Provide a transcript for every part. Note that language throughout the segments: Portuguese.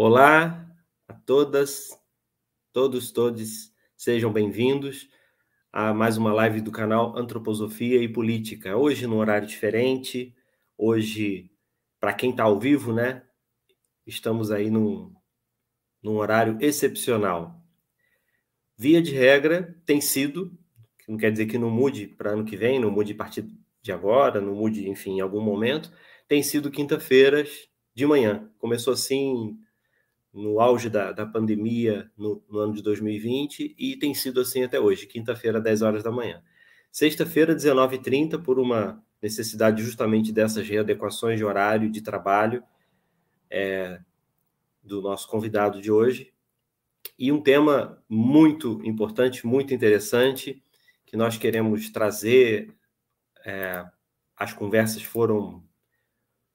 Olá a todas, todos, todos, sejam bem-vindos a mais uma live do canal Antroposofia e Política. Hoje num horário diferente, hoje, para quem está ao vivo, né? Estamos aí num, num horário excepcional. Via de regra, tem sido, não quer dizer que não mude para ano que vem, não mude a partir de agora, não mude, enfim, em algum momento, tem sido quinta-feiras de manhã. Começou assim no auge da, da pandemia no, no, ano de 2020 e tem sido assim até hoje, quinta-feira, 10 horas da manhã. Sexta-feira, 19h30, por uma necessidade justamente dessas readequações de horário de trabalho é, do nosso convidado de hoje. E um tema muito importante, muito interessante, que nós queremos trazer. É, as conversas foram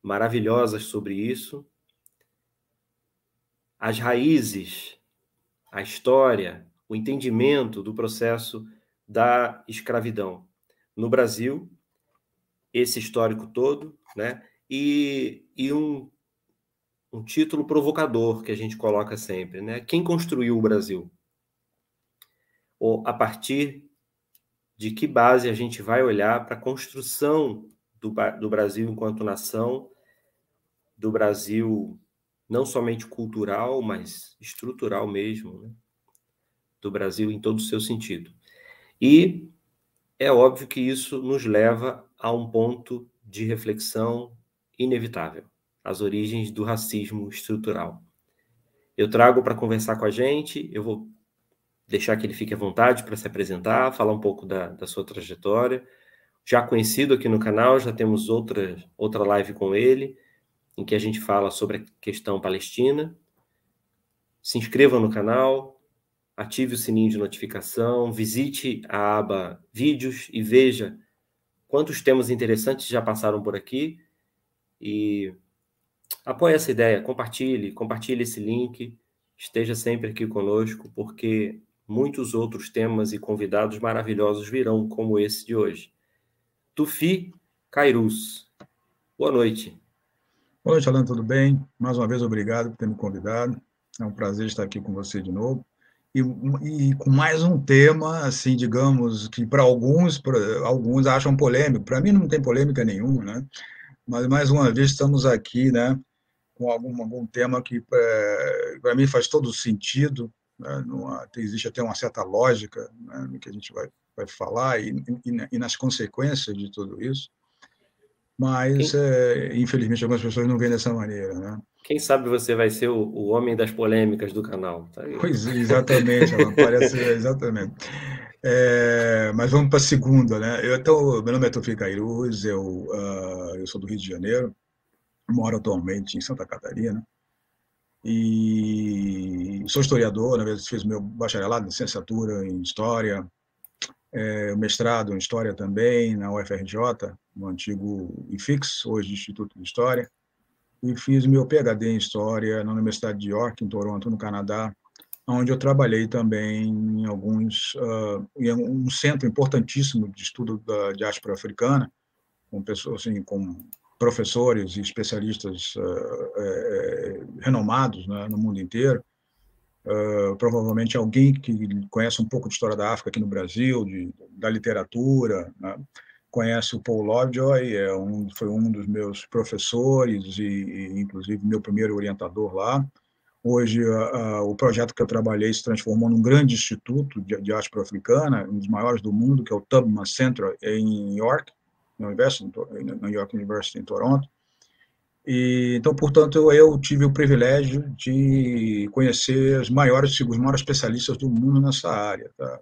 maravilhosas sobre isso as raízes, a história, o entendimento do processo da escravidão no Brasil, esse histórico todo, né? E, e um, um título provocador que a gente coloca sempre, né? Quem construiu o Brasil? Ou a partir de que base a gente vai olhar para a construção do, do Brasil enquanto nação, do Brasil não somente cultural, mas estrutural mesmo, né? do Brasil em todo o seu sentido. E é óbvio que isso nos leva a um ponto de reflexão inevitável, as origens do racismo estrutural. Eu trago para conversar com a gente, eu vou deixar que ele fique à vontade para se apresentar, falar um pouco da, da sua trajetória. Já conhecido aqui no canal, já temos outra, outra live com ele, em que a gente fala sobre a questão palestina. Se inscreva no canal, ative o sininho de notificação, visite a aba Vídeos e veja quantos temas interessantes já passaram por aqui. E apoie essa ideia, compartilhe, compartilhe esse link, esteja sempre aqui conosco, porque muitos outros temas e convidados maravilhosos virão, como esse de hoje. Tufi Cairus. Boa noite. Boa noite, Alan, tudo bem? Mais uma vez, obrigado por ter me convidado. É um prazer estar aqui com você de novo. E, e com mais um tema, assim, digamos, que para alguns, alguns acham polêmico. Para mim não tem polêmica nenhuma, né? Mas, mais uma vez, estamos aqui, né, com algum, algum tema que, é, para mim, faz todo sentido. Né? Numa, existe até uma certa lógica né, no que a gente vai, vai falar e, e, e nas consequências de tudo isso mas é, infelizmente algumas pessoas não veem dessa maneira, né? Quem sabe você vai ser o, o homem das polêmicas do canal. Tá pois exatamente, parece exatamente. É, mas vamos para a segunda, né? Eu, então, meu nome é Tofi Cairuz, eu, uh, eu sou do Rio de Janeiro, moro atualmente em Santa Catarina e sou historiador, na verdade fiz meu bacharelado, licenciatura em História, é, mestrado em História também na UFRJ, no antigo IFIX, hoje Instituto de História, e fiz meu PhD em História na Universidade de York, em Toronto, no Canadá, onde eu trabalhei também em alguns uh, em um centro importantíssimo de estudo da diáspora africana, com pessoas assim, com professores e especialistas uh, renomados né, no mundo inteiro, Uh, provavelmente alguém que conhece um pouco de história da África aqui no Brasil, de, da literatura, né? Conhece o Paul Lovejoy, é um, foi um dos meus professores e, e inclusive, meu primeiro orientador lá. Hoje, uh, uh, o projeto que eu trabalhei se transformou num grande instituto de, de arte africana, um dos maiores do mundo, que é o Tubman Center em York, no New York University em Toronto. E, então, portanto, eu, eu, tive o privilégio de conhecer os maiores, os maiores especialistas do mundo nessa área. Tá?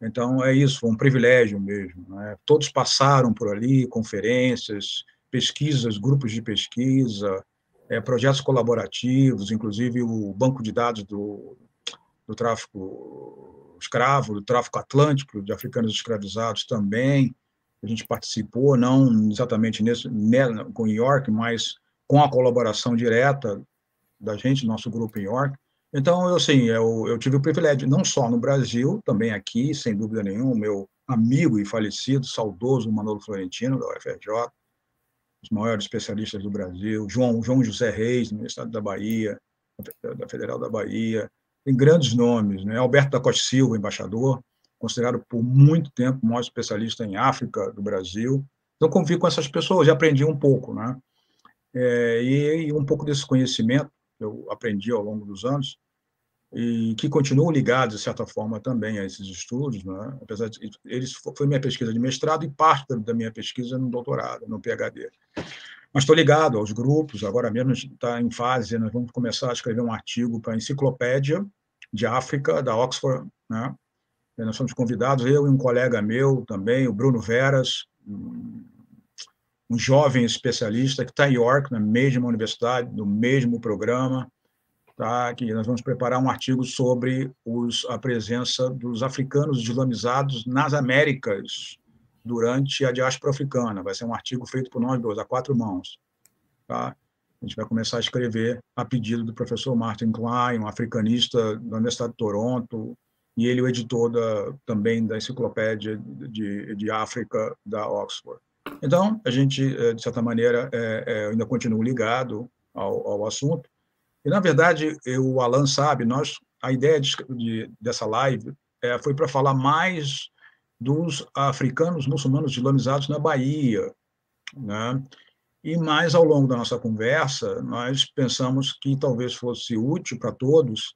Então, é isso, foi um privilégio mesmo. Né? Todos passaram por ali, conferências, pesquisas, grupos de pesquisa, é, projetos colaborativos, inclusive o banco de dados do, do tráfico escravo, do tráfico atlântico, de africanos escravizados também, a gente participou, não exatamente nesse, né, com York, mas com a colaboração direta da gente, nosso grupo em York. Então, eu, assim, eu, eu tive o privilégio, não só no Brasil, também aqui, sem dúvida nenhuma, meu amigo e falecido, saudoso Manolo Florentino, da UFRJ, os maiores especialistas do Brasil, João, João José Reis, do Estado da Bahia, da Federal da Bahia, tem grandes nomes, né? Alberto da Costa Silva, embaixador, considerado por muito tempo o maior especialista em África do Brasil. Então, convivi com essas pessoas e aprendi um pouco, né? É, e, e, um pouco desse conhecimento eu aprendi ao longo dos anos e que continuo ligado, de certa forma, também a esses estudos, né? apesar de eles foi minha pesquisa de mestrado e parte da minha pesquisa no doutorado, no PhD. Mas estou ligado aos grupos, agora mesmo está em fase, nós vamos começar a escrever um artigo para a Enciclopédia de África, da Oxford, né? nós somos convidados, eu e um colega meu também, o Bruno Veras, um jovem especialista que está em York, na mesma universidade, no mesmo programa, tá? que nós vamos preparar um artigo sobre os, a presença dos africanos islamizados nas Américas durante a diáspora africana. Vai ser um artigo feito por nós dois, a quatro mãos. Tá? A gente vai começar a escrever a pedido do professor Martin Klein, um africanista da Universidade de Toronto, e ele o editor da, também da enciclopédia de, de África da Oxford. Então, a gente, eh, de certa maneira, é, é, ainda continua ligado ao, ao, assunto. E, na verdade, eu, o Alan sabe, nós, a ideia de, de, dessa live é, foi para falar mais dos africanos muçulmanos islamizados na Bahia. Né? E mais ao longo da nossa conversa, nós pensamos que talvez fosse útil para todos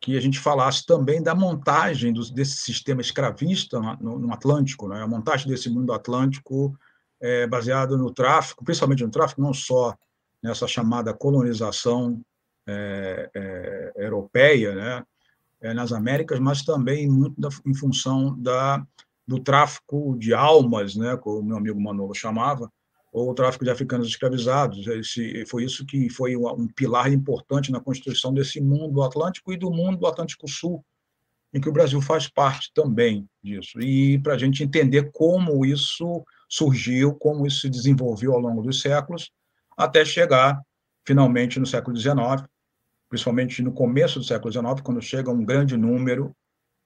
que a gente falasse também da montagem desse sistema escravista no Atlântico, né? a montagem desse mundo atlântico é, baseado no tráfico, principalmente no tráfico, não só nessa chamada colonização é, é, europeia, né? É, nas Américas, mas também muito da, em função da, do tráfico de almas, né? como meu amigo Manolo chamava, ou o tráfico de africanos escravizados. Esse, foi isso que foi um pilar importante na construção desse mundo atlântico e do mundo do Atlântico Sul, em que o Brasil faz parte também disso. E para a gente entender como isso surgiu, como isso se desenvolveu ao longo dos séculos, até chegar, finalmente, no século XIX, principalmente no começo do século XIX, quando chega um grande número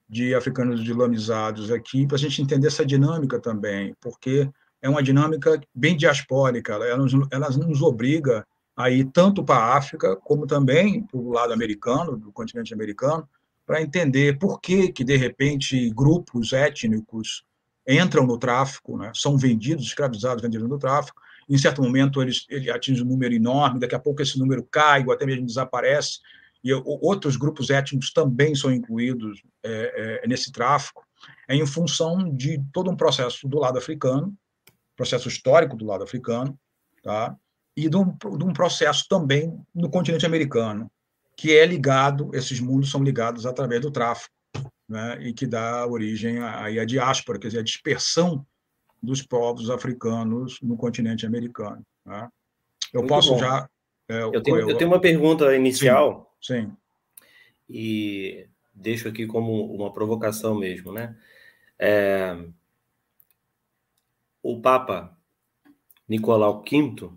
de africanos islamizados aqui, para a gente entender essa dinâmica também, porque é uma dinâmica bem diaspórica, ela nos, ela nos obriga a ir tanto para a África, como também para o lado americano, do continente americano, para entender por que, que, de repente, grupos étnicos entram no tráfico, né, são vendidos, escravizados, vendidos no tráfico, em certo momento eles, ele atinge um número enorme, daqui a pouco esse número cai ou até mesmo desaparece, e outros grupos étnicos também são incluídos é, é, nesse tráfico, é em função de todo um processo do lado africano, processo histórico do lado africano, tá? e de um, de um processo também no continente americano, que é ligado, esses mundos são ligados através do tráfico, né? e que dá origem aí à diáspora, quer dizer, a dispersão dos povos africanos no continente americano. Né? Eu Muito posso bom. já. É, eu, tenho, eu, eu, tenho, uma pergunta inicial. Sim, sim. E deixo aqui como uma provocação mesmo, né? É, o Papa Nicolau V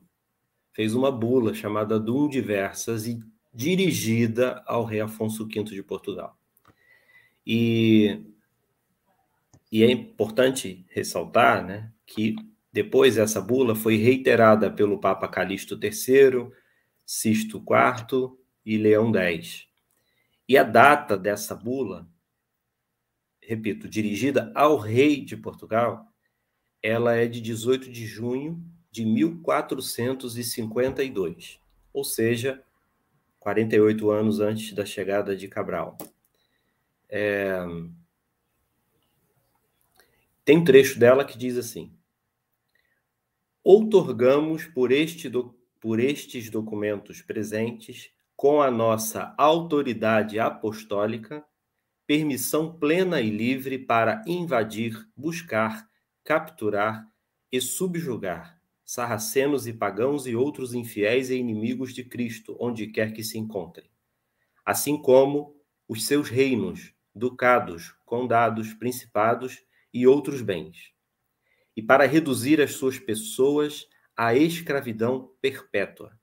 fez uma bula chamada Dum Diversas e dirigida ao rei Afonso V de Portugal. E, e é importante ressaltar né, que depois essa bula foi reiterada pelo Papa Calixto III, Sisto IV e Leão X. E a data dessa bula, repito, dirigida ao rei de Portugal, ela é de 18 de junho de 1452, ou seja, 48 anos antes da chegada de Cabral. É... Tem um trecho dela que diz assim: Outorgamos por, este do... por estes documentos presentes, com a nossa autoridade apostólica, permissão plena e livre para invadir, buscar, capturar e subjugar sarracenos e pagãos e outros infiéis e inimigos de Cristo, onde quer que se encontrem, assim como os seus reinos, ducados, condados, principados e outros bens, e para reduzir as suas pessoas à escravidão perpétua.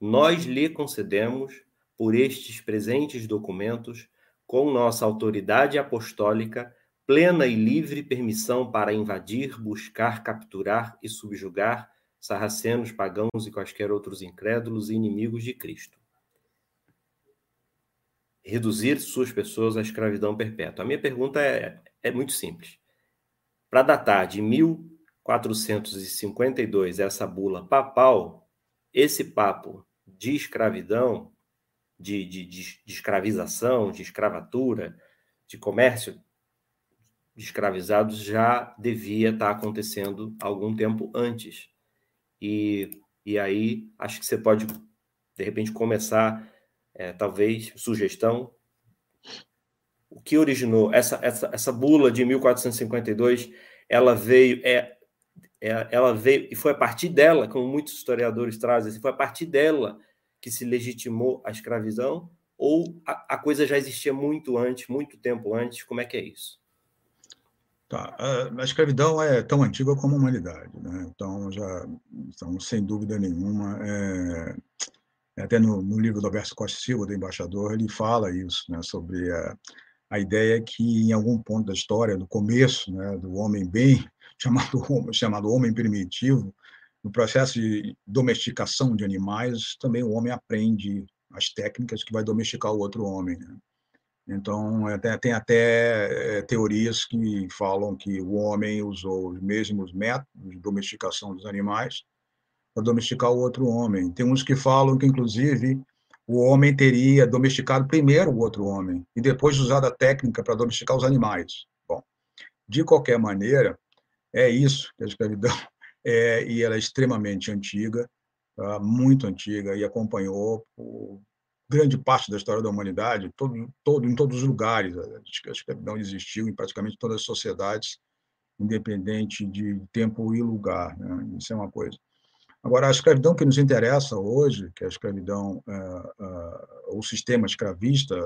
Nós lhe concedemos, por estes presentes documentos, com nossa autoridade apostólica, plena e livre permissão para invadir, buscar, capturar e subjugar sarracenos, pagãos e quaisquer outros incrédulos e inimigos de Cristo. Reduzir suas pessoas à escravidão perpétua. A minha pergunta é, é muito simples. Para datar de 1452 essa bula papal, esse papo de escravidão, de, de, de, de escravização, de escravatura, de comércio de escravizados já devia estar acontecendo algum tempo antes. E, e aí acho que você pode, de repente, começar, é, talvez, sugestão. O que originou essa, essa, essa bula de 1452? Ela veio, é, é, ela veio, e foi a partir dela, como muitos historiadores trazem, foi a partir dela que se legitimou a escravidão? Ou a, a coisa já existia muito antes, muito tempo antes? Como é que é isso? Tá. A escravidão é tão antiga como a humanidade, né? Então, já, então, sem dúvida nenhuma, é, até no, no, livro do Alberto Costa Silva, do embaixador, ele fala isso, né? Sobre a, a ideia que, em algum ponto da história, no começo, né, do homem bem chamado chamado homem primitivo, no processo de domesticação de animais, também o homem aprende as técnicas que vai domesticar o outro homem. Né? Então, até, tem até é, teorias que falam que o homem usou os mesmos métodos de domesticação dos animais para domesticar o outro homem. Tem uns que falam que, inclusive, o homem teria domesticado primeiro o outro homem e depois usado a técnica para domesticar os animais. Bom, de qualquer maneira, é isso que a escravidão é, e ela é extremamente antiga, tá? muito antiga, e acompanhou grande parte da história da humanidade, todo, todo, em todos os lugares. A escravidão existiu em praticamente todas as sociedades, independente de tempo e lugar. Né? Isso é uma coisa. Agora, a escravidão que nos interessa hoje, que é a escravidão, é, é, o sistema escravista,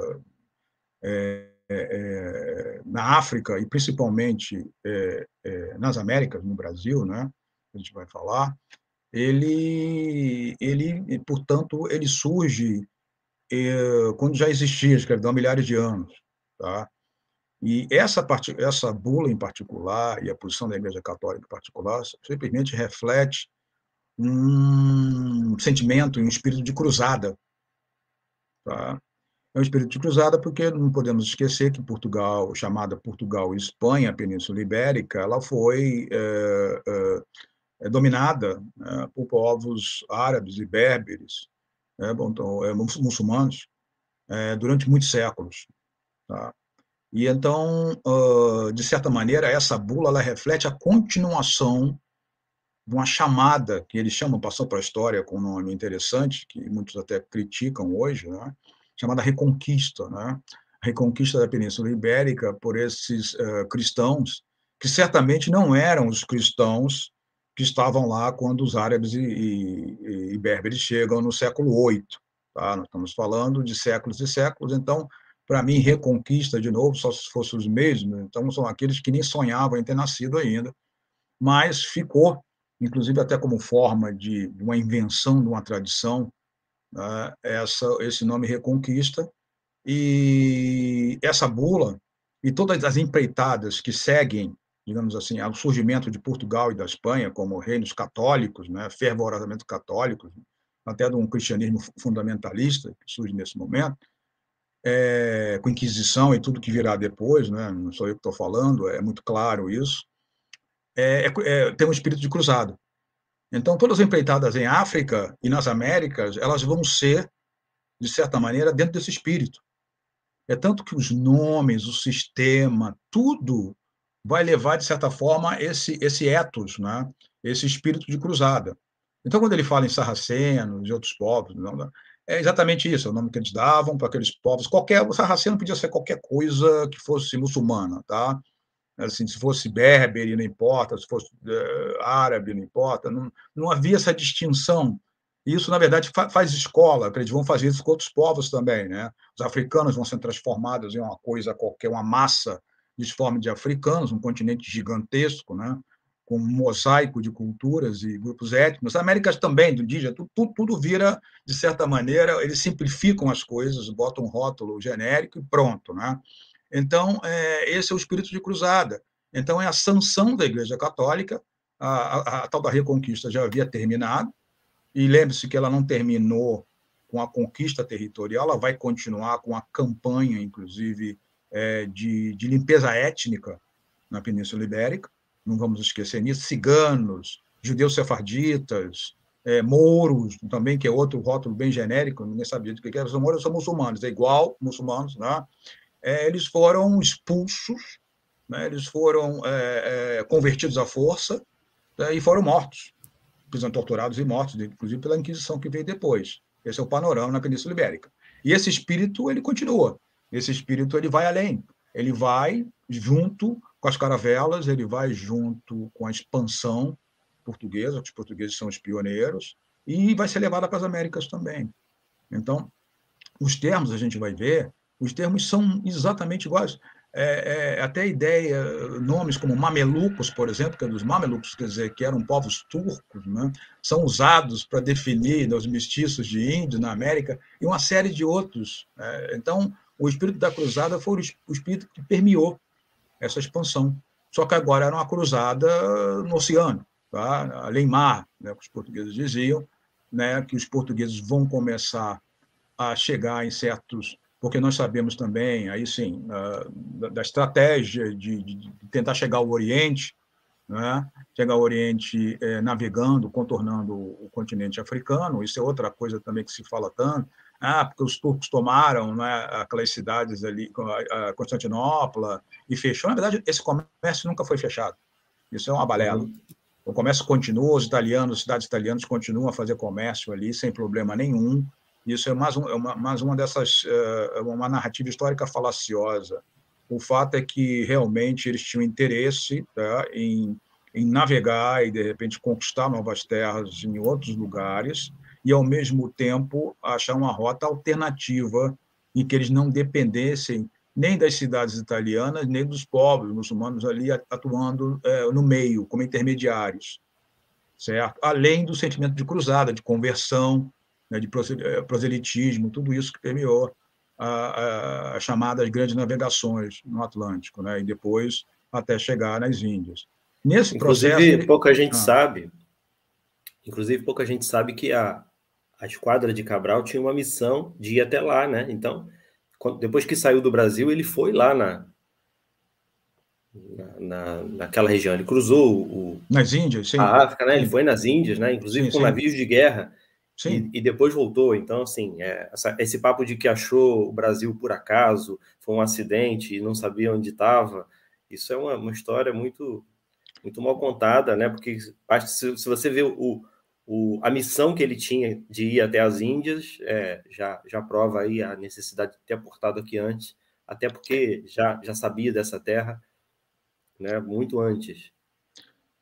é, na África e principalmente nas Américas, no Brasil, né, a gente vai falar, ele, ele, portanto, ele surge quando já existia a escravidão há milhares de anos, tá? E essa parte, essa bula em particular e a posição da Igreja Católica em particular simplesmente reflete um sentimento, um espírito de cruzada, tá? É um espírito de cruzada porque não podemos esquecer que Portugal, chamada Portugal e Espanha, a Península Ibérica, ela foi é, é, é dominada né, por povos árabes e berberes, né, então, é, muçulmanos, é, durante muitos séculos. Tá? E então, uh, de certa maneira, essa bula ela reflete a continuação uma chamada que eles chamam, passou para a história com um nome interessante, que muitos até criticam hoje, né? chamada Reconquista, né? Reconquista da Península Ibérica por esses uh, cristãos, que certamente não eram os cristãos que estavam lá quando os árabes e, e, e berberes chegam no século VIII. Tá? Nós estamos falando de séculos e séculos, então, para mim, Reconquista, de novo, só se fossem os mesmos, então são aqueles que nem sonhavam em ter nascido ainda, mas ficou, inclusive até como forma de, uma invenção de uma tradição, né, essa, esse nome Reconquista, e essa bula e todas as empreitadas que seguem, digamos assim, ao surgimento de Portugal e da Espanha como reinos católicos, né, fervorosamente católicos, até de um cristianismo fundamentalista que surge nesse momento, é, com Inquisição e tudo que virá depois, né, não sou eu que estou falando, é muito claro isso, é, é, é, tem um espírito de cruzado. Então, todas as empreitadas em África e nas Américas, elas vão ser, de certa maneira, dentro desse espírito. É tanto que os nomes, o sistema, tudo vai levar, de certa forma, esse, esse ethos, né? esse espírito de cruzada. Então, quando ele fala em sarracenos e outros povos, é exatamente isso, é o nome que eles davam para aqueles povos. Qualquer, sarraceno podia ser qualquer coisa que fosse muçulmana, tá? Assim, se fosse berbere, não importa, se fosse uh, árabe, não importa, não, não havia essa distinção. Isso, na verdade, fa faz escola, eles vão fazer isso com outros povos também. Né? Os africanos vão ser transformados em uma coisa qualquer, uma massa disforme de africanos, um continente gigantesco, né? com um mosaico de culturas e grupos étnicos. As Américas também, do indígena, tudo, tudo, tudo vira, de certa maneira, eles simplificam as coisas, botam um rótulo genérico e pronto. Né? Então, é, esse é o espírito de cruzada. Então, é a sanção da Igreja Católica, a, a, a tal da Reconquista já havia terminado, e lembre-se que ela não terminou com a conquista territorial, ela vai continuar com a campanha, inclusive, é, de, de limpeza étnica na Península Ibérica, não vamos esquecer nisso, ciganos, judeus sefarditas, é, mouros, também, que é outro rótulo bem genérico, ninguém sabia do que era, são mouros, são muçulmanos, é igual muçulmanos, né? É, eles foram expulsos, né? eles foram é, é convertidos à força né? e foram mortos, são torturados e mortos, inclusive pela Inquisição que veio depois. Esse é o panorama na Península Ibérica. E esse espírito, ele continua. Esse espírito, ele vai além. Ele vai junto com as caravelas, ele vai junto com a expansão portuguesa, os portugueses são os pioneiros, e vai ser levada para as Américas também. Então, os termos a gente vai ver, os termos são exatamente iguais. É, é, até a ideia, nomes como mamelucos, por exemplo, que é dos mamelucos, quer dizer, que eram povos turcos, né, são usados para definir né, os mestiços de índios na América e uma série de outros. É, então, o espírito da cruzada foi o espírito que permeou essa expansão. Só que agora era uma cruzada no oceano, tá? além mar, né, que os portugueses diziam, né, que os portugueses vão começar a chegar em certos porque nós sabemos também, aí sim, da, estratégia de, de, tentar chegar ao Oriente, né? chegar ao Oriente é, navegando, contornando o continente africano, isso é outra coisa também que se fala tanto, ah, porque os turcos tomaram né, aquelas cidades ali, a Constantinopla, e fechou. Na verdade, esse comércio nunca foi fechado. Isso é uma balela. Uhum. O comércio continua, os italianos, as cidades italianas continuam a fazer comércio ali sem problema nenhum. Isso é mais, um, é uma, mais uma dessas, é uma narrativa histórica falaciosa. O fato é que realmente eles tinham interesse tá, em, em navegar e, de repente, conquistar novas terras em outros lugares, e, ao mesmo tempo, achar uma rota alternativa em que eles não dependessem nem das cidades italianas, nem dos povos muçulmanos ali atuando é, no meio, como intermediários, certo? Além do sentimento de cruzada, de conversão, né, de é, proselitismo, tudo isso que permeou as chamadas grandes navegações no Atlântico, né, e depois até chegar nas Índias. Nesse inclusive, processo... pouca gente ah. sabe, inclusive pouca gente sabe que a, a esquadra de Cabral tinha uma missão de ir até lá, né? Então, depois que saiu do Brasil, ele foi lá na, na, naquela região. Ele cruzou o, nas Índias, sim. a África, né? Ele foi nas Índias, né? Inclusive sim, com sim. navios de guerra. E, e, depois voltou. Então, assim, é, essa, esse papo de que achou o Brasil por acaso, foi um acidente e não sabia onde estava, isso é uma, uma, história muito muito mal contada, né? Porque se, se você vê o, o, a missão que ele tinha de ir até as Índias é, já, já prova aí a necessidade de ter aportado aqui antes, até porque já, já sabia dessa terra né, muito antes.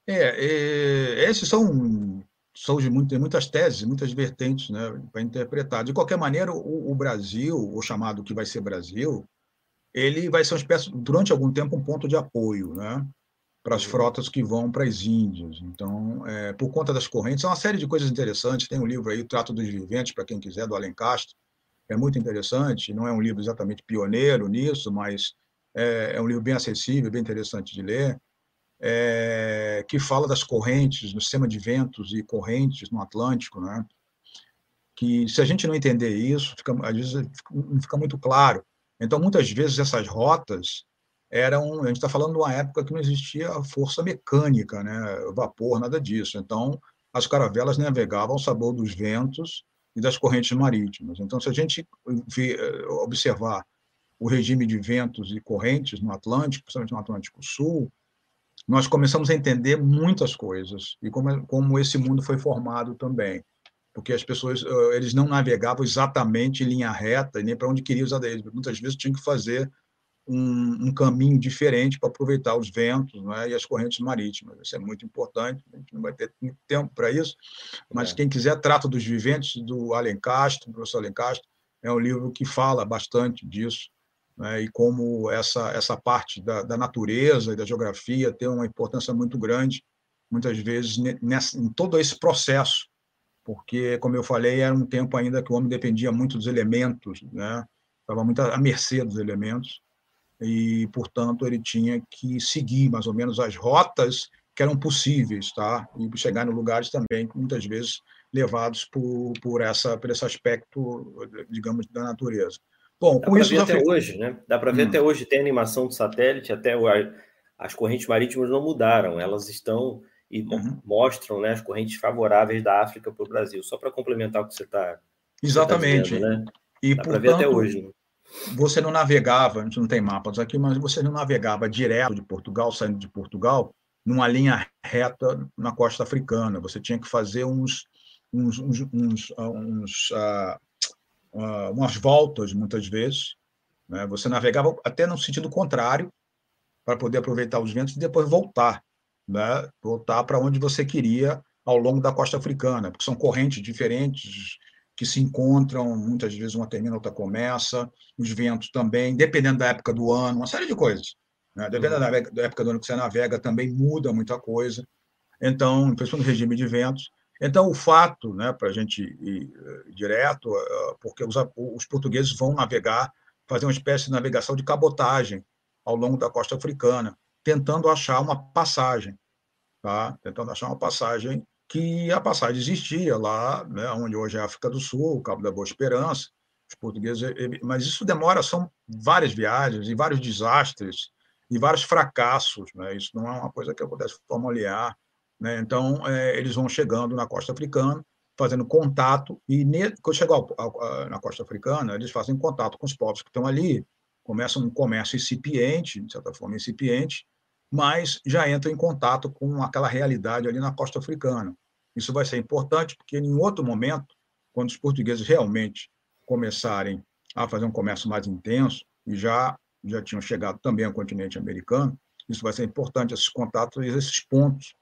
É, é esses são surgem muito, muitas teses, muitas vertentes né, para interpretar. De qualquer maneira, o, o, Brasil, o chamado que vai ser Brasil, ele vai ser uma espécie, durante algum tempo, um ponto de apoio, né? para as frotas que vão para as Índias. Então, é, por conta das correntes, é uma série de coisas interessantes. Tem um livro aí, o Trato dos Viventes, para quem quiser, do Alen Castro, é muito interessante. Não é um livro exatamente pioneiro nisso, mas é, é um livro bem acessível, bem interessante de ler, é, que fala das correntes, no sistema de ventos e correntes no Atlântico, né? que se a gente não entender isso, fica, às vezes não fica muito claro. Então, muitas vezes, essas rotas eram, a gente está falando de uma época que não existia força mecânica, né, vapor, nada disso. Então, as caravelas navegavam ao sabor dos ventos e das correntes marítimas. Então, se a gente eh, observar o regime de ventos e correntes no Atlântico, principalmente no Atlântico Sul, nós começamos a entender muitas coisas e como, como esse mundo foi formado também, porque as pessoas eles não navegavam exatamente em linha reta nem para onde queriam usar eles. Muitas vezes tinham que fazer um, um caminho diferente para aproveitar os ventos né, e as correntes marítimas. Isso é muito importante, a gente não vai ter muito tempo para isso, mas é. quem quiser, Trata dos Viventes, do Alencastro, do professor Alencastro, é um livro que fala bastante disso, né, e como essa, essa parte da, da natureza e da geografia tem uma importância muito grande, muitas vezes, nessa, em todo esse processo, porque, como eu falei, era um tempo ainda que o homem dependia muito dos elementos, né? estava muito à mercê dos elementos, e, portanto, ele tinha que seguir mais ou menos as rotas que eram possíveis, tá? E chegar em lugares também muitas vezes levados por, por, essa, por esse aspecto, digamos, da natureza. Bom, Dá com isso. Ver até hoje, né? Dá para ver hum. até hoje, tem animação do satélite, até o, as correntes marítimas não mudaram, elas estão e uhum. mostram né, as correntes favoráveis da África para o Brasil. Só para complementar o que você está. Exatamente. Tá dizendo, né? E, Dá para ver até hoje. Né? Você não navegava, a gente não tem mapas aqui, mas você não navegava direto de Portugal, saindo de Portugal, numa linha reta na costa africana. Você tinha que fazer uns, uns, uns, uns, uns uh, uh, umas voltas, muitas vezes. Né? Você navegava até no sentido contrário, para poder aproveitar os ventos e depois voltar né, voltar para onde você queria ao longo da costa africana, porque são correntes diferentes que se encontram, muitas vezes uma termina, outra começa, os ventos também, dependendo da época do ano, uma série de coisas. Né? Dependendo uhum. da época do ano que você navega, também muda muita coisa. Então, principalmente no regime de ventos. Então, o fato, né, para a gente ir eh, direto, eh, porque os, os portugueses vão navegar, fazer uma espécie de navegação de cabotagem ao longo da costa africana, tentando achar uma passagem, tá? tentando achar uma passagem que a passagem existia lá, né, onde hoje é a África do Sul, o Cabo da Boa Esperança, os portugueses, mas isso demora, são várias viagens e vários desastres e vários fracassos, né? Isso não é uma coisa que acontece de forma linear, né? Então é, eles vão chegando na costa africana, fazendo contato e quando chegam na costa africana eles fazem contato com os povos que estão ali, começa um comércio incipiente, de certa forma incipiente, mas já entra em contato com aquela realidade ali na costa africana. Isso vai ser importante porque em outro momento, quando os portugueses realmente começarem a fazer um comércio mais intenso e já já tinham chegado também ao continente americano, isso vai ser importante esses contatos, esses pontos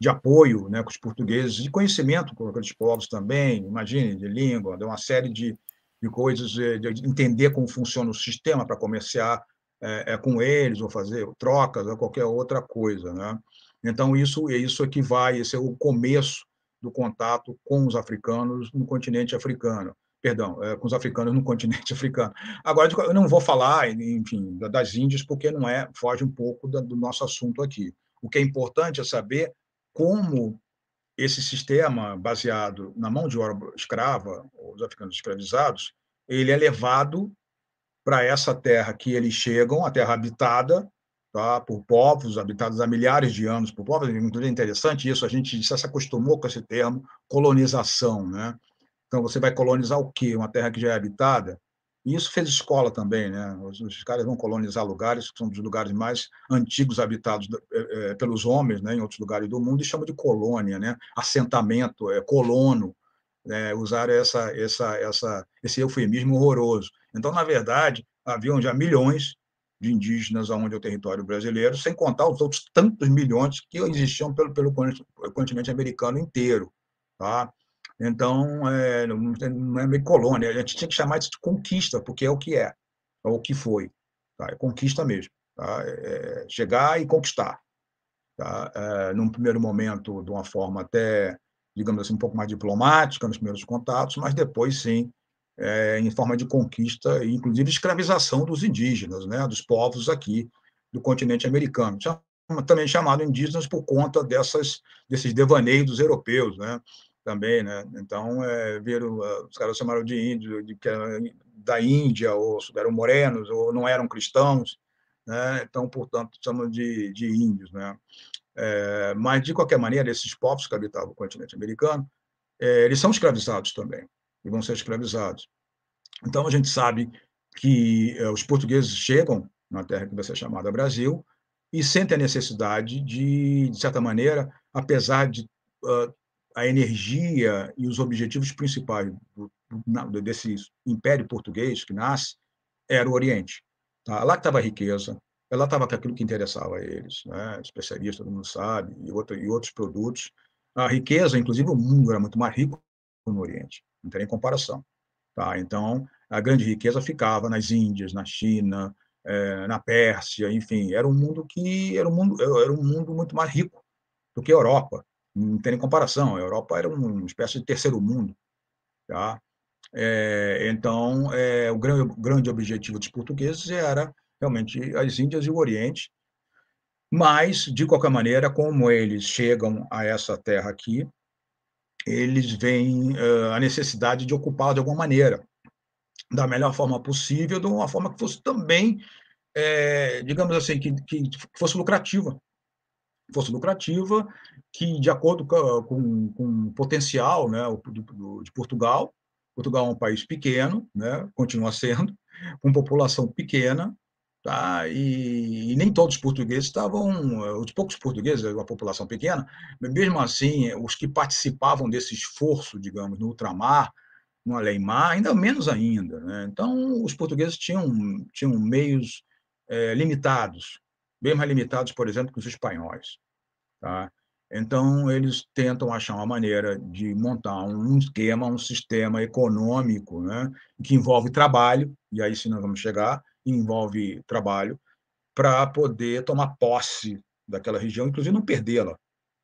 de apoio, né, com os portugueses, de conhecimento com aqueles povos também, imagine, de língua, de uma série de, de coisas, eh, de entender como funciona o sistema para comerciar é, é, com eles, ou fazer trocas, ou qualquer outra coisa. Né? Então, isso, é isso que vai, esse é o começo do contato com os africanos no continente africano. Perdão, é, com os africanos no continente africano. Agora, eu não vou falar, enfim, das Índias, porque não é, foge um pouco do nosso assunto aqui. O que é importante é saber como esse sistema baseado na mão de obra escrava, os africanos escravizados, ele é levado para essa terra que eles chegam, a terra habitada, tá, por povos habitados há milhares de anos por povos. É interessante isso, a gente se acostumou com esse termo colonização, né? Então você vai colonizar o quê? Uma terra que já é habitada? E isso fez escola também, né? Os, os caras vão colonizar lugares que são dos lugares mais antigos habitados é, pelos homens, né? Em outros lugares do mundo e chamam de colônia, né? Assentamento, é, colono, né? usar essa, essa, essa, esse eufemismo horroroso. Então, na verdade, haviam já milhões de indígenas aonde é o território brasileiro, sem contar os outros tantos milhões que existiam pelo, pelo continente americano inteiro. Tá? Então, é, não é meio colônia, a gente tinha que chamar isso de conquista, porque é o que é, é o que foi. Tá? É conquista mesmo. Tá? É, é chegar e conquistar. Tá? É, num primeiro momento, de uma forma até, digamos assim, um pouco mais diplomática, nos primeiros contatos, mas depois, sim, é, em forma de conquista e, inclusive, escravização dos indígenas, né, dos povos aqui do continente americano, também chamado indígenas por conta dessas, desses devaneios dos europeus, né, também, né, então, é, viram, os caras chamaram de índios, de, da Índia, ou eram morenos, ou não eram cristãos, né, então, portanto, chamam de, de índios, né, é, mas, de qualquer maneira, esses povos que habitavam o continente americano, é, eles são escravizados também, e vão ser escravizados. Então, a gente sabe que eh, os portugueses chegam na terra que vai ser chamada Brasil e sentem a necessidade de, de certa maneira, apesar de uh, a energia e os objetivos principais do, desse império português que nasce era o Oriente. Tá? Lá que estava a riqueza, lá estava aquilo que interessava a eles, né? especialistas, todo mundo sabe, e, outro, e outros produtos. A riqueza, inclusive, o mundo era muito mais rico no Oriente não tem nem comparação. Tá? Então, a grande riqueza ficava nas Índias, na China, é, na Pérsia, enfim, era um mundo que era um mundo era um mundo muito mais rico do que a Europa. Não tem nem comparação. A Europa era uma espécie de terceiro mundo, tá? É, então, é, o grande, grande objetivo dos portugueses era realmente as Índias e o Oriente, mas, de qualquer maneira, como eles chegam a essa terra aqui, eles veem uh, a necessidade de ocupá-la de alguma maneira, da melhor forma possível, de uma forma que fosse também, é, digamos assim, que, que fosse lucrativa. Fosse lucrativa, que, de acordo com, com, o potencial né, de Portugal, Portugal é um país pequeno, né, continua sendo, com população pequena, tá? E, e, nem todos os portugueses estavam, os poucos portugueses, uma população pequena, mesmo assim, os que participavam desse esforço, digamos, no ultramar, no além-mar, ainda menos ainda. Né? Então, os portugueses tinham, tinham meios é, limitados, bem mais limitados, por exemplo, que os espanhóis. Tá? Então, eles tentam achar uma maneira de montar um esquema, um sistema econômico né, que envolve trabalho, e aí sim nós vamos chegar, envolve trabalho, para poder tomar posse daquela região, inclusive não perdê-la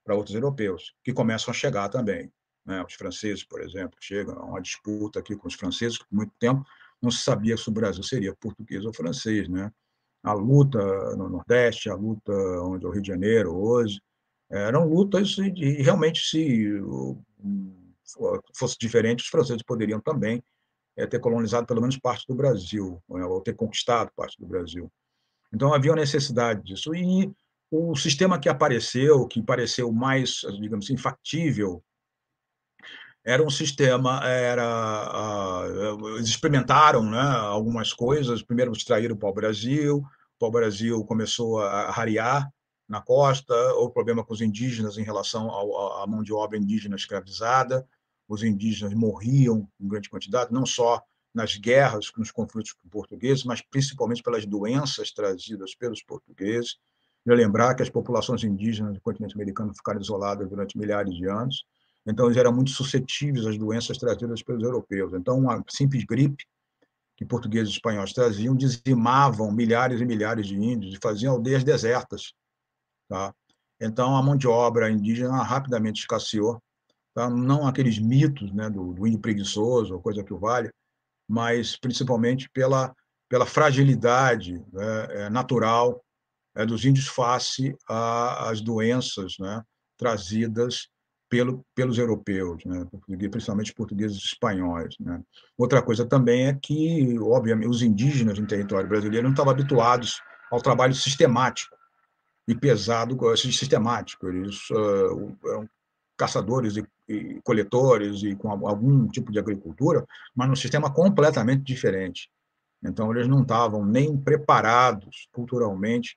para outros europeus, que começam a chegar também. Né? Os franceses, por exemplo, chegam a uma disputa aqui com os franceses, que por muito tempo não se sabia se o Brasil seria português ou francês. Né? A luta no Nordeste, a luta onde é o Rio de Janeiro hoje, eram lutas e, realmente, se fosse diferente, os franceses poderiam também é, ter colonizado pelo menos parte do Brasil, né, ou ter conquistado parte do Brasil. Então, havia uma necessidade disso. E o sistema que apareceu, que pareceu mais, digamos assim, factível, era um sistema, era, uh, eles experimentaram né, algumas coisas, primeiro extraíram o pau-brasil, o pau-brasil começou a rarear, na costa, ou problema com os indígenas em relação à mão de obra indígena escravizada. Os indígenas morriam em grande quantidade, não só nas guerras, nos conflitos com portugueses, mas principalmente pelas doenças trazidas pelos portugueses. Eu lembrar que as populações indígenas do continente americano ficaram isoladas durante milhares de anos, então eles eram muito suscetíveis às doenças trazidas pelos europeus. Então, uma simples gripe que portugueses e espanhóis traziam dizimavam milhares e milhares de índios e faziam aldeias desertas Tá? Então, a mão de obra indígena rapidamente escasseou, tá? não aqueles mitos né, do, do índio preguiçoso, ou coisa que o vale, mas principalmente pela, pela fragilidade né, é, natural é, dos índios face às doenças né, trazidas pelo, pelos europeus, né, principalmente portugueses e espanhóis. Né. Outra coisa também é que, obviamente, os indígenas no território brasileiro não estavam habituados ao trabalho sistemático e pesado, sistemático. Eles uh, eram caçadores e, e, coletores e com algum tipo de agricultura, mas num sistema completamente diferente. Então, eles não estavam nem preparados culturalmente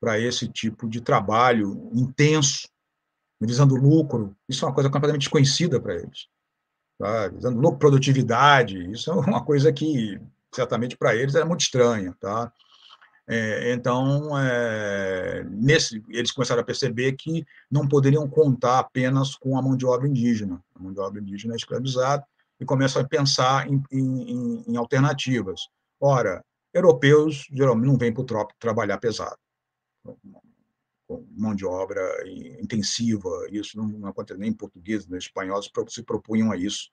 para esse tipo de trabalho intenso, visando lucro. Isso é uma coisa completamente desconhecida para eles. Tá? Visando lucro, produtividade, isso é uma coisa que, certamente, para eles era muito estranha. Tá? É, então, é, nesse, eles começaram a perceber que não poderiam contar apenas com a mão de obra indígena, a mão de obra indígena é escravizada, e começam a pensar em, em, em alternativas. Ora, europeus geralmente não vêm para o trópico trabalhar pesado, mão de obra intensiva, isso não acontece nem em português, nem em espanhol, se propunham a isso,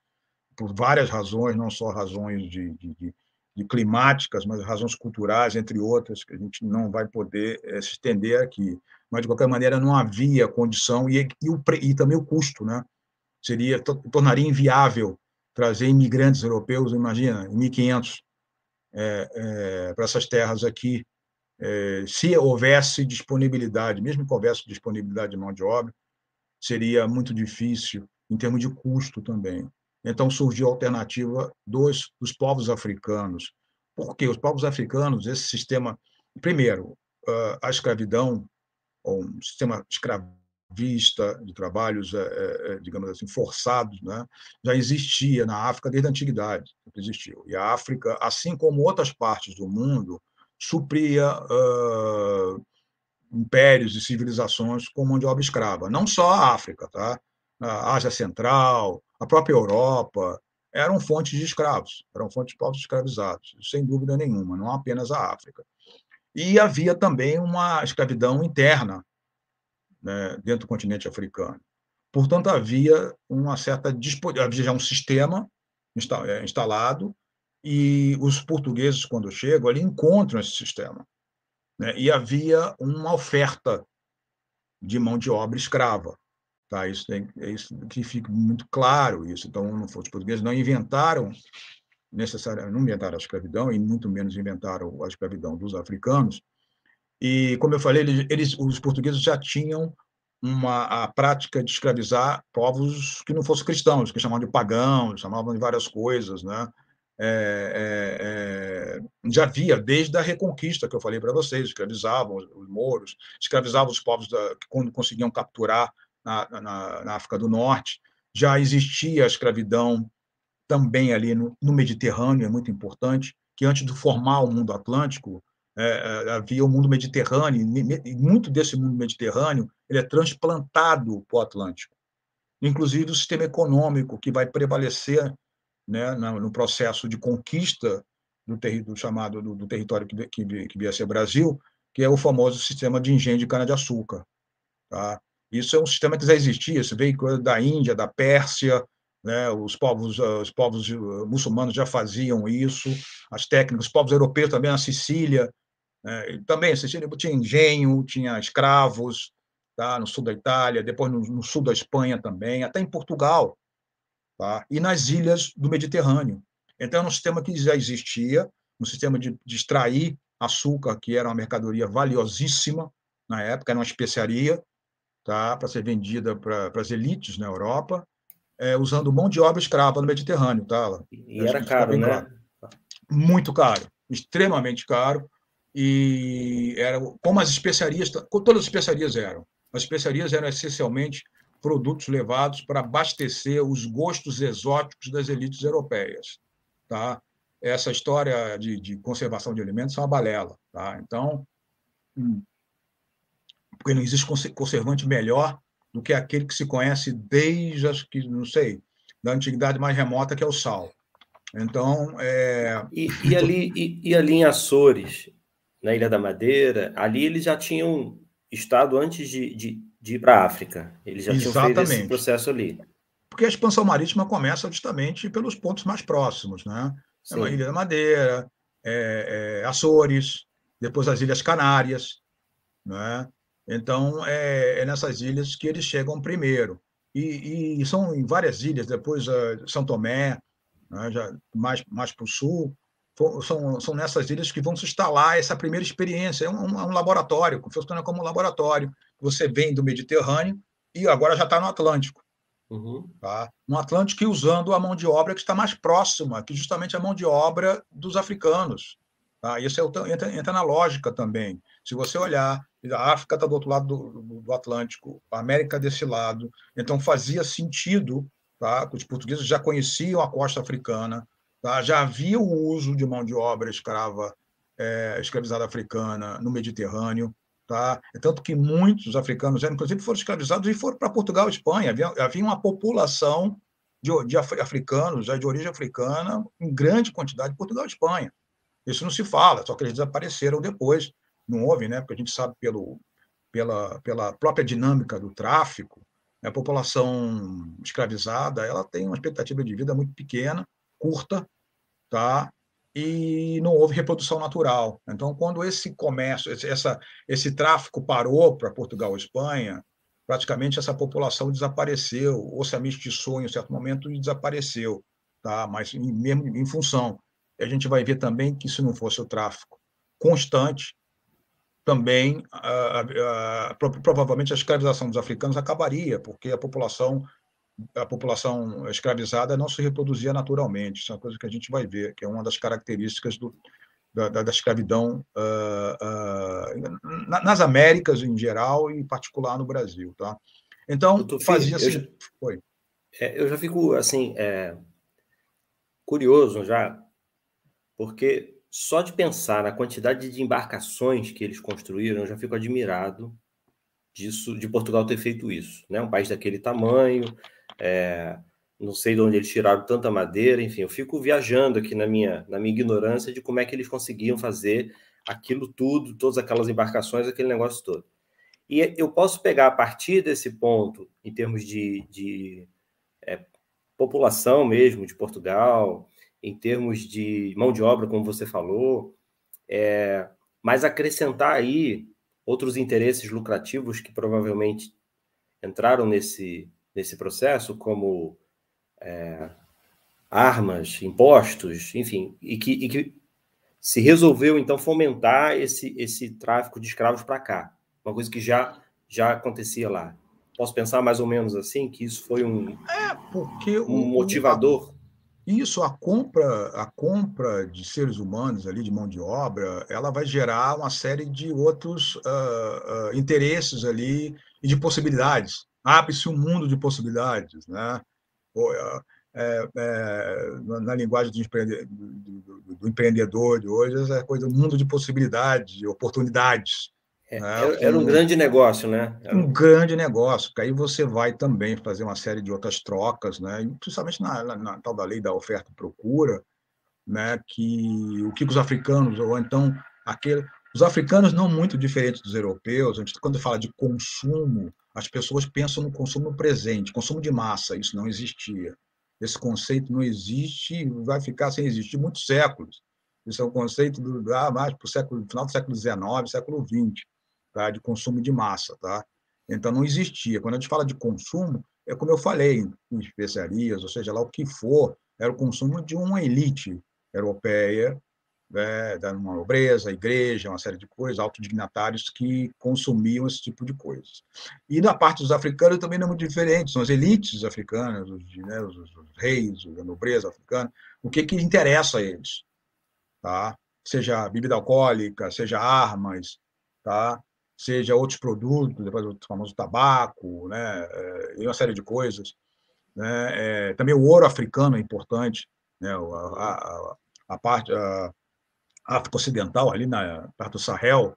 por várias razões, não só razões de, de, de de climáticas, mas razões culturais, entre outras, que a gente não vai poder é, se estender aqui. Mas, de qualquer maneira, não havia condição, e, e, o, e também o custo, né? Seria, tornaria inviável trazer imigrantes europeus, imagina, em 1500, é, é, para essas terras aqui, é, se houvesse disponibilidade, mesmo que houvesse disponibilidade de mão de obra, seria muito difícil em termos de custo também. Então surgiu a alternativa dos, dos povos africanos. Por quê? Os povos africanos, esse sistema. Primeiro, a escravidão, ou um sistema escravista de trabalhos, é, é, digamos assim, forçados, né? já existia na África desde a antiguidade. Existiu. E a África, assim como outras partes do mundo, supria uh, impérios e civilizações com mão de obra escrava. Não só a África, tá? a Ásia Central, a própria Europa, eram fontes de escravos, eram fontes de povos escravizados, sem dúvida nenhuma, não apenas a África. E havia também uma escravidão interna né, dentro do continente africano. Portanto, havia uma certa havia já um sistema é, instalado e os portugueses, quando chegam ali, encontram esse sistema. Né? E havia uma oferta de mão de obra escrava Tá? Isso, tem, é isso que fica muito claro isso. Então, os portugueses não inventaram necessariamente, não inventaram a escravidão e muito menos inventaram a escravidão dos africanos. E, como eu falei, eles, eles os portugueses já tinham uma a prática de escravizar povos que não fossem cristãos, que chamavam de pagãos, chamavam de várias coisas, né? É, é, é, já havia desde a Reconquista que eu falei para vocês, escravizavam os mouros, escravizavam os povos da, quando conseguiam capturar na, na, na, África do Norte, já existia a escravidão também ali no, no Mediterrâneo, é muito importante, que antes de formar o mundo atlântico, é, é, havia o mundo mediterrâneo, e muito desse mundo mediterrâneo ele é transplantado para o Atlântico. Inclusive o sistema econômico que vai prevalecer né, no processo de conquista do, do chamado do, do território que, que, que via ser Brasil, que é o famoso sistema de engenho de cana-de-açúcar. Tá? Isso é um sistema que já existia, isso veio da Índia, da Pérsia, né? os povos os povos muçulmanos já faziam isso, as técnicas, os povos europeus também, na Sicília, é, também, Sicília tinha engenho, tinha escravos, tá? no sul da Itália, depois no, no, sul da Espanha também, até em Portugal, tá? e nas ilhas do Mediterrâneo. Então, era um sistema que já existia, um sistema de, de extrair açúcar, que era uma mercadoria valiosíssima na época, era uma especiaria, tá? para ser vendida para as elites na Europa, é, usando mão de obra escrava no Mediterrâneo. Tá? E era caro, né? Claro. Muito caro, extremamente caro e era como as especiarias, todas as especiarias eram. As especiarias eram essencialmente produtos levados para abastecer os gostos exóticos das elites europeias, tá? Essa história de, de conservação de alimentos é uma balela, tá? Então, hum, porque não existe conservante melhor do que aquele que se conhece desde, acho que, não sei, da antiguidade mais remota, que é o sal. Então, é... E, e ali, e, e ali em Açores, na Ilha da Madeira, ali eles já tinham estado antes de, de, de ir para a África. Eles já Exatamente. tinham feito esse processo ali. Porque a expansão marítima começa justamente pelos pontos mais próximos, né? É a Ilha da Madeira, é, é, Açores, depois as Ilhas Canárias, né? Então, é, é, nessas ilhas que eles chegam primeiro. E, e são em várias ilhas, depois uh, São Tomé, né, já mais, mais para o sul, são, são nessas ilhas que vão se instalar essa primeira experiência. É um, um laboratório, funciona como um laboratório. Você vem do Mediterrâneo e agora já está no Atlântico. Uhum. Tá? No Atlântico e usando a mão de obra que está mais próxima, que justamente é a mão de obra dos africanos. Tá? Isso é, entra, entra na lógica também. Se você olhar, a África está do outro lado do, do, Atlântico, a América desse lado, então fazia sentido, tá? os portugueses já conheciam a costa africana, Tá? Já havia o uso de mão de obra escrava, é, escravizada africana no Mediterrâneo. Tá? É tanto que muitos africanos, inclusive, foram escravizados e foram para Portugal e Espanha. Havia, havia uma população de, de africanos, de origem africana, em grande quantidade, em Portugal e Espanha. Isso não se fala, só que eles desapareceram depois. Não houve, né? porque a gente sabe pelo, pela, pela própria dinâmica do tráfico, a população escravizada ela tem uma expectativa de vida muito pequena, curta, tá? E não houve reprodução natural. Então, quando esse comércio, essa, esse tráfico parou para Portugal e Espanha, praticamente essa população desapareceu, ou se amistiçou em um certo momento e desapareceu, tá? Mas mesmo em função, a gente vai ver também que se não fosse o tráfico constante, também provavelmente a escravização dos africanos acabaria, porque a população a população escravizada não se reproduzia naturalmente. Isso é uma coisa que a gente vai ver, que é uma das características do, da, da, escravidão uh, uh, nas Américas em geral e em particular no Brasil, tá? Então fazia-se. Eu, Foi. É, eu já fico assim é, curioso já, porque só de pensar na quantidade de embarcações que eles construíram, eu já fico admirado disso, de Portugal ter feito isso, né? Um país daquele tamanho, é, não sei de onde eles tiraram tanta madeira, enfim, eu fico viajando aqui na minha, na minha ignorância de como é que eles conseguiam fazer aquilo tudo, todas aquelas embarcações, aquele negócio todo. E eu posso pegar a partir desse ponto, em termos de, de é, população mesmo de Portugal, em termos de mão de obra, como você falou, é, mas acrescentar aí outros interesses lucrativos que provavelmente entraram nesse, nesse processo como é, armas, impostos, enfim, e que, e que se resolveu então fomentar esse, esse tráfico de escravos para cá, uma coisa que já, já acontecia lá. Posso pensar mais ou menos assim que isso foi um, é porque um motivador. Isso, a compra, a compra de seres humanos ali, de mão de obra, ela vai gerar uma série de outros uh, uh, interesses ali e de possibilidades. Abre-se um mundo de possibilidades, né? É, é, na linguagem do, empreendedor, do, do, empreendedor de hoje, essa coisa, um mundo de possibilidades, de oportunidades. É, né? Era um, um, grande negócio, né? Era... Um grande negócio, porque aí você vai também fazer uma série de outras trocas, né? principalmente na, na, na tal da lei da oferta e procura, né? que o que os africanos, ou então aquele, os africanos não muito diferentes dos europeus, a gente, quando fala de consumo, as pessoas pensam no consumo presente, consumo de massa, isso não existia. Esse conceito não existe e vai ficar sem existir muitos séculos. Isso é um conceito do, ah, mais para o século, final do século XIX, século XX tá? de consumo de massa. Tá? Então, não existia. Quando a gente fala de consumo, é como eu falei, em especiarias, ou seja, lá o que for, era o consumo de uma elite europeia, né, da uma nobreza, igreja, uma série de coisas, autodignatários que consumiam esse tipo de coisas. E na parte dos africanos também não é muito diferente, são as elites africanas, os, né, os, os reis, a nobreza africana, o que, que interessa a eles, tá? seja bebida alcoólica, seja armas, tá? seja outros produtos, depois o famoso tabaco, né, é, e uma série de coisas. Né, é, também o ouro africano é importante, né, a, a, a parte a África Ocidental, ali na parte do Sahel,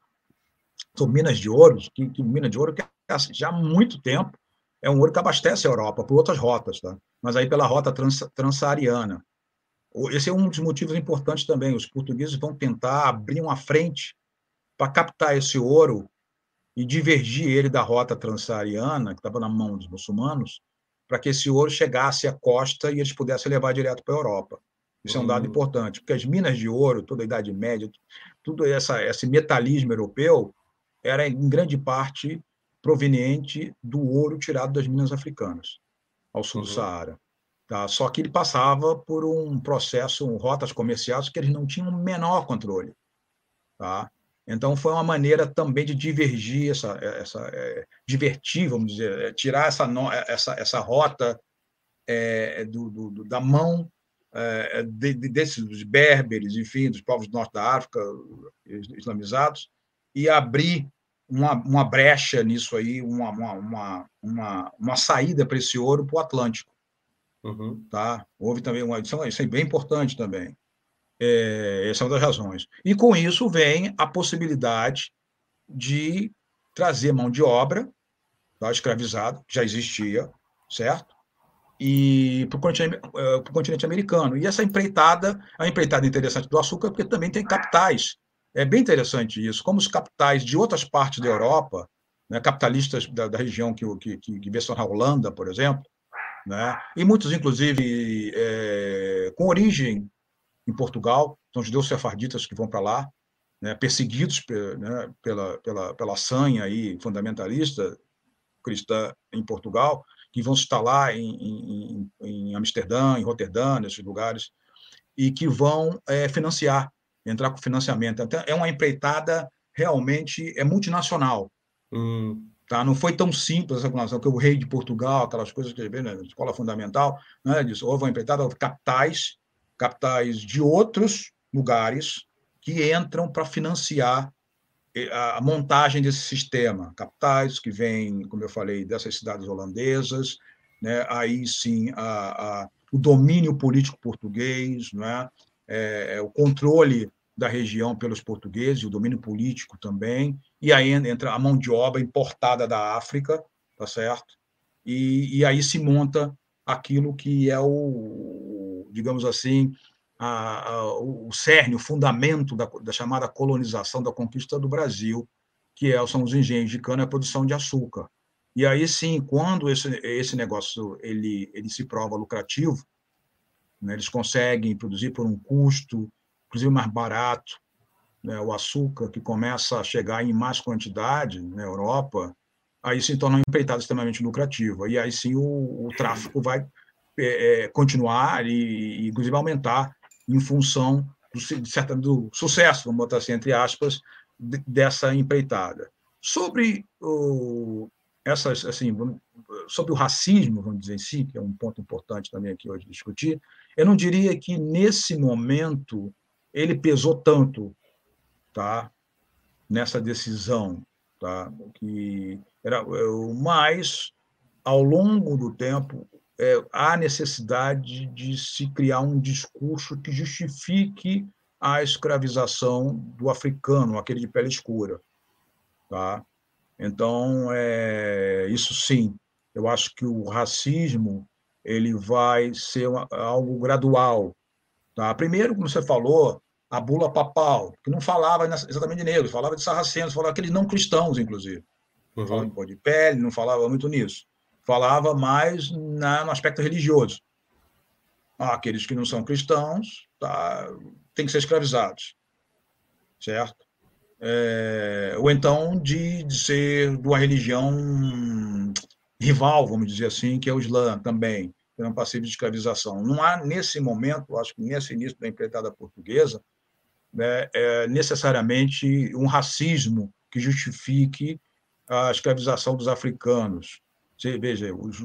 são minas de ouro, que, que mina de ouro que assim, já há muito tempo é um ouro que abastece a Europa por outras rotas, tá? mas aí pela rota trans, transsaariana. Esse é um dos motivos importantes também. Os portugueses vão tentar abrir uma frente para captar esse ouro e divergir ele da rota transsaariana, que estava na mão dos muçulmanos, para que esse ouro chegasse à costa e eles pudessem levar direto para a Europa. Isso é um dado uhum. importante, porque as minas de ouro, toda a Idade Média, tudo essa, esse metalismo europeu era, em grande parte, proveniente do ouro tirado das minas africanas, ao sul uhum. do Saara. Tá? Só que ele passava por um processo, um, rotas comerciais que eles não tinham o menor controle. Tá? Então, foi uma maneira também de divergir, essa, essa é, divertir, vamos dizer, é, tirar essa, essa, essa rota é, do, do, da mão é, de, de, desses berberes, enfim, dos povos do norte da África islamizados, e abrir uma, uma brecha nisso aí, uma, uma, uma, uma saída para esse ouro para o Atlântico. Uhum. Tá? Houve também uma. Isso é bem importante também. É, essa é uma das razões. E com isso vem a possibilidade de trazer mão de obra tá, escravizada, que já existia, certo? E para o continente, é, continente, americano. E essa empreitada, a empreitada interessante do açúcar, porque também tem capitais. É bem interessante isso, como os capitais de outras partes da Europa, né, capitalistas da, da, região que, que, que, que a Holanda, por exemplo, né, e muitos, inclusive, é, com origem em Portugal, são judeus sefarditas que vão para lá, né, perseguidos né, pela, pela, pela sanha aí, fundamentalista cristã em Portugal, que vão se instalar em, em, em Amsterdã, em Roterdã, nesses lugares, e que vão é, financiar, entrar com financiamento. Então, é uma empreitada realmente é multinacional. Hum. Tá? Não foi tão simples essa relação que o rei de Portugal, aquelas coisas que ele vê na escola fundamental, né, disso, houve uma empreitada, capitais capitais de outros lugares que entram para financiar a montagem desse sistema. Capitais que vêm, como eu falei, dessas cidades holandesas, né? aí sim a, a, o domínio político português, né? É, o controle da região pelos portugueses, o domínio político também, e aí entra a mão de obra importada da África, tá certo? E, e aí se monta aquilo que é o, digamos assim, a, a, o cerne, o fundamento da, da, chamada colonização, da conquista do Brasil, que é, são os engenhos de cana e a produção de açúcar. E aí sim, quando esse, esse negócio ele, ele se prova lucrativo, né, eles conseguem produzir por um custo, inclusive mais barato, né, o açúcar que começa a chegar em mais quantidade na Europa, aí se torna uma empreitada extremamente lucrativa. E aí sim o, o tráfico vai é, é continuar e, inclusive, aumentar em função do, do sucesso, vamos botar assim, entre aspas, dessa empreitada. Sobre o, essas, assim, sobre o racismo, vamos dizer si, que é um ponto importante também aqui hoje discutir, eu não diria que nesse momento ele pesou tanto, tá? Nessa decisão, tá? Que era mais ao longo do tempo é, há necessidade de se criar um discurso que justifique a escravização do africano, aquele de pele escura, tá? Então, é, isso sim, eu acho que o racismo ele vai ser algo gradual. Tá? Primeiro, como você falou, a bula papal, que não falava exatamente de negros, falava de sarracenos, falava aqueles não cristãos, inclusive. Não uhum. falava de pele, não falava muito nisso. Falava mais na, no aspecto religioso. Aqueles que não são cristãos tá, têm que ser escravizados. Certo? é, ou então de, de, ser de uma religião rival, vamos dizer assim, que é o Islã também, que é um passivo de escravização. Não há, nesse momento, acho que nesse início da empreitada portuguesa, né, é, necessariamente um racismo que justifique a escravização dos africanos. Você veja, os,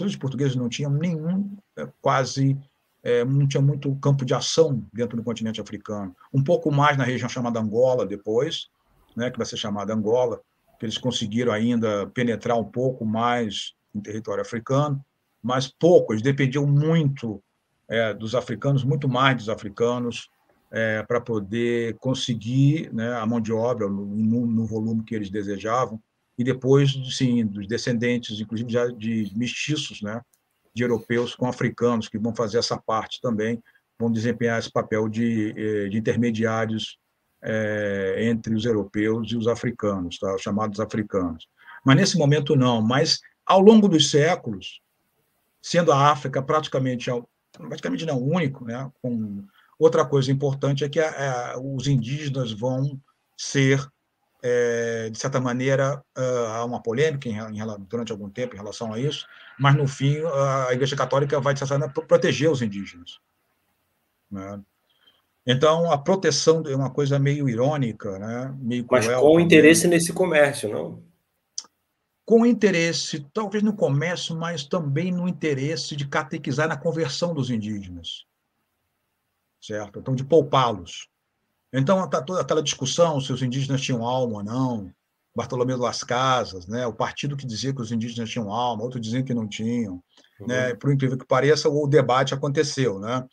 os, portugueses não tinham nenhum, é, quase é, não tinha muito campo de ação dentro do continente africano. Um pouco mais na região chamada Angola, depois, né, que vai ser chamada Angola, que eles conseguiram ainda penetrar um pouco mais em território africano, mas pouco, eles dependiam muito é, dos africanos, muito mais dos africanos, é, para poder conseguir né, a mão de obra no, no, volume que eles desejavam, e depois, sim, dos descendentes, inclusive já de mestiços, né, de europeus com africanos, que vão fazer essa parte também, vão desempenhar esse papel de, eh, de intermediários é, entre os europeus e os africanos, tá? os chamados africanos. Mas nesse momento não, mas ao longo dos séculos, sendo a África praticamente, praticamente não único, né? Com, outra coisa importante é que a, a, os indígenas vão ser é, de certa maneira, há uma polêmica em, em, durante algum tempo em relação a isso, mas, no fim, a Igreja Católica vai, de certa maneira, proteger os indígenas. Né? Então, a proteção é uma coisa meio irônica, né? meio Mas com interesse nesse comércio, não? Com interesse, talvez no comércio, mas também no interesse de catequizar na conversão dos indígenas. Certo? Então, de poupá-los. Então, está toda aquela discussão se os indígenas tinham alma ou não, Bartolomeu das Casas, né? o partido que dizia que os indígenas tinham alma, outro dizia que não tinham. Uhum. Né? Por incrível que pareça, o debate aconteceu. Né?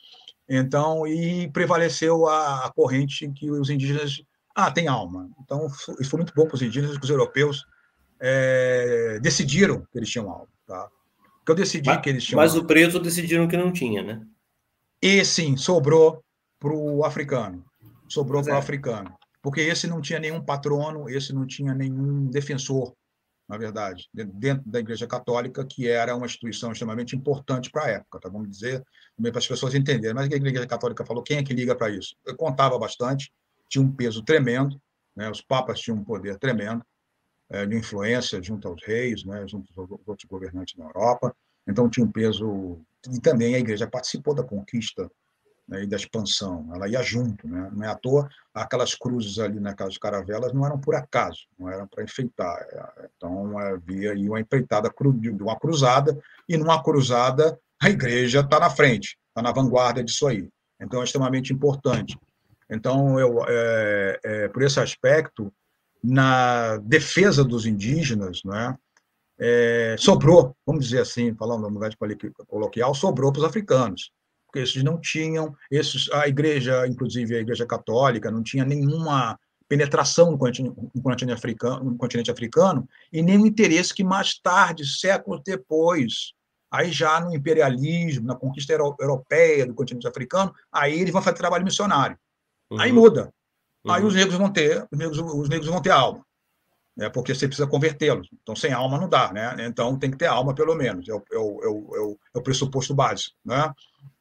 Então, e prevaleceu a, a corrente que os indígenas ah, tem alma. Então, isso foi muito bom para os indígenas, que os europeus é, decidiram que eles tinham alma. Tá? Porque eu decidi mas, que eles tinham Mas alma. o preto decidiram que não tinha, né? E sim, sobrou para o africano sobrou para o é. africano. Porque esse não tinha nenhum patrono, esse não tinha nenhum defensor, na verdade, dentro da Igreja Católica, que era uma instituição extremamente importante para a época, tá? vamos dizer, para as pessoas entenderem. Mas a Igreja Católica falou: quem é que liga para isso? Eu contava bastante, tinha um peso tremendo, né? os papas tinham um poder tremendo, é, de influência junto aos reis, né? junto aos outros governantes na Europa. Então, tinha um peso. E também a igreja participou da conquista né, e da expansão, ela ia junto, né? não é à toa, aquelas cruzes ali naquelas caravelas não eram por acaso, não eram para enfeitar, é, então havia aí uma empreitada de uma cruzada, e numa cruzada a igreja está na frente, está na vanguarda disso aí, então é extremamente importante. Então, eu, é, é, por esse aspecto, na defesa dos indígenas, né, é, sobrou, vamos dizer assim, falando lugar de coloquial, sobrou para os africanos porque esses não tinham, esses, a igreja, inclusive a igreja católica, não tinha nenhuma penetração no continente, no continente, africano, no continente africano e nenhum interesse que mais tarde, séculos depois, aí já no imperialismo, na conquista europeia do continente africano, aí eles vão fazer trabalho missionário. Uhum. Aí muda. Uhum. Aí os negros vão ter, os negros, os negros vão ter alma né, porque você precisa convertê-los. Então, sem alma não dá, né? Então, tem que ter alma, pelo menos, é o, é o, é o, é o pressuposto básico, né?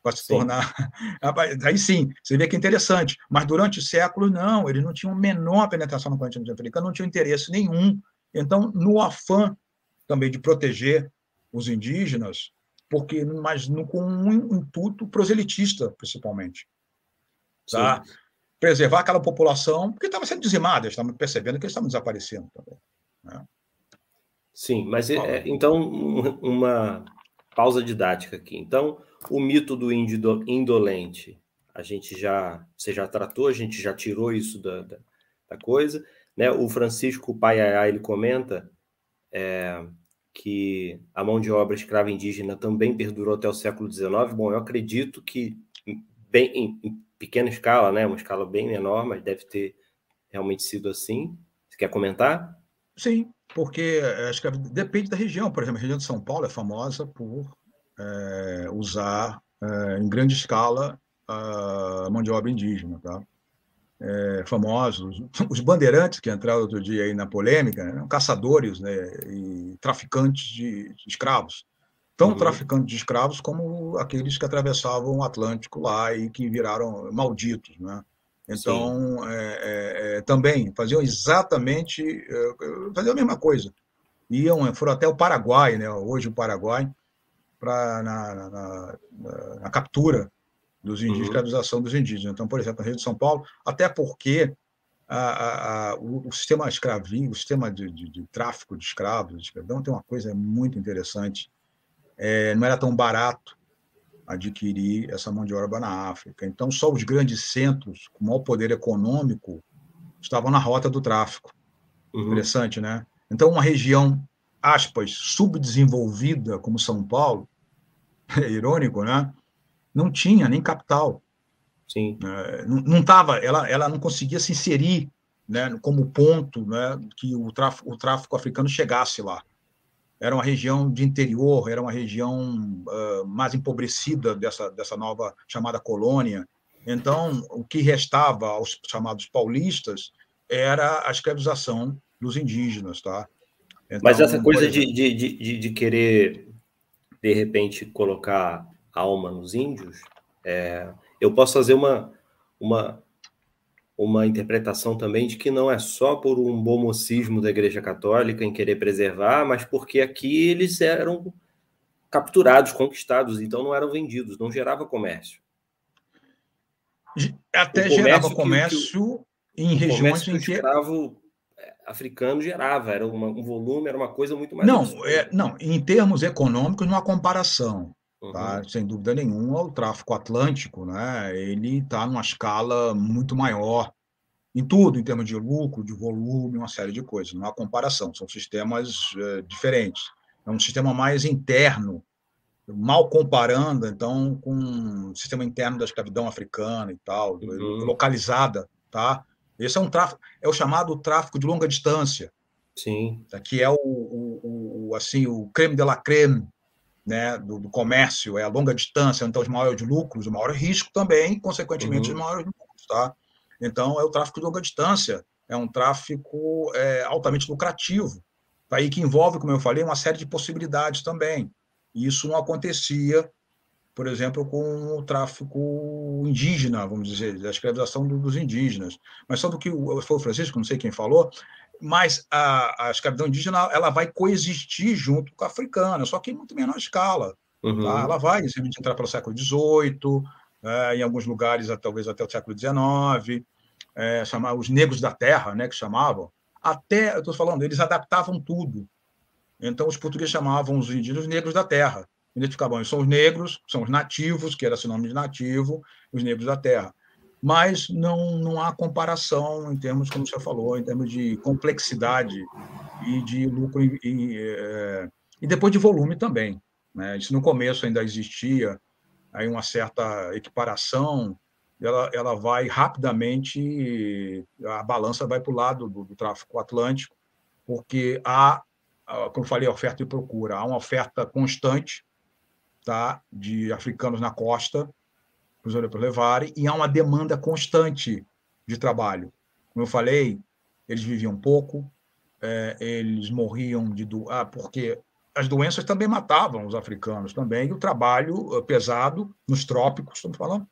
Para se sim. tornar. Aí sim, você vê que é interessante. Mas durante séculos, não, eles não tinham menor penetração no continente africano, não tinham interesse nenhum Então, no afã também de proteger os indígenas, porque mas no, com um intuito proselitista, principalmente. Tá? Preservar aquela população, porque estava sendo dizimada, estamos percebendo que eles estavam desaparecendo também. Né? Sim, mas é, então uma pausa didática aqui. Então, o mito do índio indolente, a gente já, você já tratou, a gente já tirou isso da, da, da coisa. Né? O Francisco Paiaiá, ele comenta é, que a mão de obra escrava indígena também perdurou até o século XIX. Bom, eu acredito que bem em, em pequena escala, né? uma escala bem menor, mas deve ter realmente sido assim. Você quer comentar? Sim, porque eh, acho que depende da região. Por exemplo, a região de São Paulo é famosa por é, usar é, em grande escala a mão de obra indígena, tá? É, famosos, os bandeirantes que entraram outro dia aí na polêmica, eram caçadores né, e traficantes de, de escravos. Tão uhum. traficantes de escravos como aqueles que atravessavam o Atlântico lá e que viraram malditos, né? Então, é, é, é, também faziam exatamente é, faziam a mesma coisa. Iam, foram até o Paraguai, né? hoje o Paraguai, pra, na, na, na, na captura dos indígenas, uhum. escravização dos indígenas. Então, por exemplo, na Rio de São Paulo, até porque a, a, a, o, o, sistema escravinho, o sistema de, de, de, tráfico de escravos, de escravidão, tem uma coisa muito interessante. É, não era tão barato adquirir essa mão de obra na África. Então, só os grandes centros com maior poder econômico estavam na rota do tráfico. Uhum. Interessante, né? Então, uma região, aspas, subdesenvolvida como São Paulo, é irônico, né? Não tinha nem capital. Sim. É, não estava, ela, ela não conseguia se inserir né, como ponto né, que o tráfico, o tráfico africano chegasse lá era uma região de interior, era uma região uh, mais empobrecida dessa, dessa nova chamada colônia. Então, o que restava aos chamados paulistas era a escravização dos indígenas, tá? Então, Mas essa coisa de, de, de, de, querer, de repente, colocar alma nos índios, é, eu posso fazer uma, uma, uma interpretação também de que não é só por um bom mocismo da Igreja Católica em querer preservar, mas porque aqui eles eram capturados, conquistados, então não eram vendidos, não gerava comércio. Até comércio gerava comércio que, em regiões que o escravo é, africano gerava, era uma, um volume, era uma coisa muito mais. Não, é, não, em termos econômicos, não há comparação. Tá? Uhum. Sem dúvida nenhuma, o tráfico atlântico, né? ele está numa escala muito maior em tudo, em termos de lucro, de volume, uma série de coisas. Não há comparação, são sistemas é, diferentes. É um sistema mais interno, mal comparando, então, com o sistema interno da escravidão africana e tal, uhum. localizada, tá? Esse é um tráfico, é o chamado tráfico de longa distância. Sim. Que é o, o, o assim, o creme de la creme né, do, do, comércio, é a longa distância, então os maiores lucros, o maior risco também, consequentemente, uhum. os maiores lucros. Tá? Então, é o tráfico de longa distância, é um tráfico é, altamente lucrativo, tá? e que envolve, como eu falei, uma série de possibilidades também. E isso não acontecia, por exemplo, com o tráfico indígena, vamos dizer, a escravização dos indígenas. Mas só do que foi o Francisco, não sei quem falou, mas a, a escravidão indígena ela vai coexistir junto com a africana, só que em muito menor escala. Tá? Uhum. Tá? Ela vai inicialmente entrar pelo século XVIII, é, em alguns lugares talvez até o século XIX, é, chamar os negros da terra, né, que chamavam. Até, eu estou falando, eles adaptavam tudo. Então, os portugueses chamavam os indígenas negros da terra. Identificavam, são os negros, são os nativos, que era sinônimo de nativo, os negros da terra mas não, não há comparação em termos, como você falou, em termos de complexidade e de lucro e, e, é, e depois de volume também. Né? Isso no começo ainda existia aí uma certa equiparação, ela, ela vai rapidamente, a balança vai para o lado do, do, tráfico atlântico, porque há, como eu falei, oferta e procura, há uma oferta constante tá, de africanos na costa, os europeus levarem, e há uma demanda constante de trabalho. Como eu falei, eles viviam pouco, é, eles morriam de do... ah, porque as doenças também matavam os africanos também, e o trabalho eh, pesado nos trópicos, estamos falando.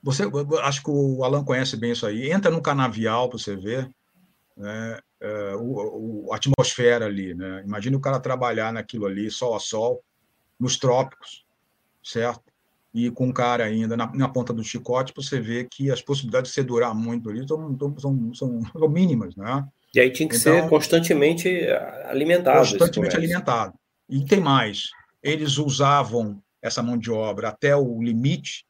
Você, acho que o Alan conhece bem isso aí. Entra no canavial para você ver. né, é, o, o, a atmosfera ali. Né? Imagine o cara trabalhar naquilo ali, sol a sol, nos trópicos, certo? E com o cara ainda na, na ponta do chicote, você vê que as possibilidades de você durar muito ali são, são, são, são mínimas, né? E aí tinha que então, ser constantemente alimentado. Constantemente alimentado. E tem mais. Eles usavam essa mão de obra até o limite.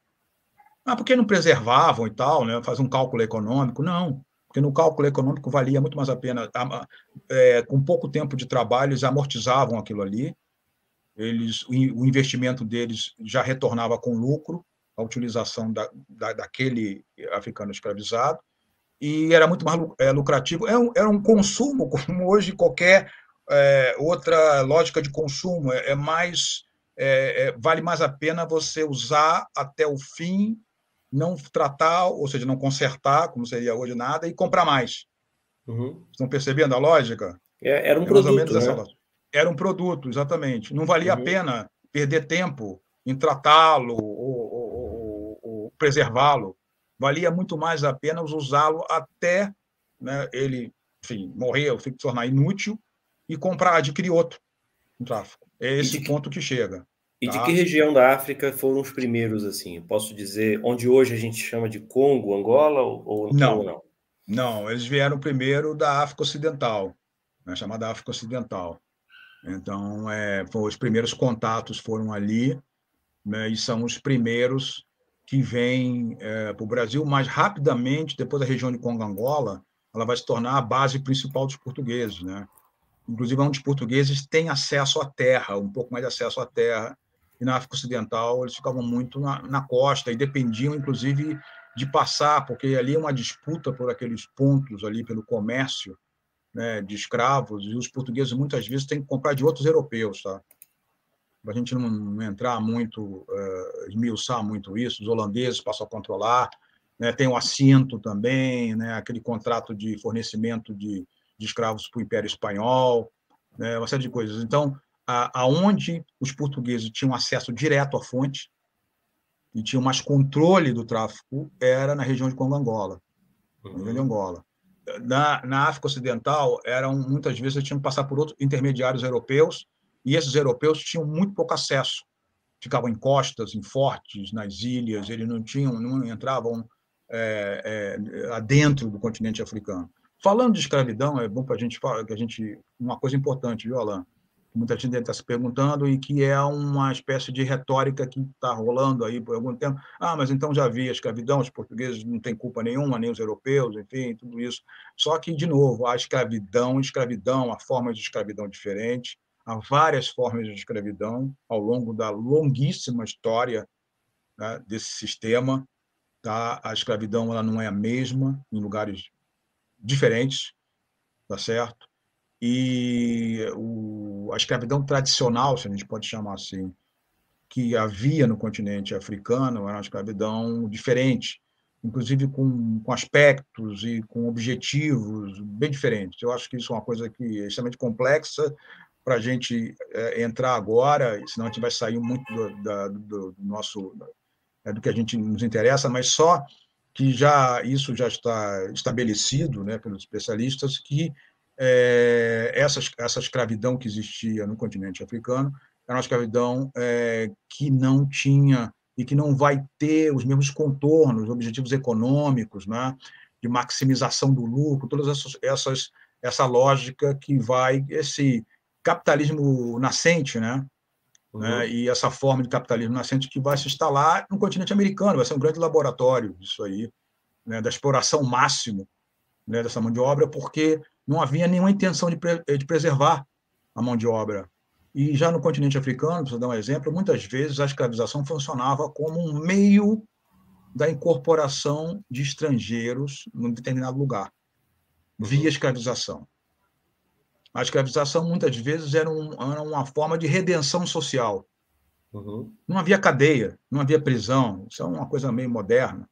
Ah, porque não preservavam e tal, né? Fazer um cálculo econômico? Não porque no cálculo econômico valia muito mais a pena. É, com pouco tempo de trabalho, eles amortizavam aquilo ali, eles, o investimento deles já retornava com lucro, a utilização da, da, daquele africano escravizado, e era muito mais é, lucrativo. Era é um, era um consumo, como hoje qualquer é, outra lógica de consumo, é, é mais. É, vale mais a pena você usar até o fim não tratar, ou seja, não consertar, como seria hoje nada, e comprar mais. Uhum. Estão percebendo a lógica? É, era um é produto. Né? Era um produto, exatamente. Não valia uhum. a pena perder tempo em tratá-lo ou, ou, ou, preservá-lo. Valia muito mais a pena usá-lo até né, ele, enfim, morrer ou se tornar inútil e comprar, adquirir outro no tráfico. É esse ponto que chega. E tá. de que região da África foram os primeiros, assim? Posso dizer, onde hoje a gente chama de Congo, Angola ou, não? Não? Não, eles vieram primeiro da África Ocidental, né, chamada África Ocidental. Então, é, os primeiros contatos foram ali, né, e são os primeiros que vêm é, para o Brasil mais rapidamente, depois da região de Congo-Angola, ela vai se tornar a base principal dos portugueses, né? Inclusive, onde os portugueses têm acesso à terra, um pouco mais de acesso à terra, e na África Ocidental eles ficavam muito na, na costa e dependiam, inclusive, de passar, porque ali é uma disputa por aqueles pontos ali, pelo comércio né, de escravos, e os portugueses muitas vezes têm que comprar de outros europeus, tá? Para a gente não, entrar muito, uh, esmiuçar muito isso, os holandeses passam a controlar, né, tem o assento também, né, aquele contrato de fornecimento de, de escravos para o Império Espanhol, né, uma série de coisas. Então, aonde os portugueses tinham acesso direto à fonte e tinham mais controle do tráfico era na região de região de uhum. Angola. Na, na África Ocidental, eram muitas vezes tinham que passar por outros intermediários europeus e esses europeus tinham muito pouco acesso. Ficavam em costas, em fortes, nas ilhas, eles não tinham, não entravam é, é, adentro do continente africano. Falando de escravidão, é bom para a gente falar que a gente uma coisa importante, viu, Alain? Muita gente estar se perguntando, e que é uma espécie de retórica que está rolando aí por algum tempo. Ah, mas então já havia escravidão, os portugueses não têm culpa nenhuma, nem os europeus, enfim, tudo isso. Só que, de novo, a escravidão, escravidão, a forma de escravidão diferente, há várias formas de escravidão ao longo da longuíssima história né, desse sistema. Tá? A escravidão ela não é a mesma em lugares diferentes, tá certo? E o, a escravidão tradicional, se a gente pode chamar assim, que havia no continente africano, era uma escravidão diferente, inclusive com, com aspectos e com objetivos bem diferentes. Eu acho que isso é uma coisa que é extremamente complexa para a gente é, entrar agora, senão a gente vai sair muito do, da, do, do nosso é, do que a gente nos interessa, mas só que já isso já está estabelecido, né, pelos especialistas que é, essa, essa escravidão que existia no continente africano era uma escravidão é, que não tinha e que não vai ter os mesmos contornos, objetivos econômicos, né, de maximização do lucro, todas essas, essas essa lógica que vai esse capitalismo nascente, né, uhum. né, e essa forma de capitalismo nascente que vai se instalar no continente americano, vai ser um grande laboratório isso aí, né, da exploração máxima né, dessa mão de obra, porque não havia nenhuma intenção de, pre de preservar a mão de obra. E já no continente africano, para dar um exemplo, muitas vezes a escravização funcionava como um meio da incorporação de estrangeiros num determinado lugar, via uhum. escravização. A escravização, muitas vezes, era, um, era uma forma de redenção social. Uhum. Não havia cadeia, não havia prisão, isso é uma coisa meio moderna.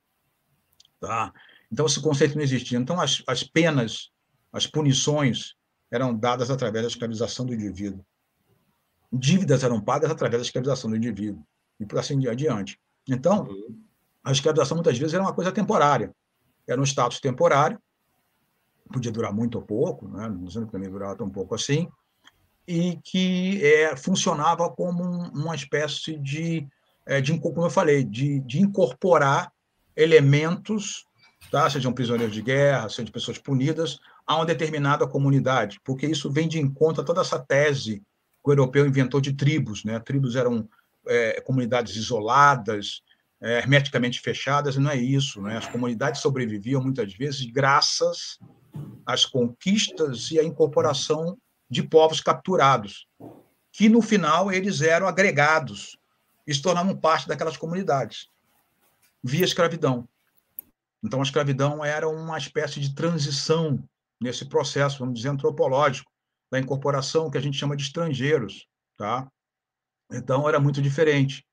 Tá? Então, esse conceito não existia. Então, as, as penas as punições eram dadas através da escravização do indivíduo. Dívidas eram pagas através da escravização do indivíduo. E por assim adiante. Então, a escravização muitas vezes era uma coisa temporária. Era um status temporário, podia durar muito ou pouco, né? não dizendo que também durava tão pouco assim, e que é, funcionava como um, uma espécie de, é, de, como eu falei, de, de incorporar elementos, tá? sejam prisioneiros de guerra, sejam pessoas punidas, a uma determinada comunidade, porque isso vem de encontro a toda essa tese que o europeu inventou de tribos. Né? Tribos eram é, comunidades isoladas, é, hermeticamente fechadas, e não é isso. Né? As comunidades sobreviviam muitas vezes graças às conquistas e à incorporação de povos capturados, que no final eles eram agregados e se tornavam parte daquelas comunidades, via escravidão. Então, a escravidão era uma espécie de transição nesse processo, vamos dizer, antropológico, da incorporação que a gente chama de estrangeiros. Tá? Então, era muito diferente.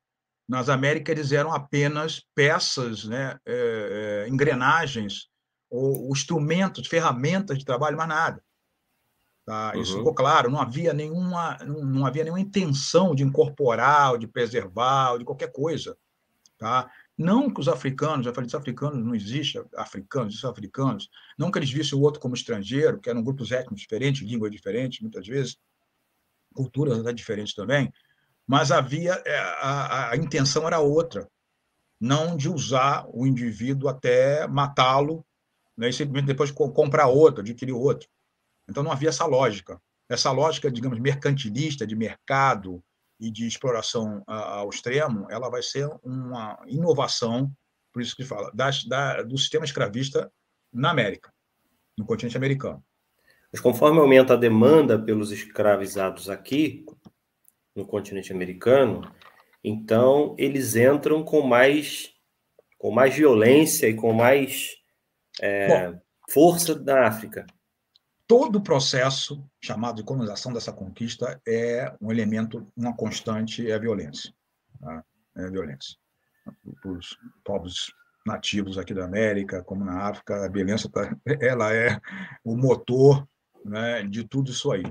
Nas Américas, eles eram apenas peças, né, é, é, engrenagens, ou, ou instrumentos, ferramentas de trabalho, mais nada. Tá? Isso uhum. ficou claro, não havia, nenhuma, não, não havia nenhuma intenção de incorporar, ou de preservar, ou de qualquer coisa. Tá? Não que os africanos, já falei dos africanos, não existe africanos, isso africanos, não que eles vissem o outro como estrangeiro, que eram grupos étnicos diferentes, línguas diferentes, muitas vezes, culturas até diferentes também, mas havia é, a, a intenção era outra, não de usar o indivíduo até matá-lo, né, e simplesmente depois comprar outro, adquirir outro. Então não havia essa lógica. Essa lógica, digamos, mercantilista, de mercado e de exploração ao extremo, ela vai ser uma inovação, por isso que fala, das, da, do sistema escravista na América, no continente americano. Mas conforme aumenta a demanda pelos escravizados aqui, no continente americano, então eles entram com mais, com mais violência e com mais é, Bom, força da África todo o processo chamado de colonização dessa conquista é um elemento, uma constante, é a violência. Tá? É a violência. Os povos nativos aqui da América, como na África, a violência tá, ela é o motor né, de tudo isso aí.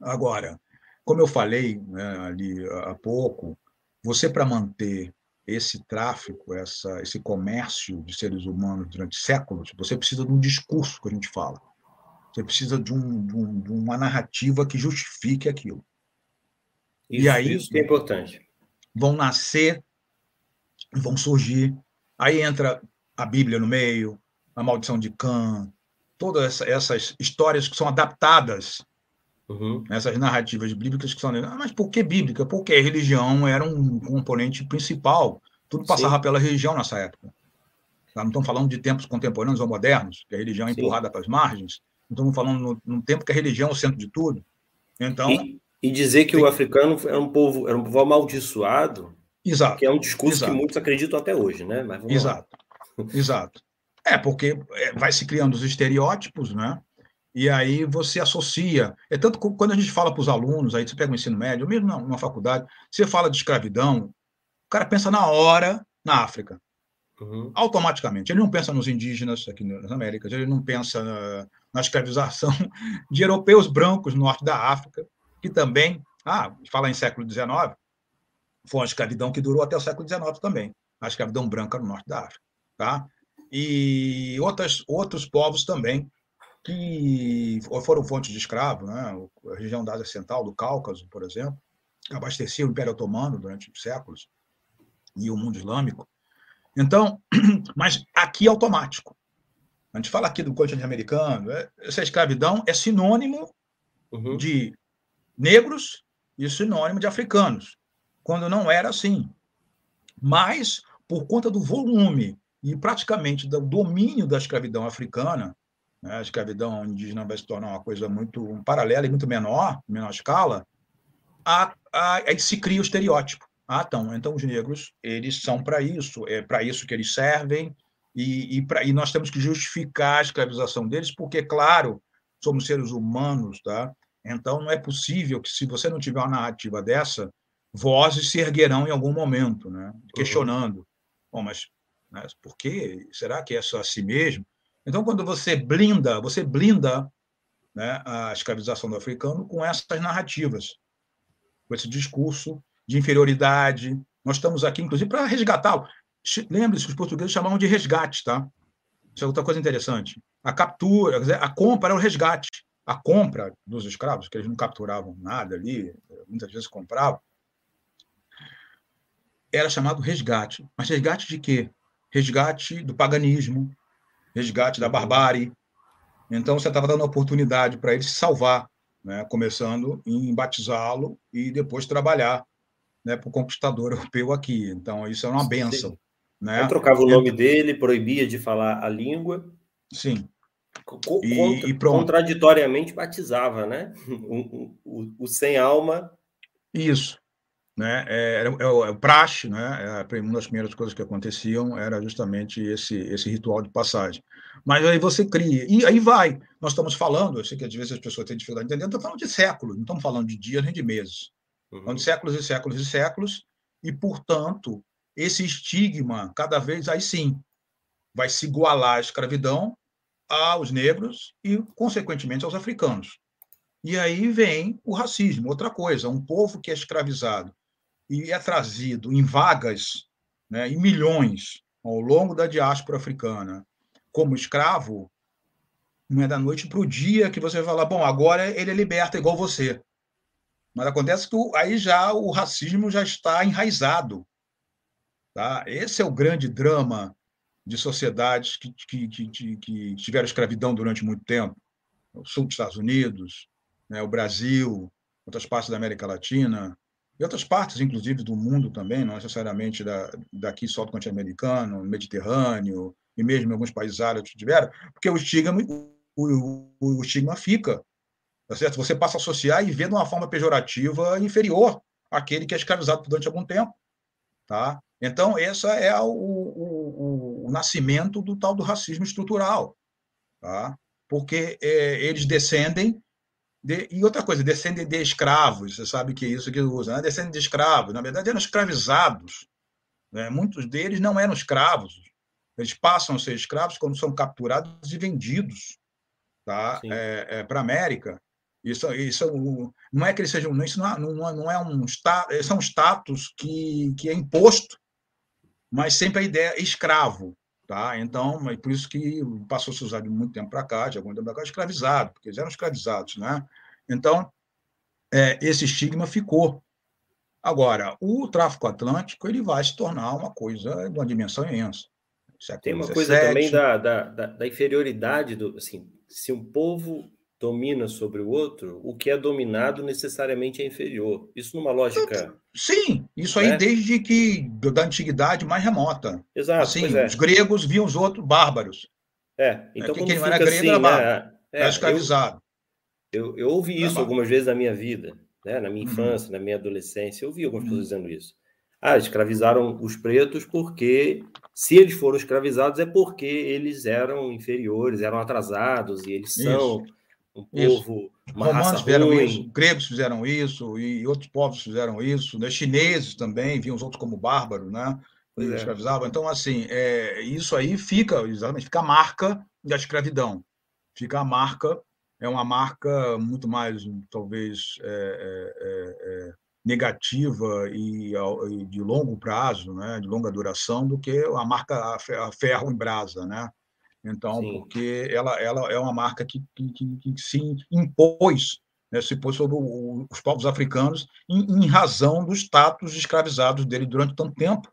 Agora, como eu falei né, ali há pouco, você para manter esse tráfico, essa, esse comércio de seres humanos durante séculos, você precisa de um discurso que a gente fala. Você precisa de, um, de, um, de uma narrativa que justifique aquilo. Isso, e aí isso é importante. Vão nascer, vão surgir. Aí entra a Bíblia no meio, a maldição de Cã, todas essa, essas histórias que são adaptadas, uhum. essas narrativas bíblicas que são. Ah, mas por que bíblica? Porque a religião era um componente principal. Tudo passava Sim. pela religião nessa época. Não estamos falando de tempos contemporâneos ou modernos, que a religião é empurrada para as margens. Estamos falando no, num tempo que a religião é o centro de tudo. Então. E, e dizer que tem... o africano era um povo, era um povo amaldiçoado. Exato. Que é um discurso Exato. que muitos acreditam até hoje, né? Exato. Lá. Exato. É, porque é, vai se criando os estereótipos, né? E aí você associa. É tanto que quando a gente fala para os alunos, aí você pega o ensino médio, mesmo na, na faculdade, você fala de escravidão, o cara pensa na hora na África. Uhum. Automaticamente. Ele não pensa nos indígenas aqui nas Américas, ele não pensa na, escravização de europeus brancos no norte da África, que também, ah, fala em século XIX, foi uma escravidão que durou até o século XIX também, a escravidão branca no norte da África. Tá? E outras, outros povos também que foram fontes de escravo, né? a região da Ásia Central, do Cáucaso, por exemplo, abastecia o Império Otomano durante séculos e o mundo islâmico. Então, mas aqui é automático. A gente fala aqui do continente americano, é, essa escravidão é sinônimo uhum. de negros e sinônimo de africanos, quando não era assim. Mas, por conta do volume e praticamente do domínio da escravidão africana, né, a escravidão indígena vai se tornar uma coisa muito um paralela e muito menor, menor escala, a, a, aí se cria o estereótipo. Ah, então, então os negros, eles são para isso, é para isso que eles servem, e, e, pra, e, nós temos que justificar a escravização deles, porque, claro, somos seres humanos, tá? Então, não é possível que, se você não tiver uma narrativa dessa, vozes se erguerão em algum momento, né? questionando. Uhum. Bom, mas, mas por quê? Será que é só assim mesmo? Então, quando você blinda, você blinda né, a escravização do africano com essas narrativas, com esse discurso de inferioridade. Nós estamos aqui, inclusive, para resgatá-lo. Lembre-se que os portugueses chamavam de resgate, tá? Isso é outra coisa interessante. a captura, a compra era o resgate. A compra dos escravos, que eles não capturavam nada ali, muitas vezes compravam, era chamado resgate. Mas resgate de quê? Resgate do paganismo, resgate da barbárie. Então, você estava dando oportunidade para ele se salvar, né? começando em batizá-lo e depois trabalhar né, para o conquistador europeu aqui. Então, isso é uma benção. Né? Eu trocava o nome dele, proibia de falar a língua. Sim. Co e, e contraditoriamente batizava, né? O, o, o, sem alma. Isso. Né? É, é, é, o, é o praxe, né? Uma das primeiras coisas que aconteciam era justamente esse, esse ritual de passagem. Mas aí você cria, e aí vai. Nós estamos falando, eu sei que às vezes as pessoas têm dificuldade de entender, estamos falando de séculos, não estamos falando de dias nem de meses. Uhum. Falando de séculos e séculos e séculos, e, portanto, esse estigma, cada vez, aí sim, vai se igualar à escravidão aos negros e, consequentemente, aos africanos. E aí vem o racismo, outra coisa, um povo que é escravizado e é trazido em vagas, né, em milhões, ao longo da diáspora africana, como escravo, não é da noite para o dia que você vai falar, bom, agora ele é liberto igual você. Mas acontece que aí já o racismo já está enraizado. Tá? Esse é o grande drama de sociedades que, que, que, que tiveram escravidão durante muito tempo. O sul dos Estados Unidos, né, o Brasil, outras partes da América Latina, e outras partes, inclusive, do mundo também, não necessariamente da, daqui só do continente americano, Mediterrâneo, e mesmo em alguns países árabes tiveram, porque o estigma, o, o, o estigma fica. Tá certo? Você passa a associar e ver de uma forma pejorativa inferior àquele que é escravizado durante algum tempo. Tá? Então, esse é o, o, o, nascimento do tal do racismo estrutural, tá? porque é, eles descendem de, e outra coisa, descendem de escravos, você sabe que é isso que usa, né? descendem de escravos, na verdade eram escravizados, né? muitos deles não eram escravos, eles passam a ser escravos quando são capturados e vendidos tá? É, é, para a América. Isso, isso não é que eles sejam, isso não, é, não, não é um são status que, que é imposto mas sempre a ideia é escravo. Tá? Então, por isso que passou a se usar de muito tempo para cá, de algum tempo para cá, escravizado, porque eles eram escravizados. Né? Então, é, esse estigma ficou. Agora, o tráfico atlântico ele vai se tornar uma coisa de uma dimensão imensa. Tem uma 17, coisa também da, da, da, da inferioridade do assim, se um povo domina sobre o outro, o que é dominado necessariamente é inferior. Isso numa lógica. Sim, isso aí né? desde que da antiguidade mais remota. Exato. Assim, é. os gregos viam os outros bárbaros. É, né, então quem não era grego assim, era bárbaro, né? é, era escravizado. Eu, eu, eu ouvi isso algumas vezes na minha vida, né? na minha uhum. infância, uhum. na minha adolescência, eu ouvi algumas uhum. pessoas dizendo isso. Ah, escravizaram os pretos porque, se eles foram escravizados, é porque eles eram inferiores, eram atrasados, e eles são isso um povo, uma Romanos fizeram ruim. isso, gregos fizeram isso, e outros povos fizeram isso, né? chineses também, viam os outros como bárbaros, né? É. escravizavam. Então, assim, é, isso aí fica, exatamente, fica a marca da escravidão. Fica a marca, é uma marca muito mais, talvez, é, é, é, é negativa e, e, de longo prazo, né? de longa duração, do que a marca a ferro em brasa, né? Então, Sim. porque ela, ela é uma marca que, que, que, que se impôs, né, se pôs sobre o, os povos africanos em, em, razão do status escravizados dele durante tanto tempo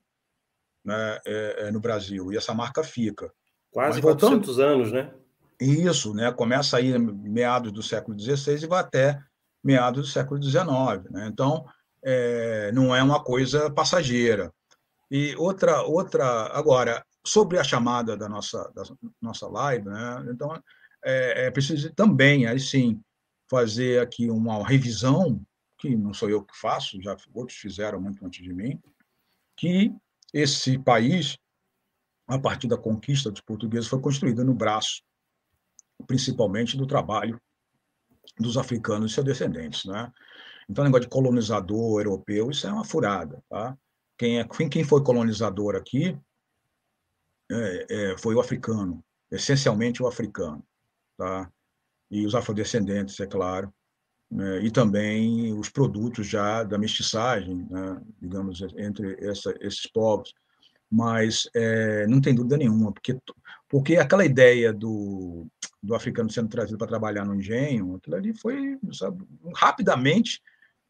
né, é, é, no Brasil. E essa marca fica. Quase Mas, voltando, 400 anos, né? Isso, né? Começa aí meados do século XVI e vai até meados do século XIX. Né? Então, é, não é uma coisa passageira. E outra, outra agora, sobre a chamada da nossa, da nossa live, né? então é, é preciso também, aí sim, fazer aqui uma revisão, que não sou eu que faço, já outros fizeram muito antes de mim, que esse país, a partir da conquista dos portugueses, foi construído no braço, principalmente do trabalho dos africanos e seus descendentes. Né? Então, o negócio de colonizador europeu, isso é uma furada. Tá? Quem, é, quem foi colonizador aqui é, é, foi o africano, essencialmente o africano, tá? E os afrodescendentes, é claro, né? e também os produtos já da mestiçagem, né? digamos, entre essa, esses povos. Mas é, não tem dúvida nenhuma, porque, porque aquela ideia do, do africano sendo trazido para trabalhar no engenho, aquilo ali foi, sabe, rapidamente,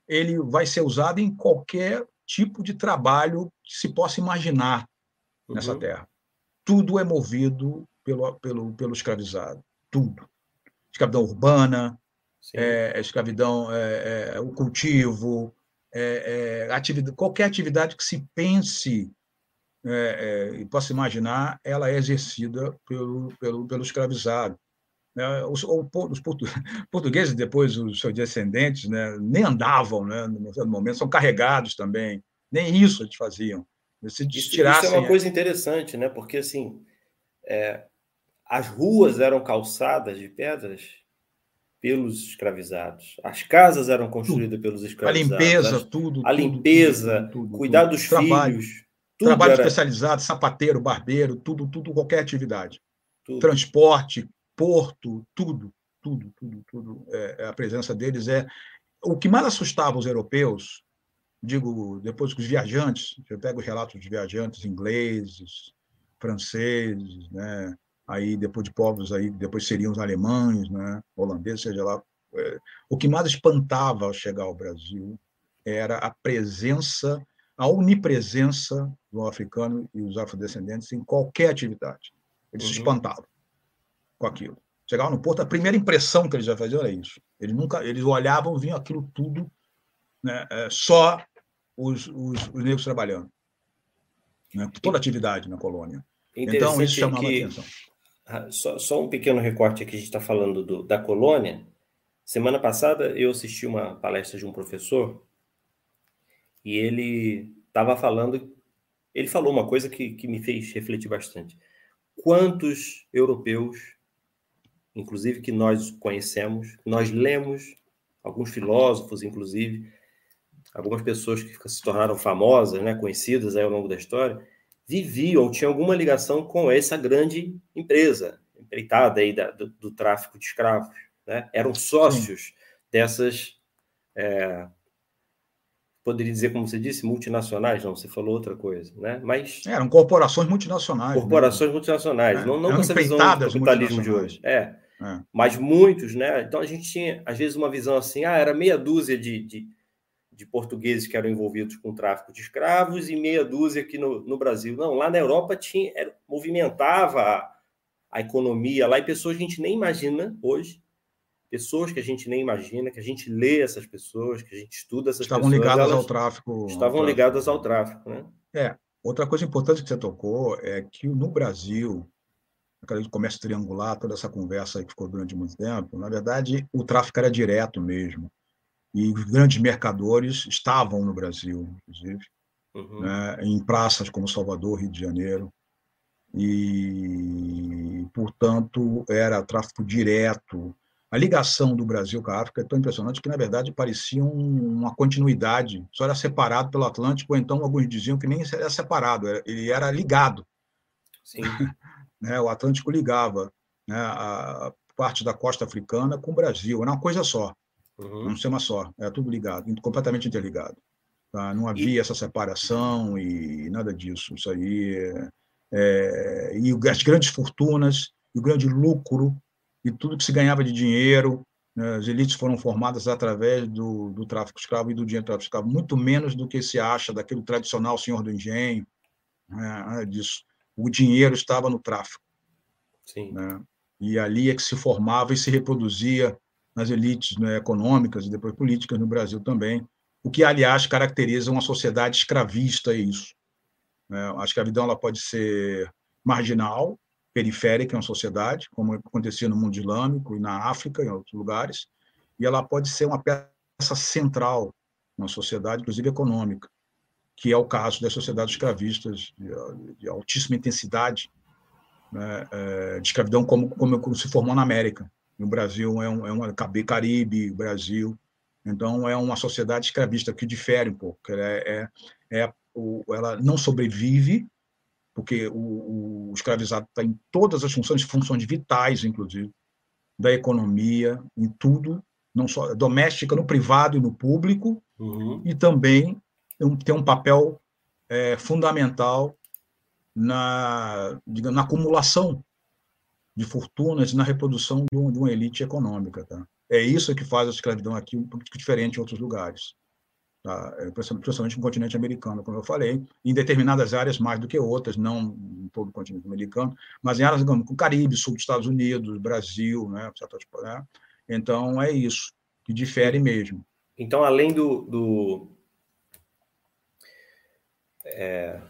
ele vai ser usado em qualquer tipo de trabalho que se possa imaginar nessa uhum. terra. Tudo é movido pelo, pelo, pelo escravizado, tudo. Escravidão urbana, é, escravidão, é, é, o cultivo, é, é, atividade, qualquer atividade que se pense é, e possa imaginar, ela é exercida pelo, pelo, pelo escravizado. Os, os, portugueses, depois os seus descendentes, né, nem andavam né, no momento, são carregados também. Nem isso eles faziam. Se isso, tirassem... isso é uma coisa interessante, né? porque assim, é, as ruas eram calçadas de pedras pelos escravizados. As casas eram construídas tudo. pelos escravizados. A limpeza, tudo. A limpeza, tudo, tudo, cuidar dos trabalho, filhos. trabalho era... especializado, sapateiro, barbeiro, tudo, tudo, qualquer atividade. Transporte, porto, tudo, tudo, tudo, tudo. É, é, a presença deles é o que mais assustava os europeus. Digo, depois que os viajantes, eu pego os relatos dos viajantes ingleses, franceses, né? Aí depois de povos aí, depois seriam os alemães, né? Holandeses, seja lá. É, o que mais espantava ao chegar ao Brasil era a presença, a onipresença do africano e os afrodescendentes em qualquer atividade. Eles uhum. se espantavam com aquilo. Chegavam no porto, a primeira impressão que eles já faziam era isso. Eles nunca, eles olhavam, vinham aquilo tudo, né, é, só os, os, os, negros trabalhando, né, toda atividade na colônia. Então isso chamava que, atenção. Ah, só, só, um pequeno recorte aqui, a gente está falando do, da colônia. Semana passada eu assisti uma palestra de um professor e ele estava falando, ele falou uma coisa que, que me fez refletir bastante. Quantos europeus inclusive que nós conhecemos, nós lemos, alguns filósofos, inclusive, algumas pessoas que se tornaram famosas, né, conhecidas ao longo da história, viviam, tinham alguma ligação com essa grande empresa, empreitada aí da, do, do, tráfico de escravos, né? Eram sócios dessas, é, poderia dizer, como você disse, multinacionais, não, você falou outra coisa, né? Mas... Eram corporações multinacionais. Né? Corporações né? multinacionais, é, não, não com essa visão do capitalismo de hoje. É, é. Mas muitos, né? Então a gente tinha, às vezes, uma visão assim: ah, era meia dúzia de, de, de portugueses que eram envolvidos com tráfico de escravos e meia dúzia aqui no, no Brasil. Não, lá na Europa tinha, era, movimentava a, a economia lá e pessoas que a gente nem imagina hoje, pessoas que a gente nem imagina, que a gente lê essas pessoas, que a gente estuda essas estavam pessoas. Estavam ligadas ao tráfico. Estavam ao ligadas tráfico. ao tráfico, né? É. Outra coisa importante que você tocou é que no Brasil aquela de comércio triangular, toda essa conversa que ficou durante muito tempo, na verdade, o tráfico era direto mesmo. E os grandes mercadores estavam no Brasil, inclusive, uhum. né, em praças como Salvador, Rio de Janeiro. E, portanto, era tráfico direto. A ligação do Brasil com a África é tão impressionante que, na verdade, parecia uma continuidade, só era separado pelo Atlântico, ou então alguns diziam que nem era separado, ele era ligado. Sim. Né? O Atlântico ligava né, a parte da costa africana com o Brasil, era uma coisa só, uhum. um sistema só, era tudo ligado, completamente interligado. Tá? Não havia e... essa separação e nada disso. Isso aí. É, é, e as grandes fortunas, e o grande lucro, e tudo que se ganhava de dinheiro, né, as elites foram formadas através do, do tráfico escravo e do dinheiro do tráfico escravo, muito menos do que se acha daquele tradicional senhor do engenho, né, disso o dinheiro estava no tráfico. Sim. Né? E ali é que se formava e se reproduzia nas elites né, econômicas e depois políticas no Brasil também, o que, aliás, caracteriza uma sociedade escravista, é isso. Né? A escravidão ela pode ser marginal, periférica em uma sociedade, como acontecia no mundo islâmico e na África, em outros lugares, e ela pode ser uma peça central na sociedade, inclusive econômica que é o caso das sociedades escravistas de, de altíssima intensidade né, é, de escravidão, como, como, se formou na América. No Brasil é, um, é uma Caribe, Brasil. Então, é uma sociedade escravista que difere um pouco. Ela, é, é, é o, ela não sobrevive, porque o, o escravizado está em todas as funções, funções vitais, inclusive, da economia, em tudo, não só doméstica, no privado e no público, uhum. e também tem um papel é, fundamental na, digamos, na acumulação de fortunas na reprodução de, uma elite econômica. Tá? É isso que faz a escravidão aqui um pouco diferente em outros lugares. Tá? É, principalmente no continente americano, como eu falei, em determinadas áreas mais do que outras, não em todo o continente americano, mas em áreas como o Caribe, sul dos Estados Unidos, Brasil, né? né? Então, é isso, que difere mesmo. Então, além do, do é,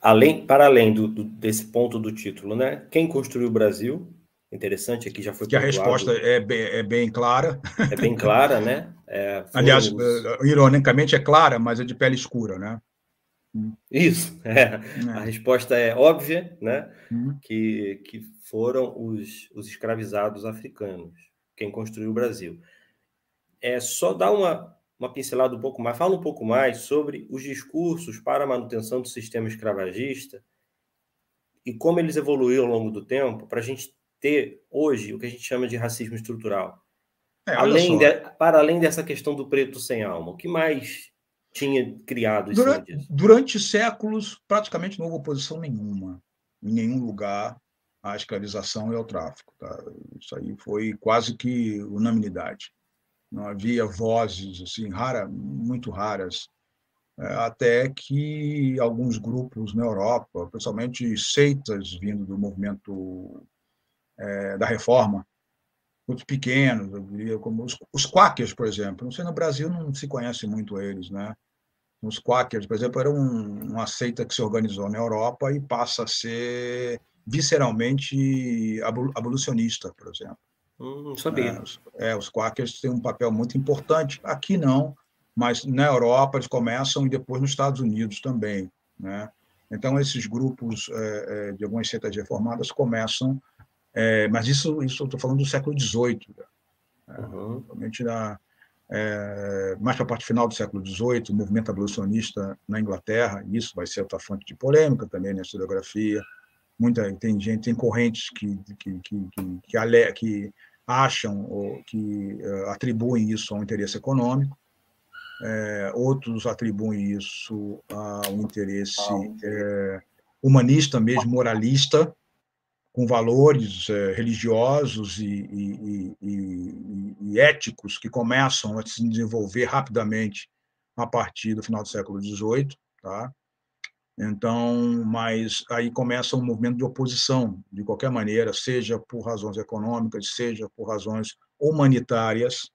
além, para além do, do, desse ponto do título, né? Quem construiu o Brasil? Interessante aqui já foi que a resposta é bem, é bem clara. É bem clara, né? É, Aliás, os... Eh, ironicamente é clara, mas é de pele escura, né? Isso, é. é. a resposta é óbvia, né? Uhum. Que, que foram os, os escravizados africanos, quem construiu o Brasil. É só dar uma, uma pincelada um pouco mais, fala um pouco mais sobre os discursos para a manutenção do sistema escravagista e como eles evoluíram ao longo do tempo para a gente ter hoje o que a gente chama de racismo estrutural. É, além de, para além dessa questão do preto sem alma, o que mais tinha criado isso? Durante, durante séculos, praticamente não houve oposição nenhuma, em nenhum lugar, à escravização e ao tráfico. Tá? Isso aí foi quase que unanimidade não havia vozes assim rara, muito raras, é, até que alguns grupos na Europa, principalmente seitas vindo do movimento é, da reforma, muito pequenos, eu diria, como os, os quakers, por exemplo. Não sei, no Brasil não se conhece muito eles, né? Os quakers, por exemplo, era um, uma seita que se organizou na Europa e passa a ser visceralmente abolicionista, por exemplo. Hum, não sabia. É, é, os Quakers têm um papel muito importante. Aqui não, mas na Europa eles começam e depois nos Estados Unidos também. Né? Então, esses grupos é, é de algumas seitas reformadas começam, é, mas isso, isso eu estou falando do século XVIII, né? uhum. na, é, mais para a parte final do século XVIII, o movimento abolicionista na Inglaterra, isso vai ser outra fonte de polêmica também na historiografia. Muita, tem gente, tem correntes que, que, que, que, que, que acham ou que uh, atribuem isso a um interesse econômico, é, outros atribuem isso a um interesse é, humanista mesmo, moralista, com valores é, religiosos e, e, e, e, éticos que começam a se desenvolver rapidamente a partir do final do século XVIII, tá? Então, mas aí começa um movimento de oposição, de qualquer maneira, seja por razões econômicas, seja por razões humanitárias.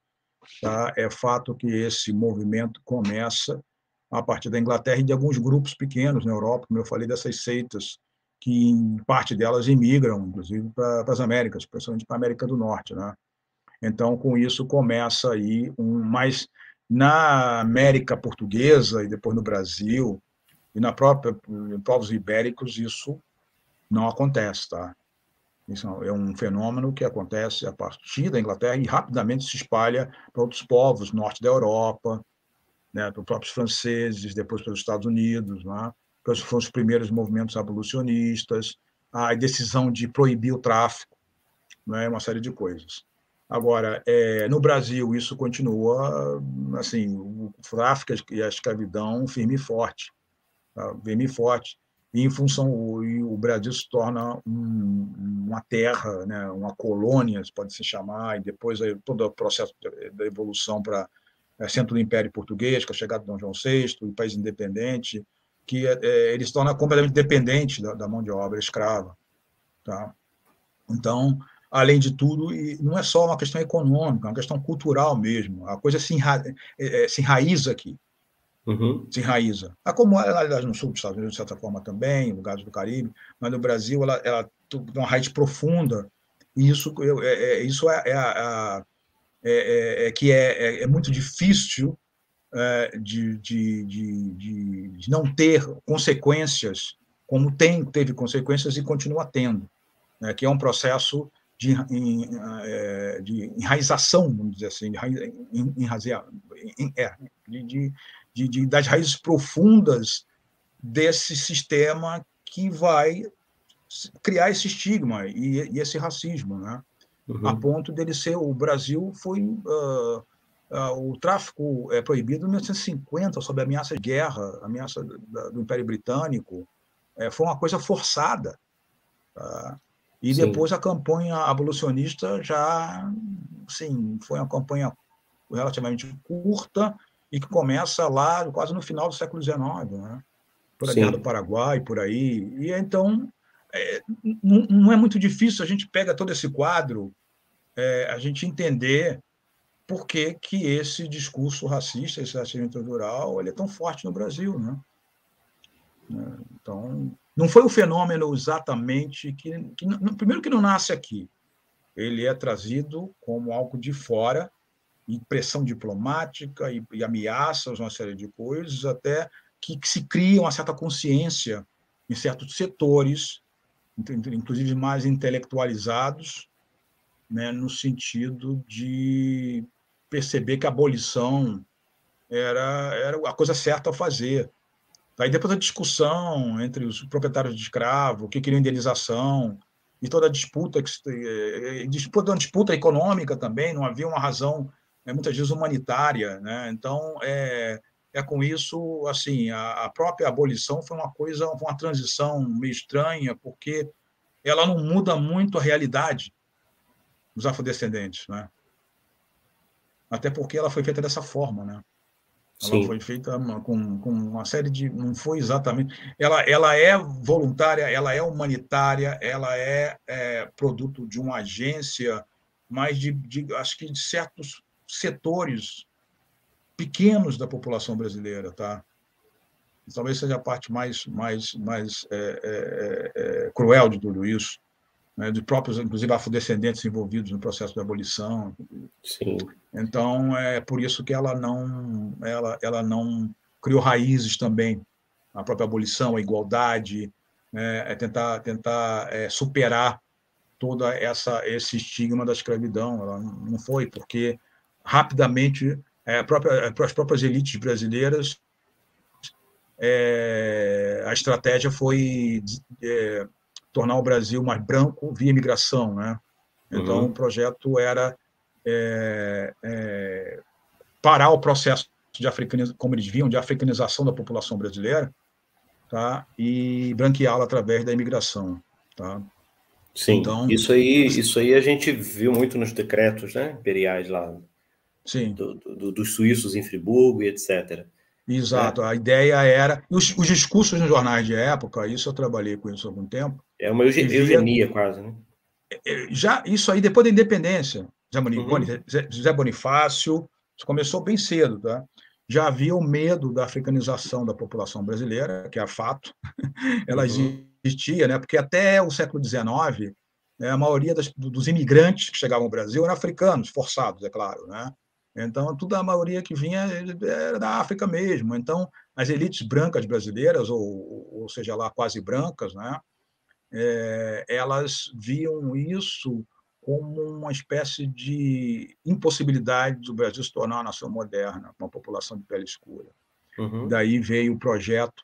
Tá? É fato que esse movimento começa a partir da Inglaterra e de alguns grupos pequenos na Europa, como eu falei, dessas seitas, que parte delas imigram, inclusive, para, as Américas, principalmente para a América do Norte. Né? Então, com isso, começa aí um mais na América Portuguesa e depois no Brasil, e na própria, em povos ibéricos, isso não acontece, tá? Isso é um fenômeno que acontece a partir da Inglaterra e rapidamente se espalha para outros povos, norte da Europa, né, para os próprios franceses, depois para os Estados Unidos, né, que foram os primeiros movimentos abolicionistas, a decisão de proibir o tráfico, né, uma série de coisas. Agora, é, no Brasil, isso continua, assim, o tráfico e a escravidão firme e forte bem forte, e em função o, e o Brasil se torna um, uma terra, né, uma colônia, pode se chamar, e depois aí, todo o processo da evolução para é, centro do Império Português, com a chegada de Dom João VI, o país independente, que é, é, ele se torna completamente dependente da, da, mão de obra escrava, tá? Então, além de tudo, e não é só uma questão econômica, é uma questão cultural mesmo. A coisa se, enra, é, é se enraiza aqui uhum. se enraiza. Ah, como, aliás, no sul dos Estados Unidos, de certa forma também, em lugares do Caribe, mas no Brasil ela, ela tem uma raiz profunda, e isso, é, é, isso é, é, a, é, é, é que é, é, muito difícil de, de, de, de, não ter consequências, como tem, teve consequências e continua tendo, né, que é um processo de, de enraização, vamos dizer assim, de, enraizar, de, de, de, de, das raízes profundas desse sistema que vai criar esse estigma e, e esse racismo, né? Uhum. A ponto dele ser o Brasil foi uh, uh, o tráfico é proibido em 1950 sob ameaça de guerra, ameaça do, do Império Britânico, é, foi uma coisa forçada. Tá? E Sim. depois a campanha abolicionista já, sim, foi uma campanha relativamente curta e que começa lá quase no final do século XIX, né? por a Guerra do Paraguai, por aí. E então é, não, não, é muito difícil a gente pega todo esse quadro, é, a gente entender por que, que esse discurso racista, esse racismo estrutural, ele é tão forte no Brasil, né? Então, não foi o fenômeno exatamente que, que primeiro que não nasce aqui, ele é trazido como algo de fora, e pressão diplomática e, e ameaças, uma série de coisas, até que, que se cria uma certa consciência em certos setores, inclusive mais intelectualizados, né, no sentido de perceber que a abolição era, era a coisa certa a fazer. Aí depois a discussão entre os proprietários de escravo, que queriam indenização, e toda a disputa, que, disputa, uma disputa econômica também, não havia uma razão, é, muitas vezes, humanitária. Né? Então, é, é com isso, assim, a, a própria abolição foi uma coisa, uma transição meio estranha, porque ela não muda muito a realidade dos afrodescendentes, né? Até porque ela foi feita dessa forma, né? Ela Sim. foi feita com, com uma série de. Não foi exatamente. Ela, ela é voluntária, ela é humanitária, ela é, é produto de uma agência, mas de, de, acho que de certos setores pequenos da população brasileira, tá? Talvez seja a parte mais, mais, mais é, é, é, é cruel de tudo isso né, de próprios, inclusive, afrodescendentes envolvidos no processo de abolição. Sim. Então, é por isso que ela não, ela, ela não criou raízes também. A própria abolição, a igualdade, né, é tentar, tentar é, superar toda essa esse estigma da escravidão. Ela não foi, porque rapidamente é, própria, as próprias elites brasileiras é, a estratégia foi é, tornar o Brasil mais branco via imigração, né? Então, uhum. o projeto era é, é, parar o processo de africanização, como eles viam, de africanização da população brasileira, tá? E branqueá-la através da imigração, tá? Sim, então, isso aí, isso aí a gente viu muito nos decretos, né, imperiais lá. Sim. Do, do, dos suíços em Friburgo e etc. Exato, é. a ideia era. Os, os, discursos nos jornais de época, isso eu trabalhei com isso há algum tempo. É uma eugenia quase, né? É, é, já, isso aí, depois da independência, José uhum. Bonifácio, isso começou bem cedo, tá? Já havia o medo da africanização da população brasileira, que é fato, ela uhum. existia, né? Porque até o século XIX, né, a maioria das, dos imigrantes que chegavam ao Brasil eram africanos, forçados, é claro, né? Então, toda a maioria que vinha era da África mesmo. Então, as elites brancas brasileiras, ou, ou seja lá, quase brancas, né, é, elas viam isso como uma espécie de impossibilidade do Brasil se tornar uma nação moderna, com uma população de pele escura. Uhum. Daí veio o projeto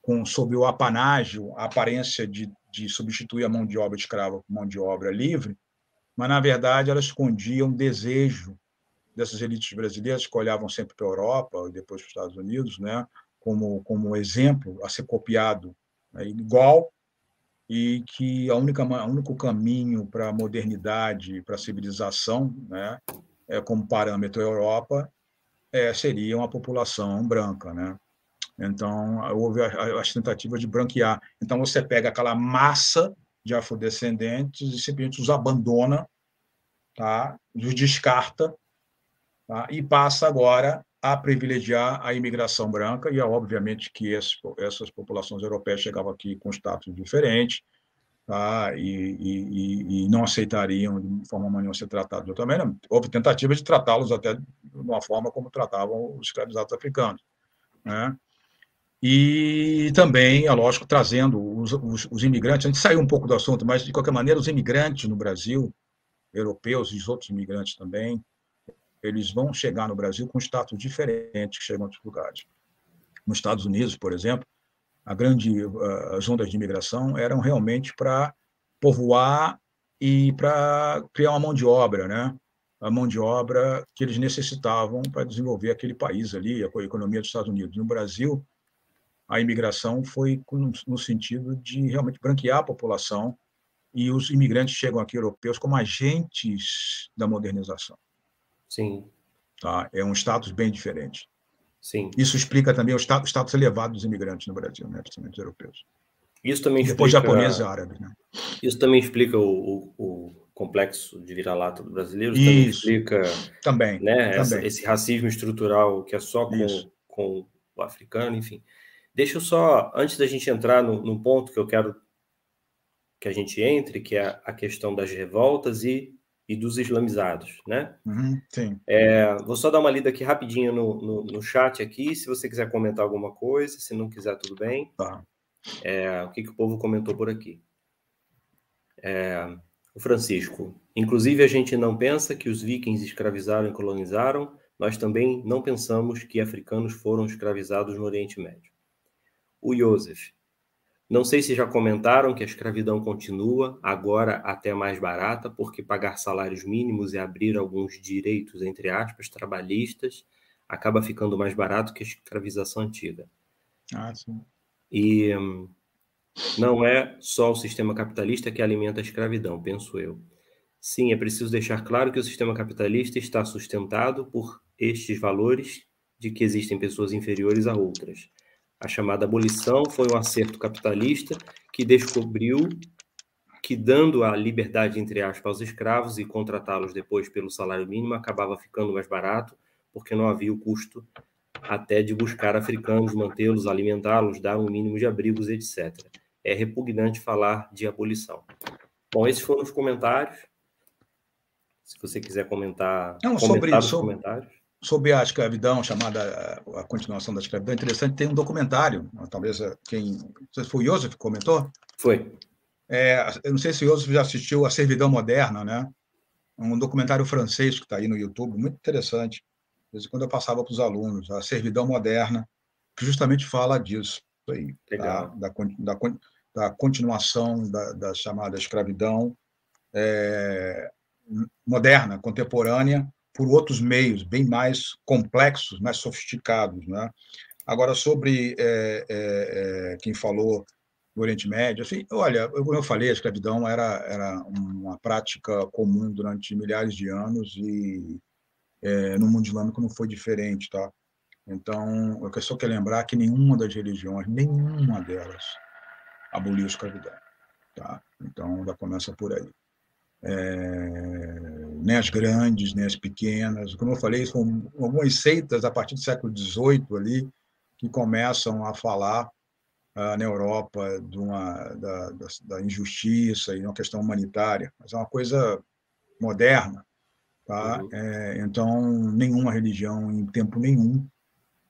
com, sob o apanágio, a aparência de, de substituir a mão de obra escrava por mão de obra livre, mas, na verdade, ela escondia um desejo dessas elites brasileiras que olhavam sempre para a Europa e depois para os Estados Unidos, né, como como exemplo a ser copiado, né, igual e que a única o único caminho para a modernidade, para a civilização, né, é como parâmetro a Europa, é, seria uma população branca, né? Então houve as tentativas de branquear. Então você pega aquela massa de afrodescendentes e simplesmente os abandona, tá? Os descarta tá? e passa agora a privilegiar a imigração branca, e é obviamente que esse, essas populações europeias chegavam aqui com status diferente, tá? e, e, e não aceitariam de forma nenhuma ser tratados de outra maneira. Houve tentativa de tratá-los até de uma forma como tratavam os escravizados africanos. Né? E também, é lógico, trazendo os, os, os imigrantes, a gente saiu um pouco do assunto, mas, de qualquer maneira, os imigrantes no Brasil, europeus e os outros imigrantes também, eles vão chegar no Brasil com status diferente que chegam em outros lugares. Nos Estados Unidos, por exemplo, a grande as ondas de imigração eram realmente para povoar e para criar uma mão de obra, né? A mão de obra que eles necessitavam para desenvolver aquele país ali, a economia dos Estados Unidos. No Brasil, a imigração foi no sentido de realmente branquear a população e os imigrantes chegam aqui europeus como agentes da modernização. Sim. Tá? É um status bem diferente. Sim. Isso explica também o status, status elevado dos imigrantes no Brasil, né, principalmente os europeus. Isso também Depois explica, japoneses e árabes. Né? Isso também explica o, o, o complexo de vira-lata do brasileiro, isso. também explica também, né, também. Essa, esse racismo estrutural que é só com, com o africano, enfim. Deixa eu só, antes da gente entrar no, no ponto que eu quero que a gente entre, que é a questão das revoltas e, e dos islamizados, né? Uhum, sim. É, vou só dar uma lida aqui rapidinho no, no, no, chat aqui, se você quiser comentar alguma coisa, se não quiser, tudo bem. Tá. É, o que, que o povo comentou por aqui? É, o Francisco. Inclusive, a gente não pensa que os vikings escravizaram e colonizaram, nós também não pensamos que africanos foram escravizados no Oriente Médio. O Joseph. Não sei se já comentaram que a escravidão continua, agora até mais barata, porque pagar salários mínimos e abrir alguns direitos, entre aspas, trabalhistas, acaba ficando mais barato que a escravização antiga. Ah, sim. E não é só o sistema capitalista que alimenta a escravidão, penso eu. Sim, é preciso deixar claro que o sistema capitalista está sustentado por estes valores de que existem pessoas inferiores a outras. A chamada abolição foi um acerto capitalista que descobriu que, dando a liberdade, entre aspas, aos escravos e contratá-los depois pelo salário mínimo, acabava ficando mais barato, porque não havia o custo até de buscar africanos, mantê-los, alimentá-los, dar um mínimo de abrigos, etc. É repugnante falar de abolição. Bom, esses foram os comentários. Se você quiser comentar, não, sobre, os comentários sobre a escravidão, chamada a continuação da escravidão, é interessante, tem um documentário, talvez eh, quem, se foi o Joseph que comentou? Foi. É, eu não sei se o Joseph já assistiu A Servidão Moderna, né? Um documentário francês que está aí no YouTube, muito interessante. De vez em quando eu passava para os alunos, A Servidão Moderna, que justamente fala disso, aí, Legal. Da, da, da, da continuação da, da, chamada escravidão é, moderna, contemporânea, por outros meios bem mais complexos, mais sofisticados. Né? Agora, sobre é, é, quem falou do Oriente Médio, assim, olha, como eu falei, a escravidão era, era uma prática comum durante milhares de anos e é, no mundo islâmico não foi diferente, tá? Então, eu só quero lembrar que nenhuma das religiões, nenhuma delas, aboliu a escravidão, tá? Então, já começa por aí é, nem as grandes, nem as pequenas. Como eu falei, são algumas seitas a partir do século XVIII ali que começam a falar ah, na Europa de uma, da, da, da, injustiça e uma questão humanitária, mas é uma coisa moderna. Tá? Uhum. É, então, nenhuma religião, em tempo nenhum,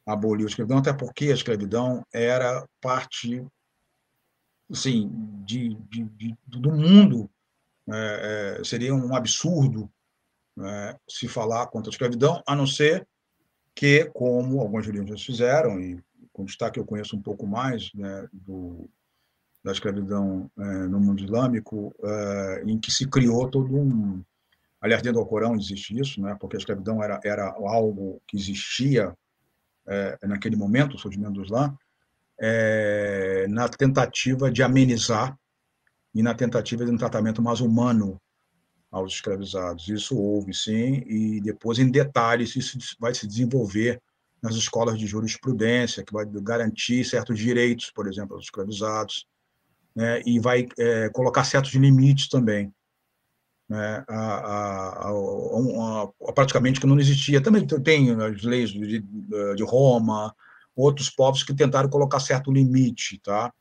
aboliu a escravidão, até porque a escravidão era parte assim, de, de, de do mundo é, é, seria um absurdo né, se falar contra a escravidão, a não ser que, como algumas religiões fizeram, e com destaque eu conheço um pouco mais né, do, da escravidão é, no mundo islâmico, é, em que se criou todo um. Aliás, dentro do Corão existe isso, né, porque a escravidão era, era algo que existia é, naquele momento, o surgimento do Islã, é, na tentativa de amenizar e na tentativa de um tratamento mais humano aos escravizados. Isso houve, sim, e depois, em detalhes, isso vai se desenvolver nas escolas de jurisprudência, que vai garantir certos direitos, por exemplo, aos escravizados, né, e vai é, colocar certos limites também. Né, a, a, a, a, praticamente que não existia. Também tem as leis de, de Roma, outros povos que tentaram colocar certo limite, tá?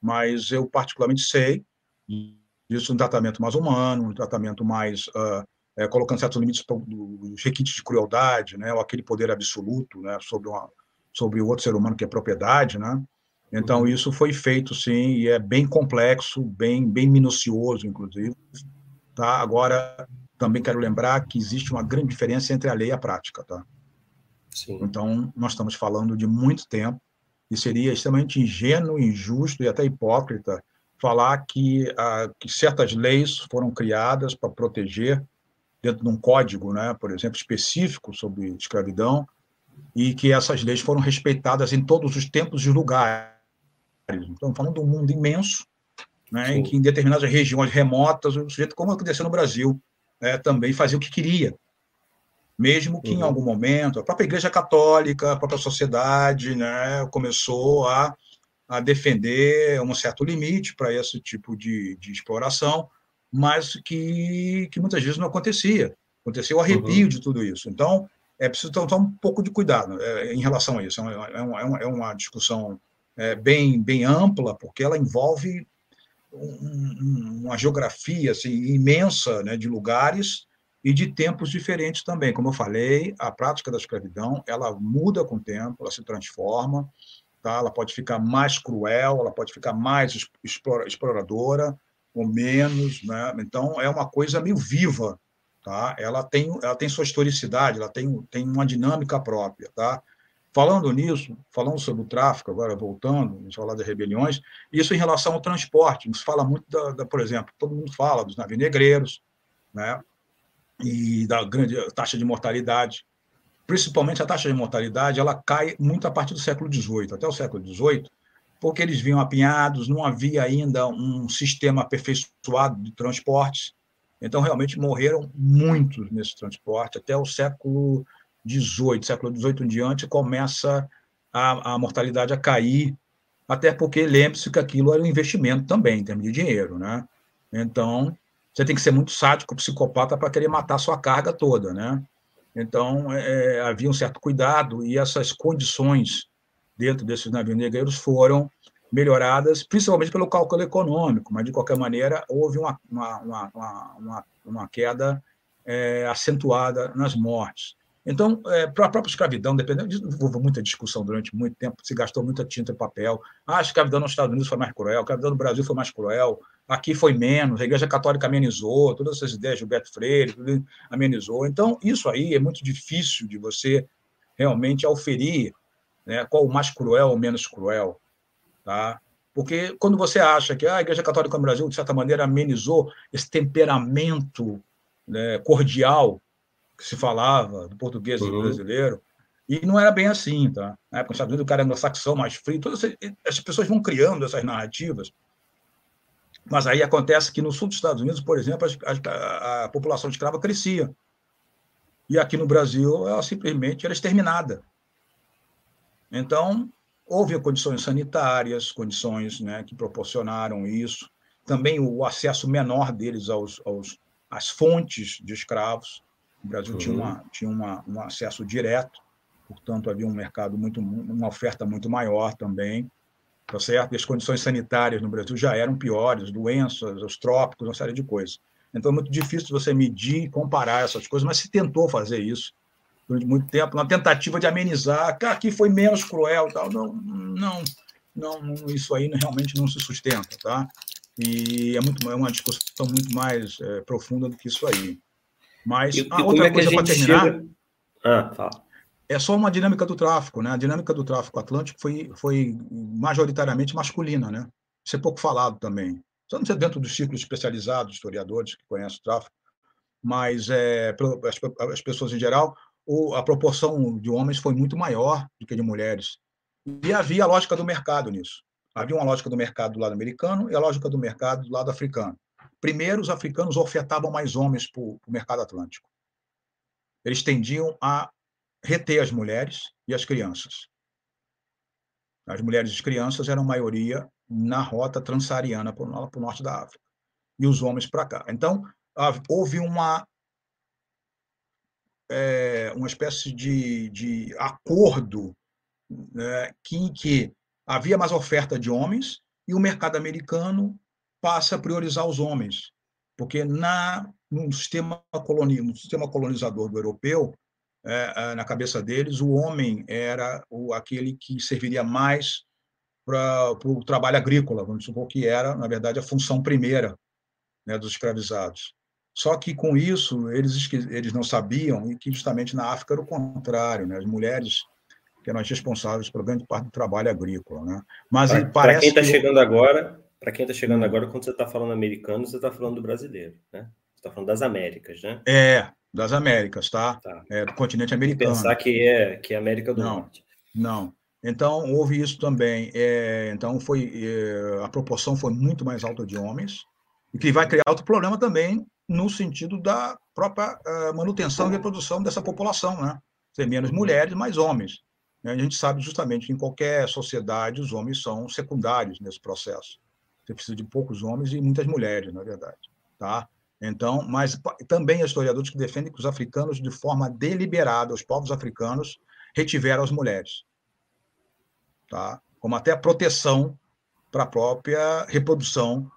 Mas eu particularmente sei isso um tratamento mais humano, um tratamento mais uh, é, colocando certos limites dos requintes de crueldade, né, ou aquele poder absoluto, né, sobre uma, sobre o outro ser humano que é propriedade, né? Então uhum. isso foi feito sim e é bem complexo, bem bem minucioso, inclusive. Tá? Agora também quero lembrar que existe uma grande diferença entre a lei e a prática, tá? Sim. Então nós estamos falando de muito tempo e seria extremamente ingênuo, injusto e até hipócrita falar que, ah, que certas leis foram criadas para proteger, dentro de um código, né, por exemplo, específico sobre escravidão, e que essas leis foram respeitadas em todos os tempos e lugares. Então, falando de um mundo imenso, né, em que em determinadas regiões remotas o sujeito, como aconteceu no Brasil, é, também fazia o que queria, mesmo que uhum. em algum momento a própria Igreja Católica, a própria sociedade, né, começou a, a defender um certo limite para esse tipo de, de exploração, mas que, que muitas vezes não acontecia. Acontecia o arrepio uhum. de tudo isso. Então, é preciso tomar um pouco de cuidado é, em relação a isso. É uma, é uma, é uma discussão é, bem, bem ampla, porque ela envolve um, uma geografia assim, imensa né, de lugares e de tempos diferentes também. Como eu falei, a prática da escravidão ela muda com o tempo, ela se transforma, tá? ela pode ficar mais cruel, ela pode ficar mais exploradora ou menos. Né? Então, é uma coisa meio viva. Tá? Ela, tem, ela tem sua historicidade, ela tem, tem uma dinâmica própria. Tá? Falando nisso, falando sobre o tráfico, agora voltando, gente falar das rebeliões, isso em relação ao transporte. Se fala muito, da, da, por exemplo, todo mundo fala dos navios negreiros, né? e da grande taxa de mortalidade. Principalmente a taxa de mortalidade, ela cai muito a partir do século XVIII, até o século XVIII, porque eles vinham apinhados, não havia ainda um sistema aperfeiçoado de transportes, então realmente morreram muitos nesse transporte, até o século 18, século 18 em diante, começa a, a mortalidade a cair, até porque lembre-se que aquilo era um investimento também, em termos de dinheiro, né? Então, você tem que ser muito sádico, psicopata, para querer matar sua carga toda, né? Então, é, é, havia um certo cuidado e essas condições dentro desses navios negreiros foram melhoradas, principalmente pelo cálculo econômico, mas, de qualquer maneira, houve uma, uma, uma, uma, uma queda é, acentuada nas mortes. Então, é, para a própria escravidão, dependendo houve muita discussão durante muito tempo, se gastou muita tinta e papel. Ah, a escravidão nos Estados Unidos foi mais cruel, a escravidão no Brasil foi mais cruel, aqui foi menos, a Igreja Católica amenizou, todas essas ideias, Gilberto Freire, tudo amenizou. Então, isso aí é muito difícil de você realmente auferir né, qual o mais cruel ou menos cruel. Tá? Porque quando você acha que ah, a Igreja Católica no Brasil, de certa maneira, amenizou esse temperamento né, cordial que se falava do português uhum. brasileiro, e não era bem assim, tá? Na época, nos Estados Unidos, o cara anglo-saxão mais frio, todas essas pessoas vão criando essas narrativas, mas aí acontece que no sul dos Estados Unidos, por exemplo, a, a, a população escrava crescia, e aqui no Brasil ela simplesmente era exterminada. Então, houve condições sanitárias, condições né, que proporcionaram isso, também o acesso menor deles aos, aos às fontes de escravos, o Brasil uhum. tinha, uma, tinha uma, um acesso direto, portanto, havia um mercado muito, uma oferta muito maior também, tá certo? E as condições sanitárias no Brasil já eram piores, doenças, os trópicos, uma série de coisas. Então, é muito difícil você medir e comparar essas coisas, mas se tentou fazer isso durante muito tempo, na tentativa de amenizar, que aqui foi menos cruel tal. Não, não, não, isso aí realmente não se sustenta, tá? E é, muito, é uma discussão muito mais é, profunda do que isso aí. Mas e, a outra é coisa para terminar. Chega... Ah, fala. É só uma dinâmica do tráfico, né? A dinâmica do tráfico atlântico foi, foi majoritariamente masculina, né? Isso é pouco falado também. Só não sei dentro dos círculos especializados, historiadores que conhecem o tráfico, mas é, as, as pessoas em geral, a proporção de homens foi muito maior do que de mulheres. E havia a lógica do mercado nisso. Havia uma lógica do mercado do lado americano e a lógica do mercado do lado africano. Primeiro, os africanos ofertavam mais homens para o mercado atlântico. Eles tendiam a reter as mulheres e as crianças. As mulheres e as crianças eram maioria na rota transsaariana para o norte da África, e os homens para cá. Então, houve uma, é, uma espécie de, de acordo né, que, em que havia mais oferta de homens e o mercado americano passa a priorizar os homens, porque na no sistema, coloni, no sistema colonizador do europeu, é, é, na cabeça deles, o homem era o, aquele que serviria mais para o trabalho agrícola, vamos supor que era, na verdade, a função primeira né, dos escravizados. Só que com isso eles eles não sabiam e que justamente na África era o contrário, né? As mulheres que eram as responsáveis por grande parte do trabalho agrícola, né? Mas para quem está chegando agora, para quem está chegando agora, quando você está falando americano, você está falando do brasileiro, né? Você está falando das Américas, né? É, das Américas, tá? tá. É, do continente americano. Pensar que é, que é América do não, Norte. Não. Então, houve isso também. É, então, foi é, a proporção foi muito mais alta de homens, e que vai criar outro problema também no sentido da própria uh, manutenção e reprodução dessa população, né? Tem menos mulheres, mais homens. A gente sabe justamente que em qualquer sociedade os homens são secundários nesse processo. Você precisa de poucos homens e muitas mulheres, na verdade, tá? Então, mas também há historiadores que defendem que os africanos, de forma deliberada, os povos africanos retiveram as mulheres, tá? Como até proteção para a própria reprodução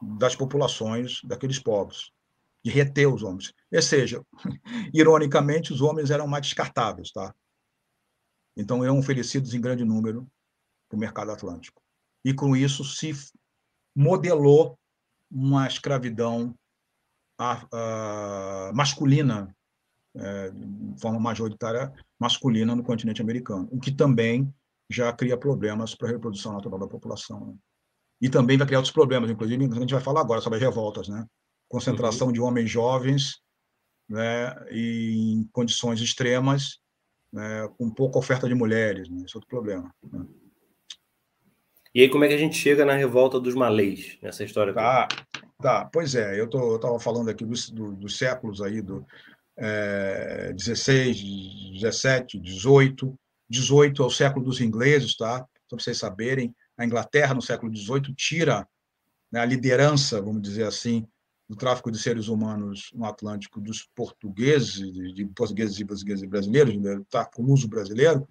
das populações daqueles povos de reter os homens. Ou seja, ironicamente, os homens eram mais descartáveis, tá? Então, eram oferecidos em grande número para o mercado atlântico. E, com isso, se modelou uma escravidão masculina, é, de forma majoritária masculina no continente americano, o que também já cria problemas para a reprodução natural da população. Né? E também vai criar outros problemas, inclusive, a gente vai falar agora sobre as revoltas, né? concentração uhum. de homens jovens né, em condições extremas, né, com pouca oferta de mulheres. Né, esse é outro problema. Né. E aí, como é que a gente chega na revolta dos malês, nessa história? Tá, tá. Pois é, eu estava falando aqui dos, do, dos séculos aí, do é, 16, 17, 18. 18 é o século dos ingleses, tá? Para vocês saberem, a Inglaterra, no século XVIII, tira né, a liderança, vamos dizer assim, do tráfico de seres humanos no Atlântico dos portugueses, de portugueses e portugueses brasileiros, né, tá, com uso brasileiro,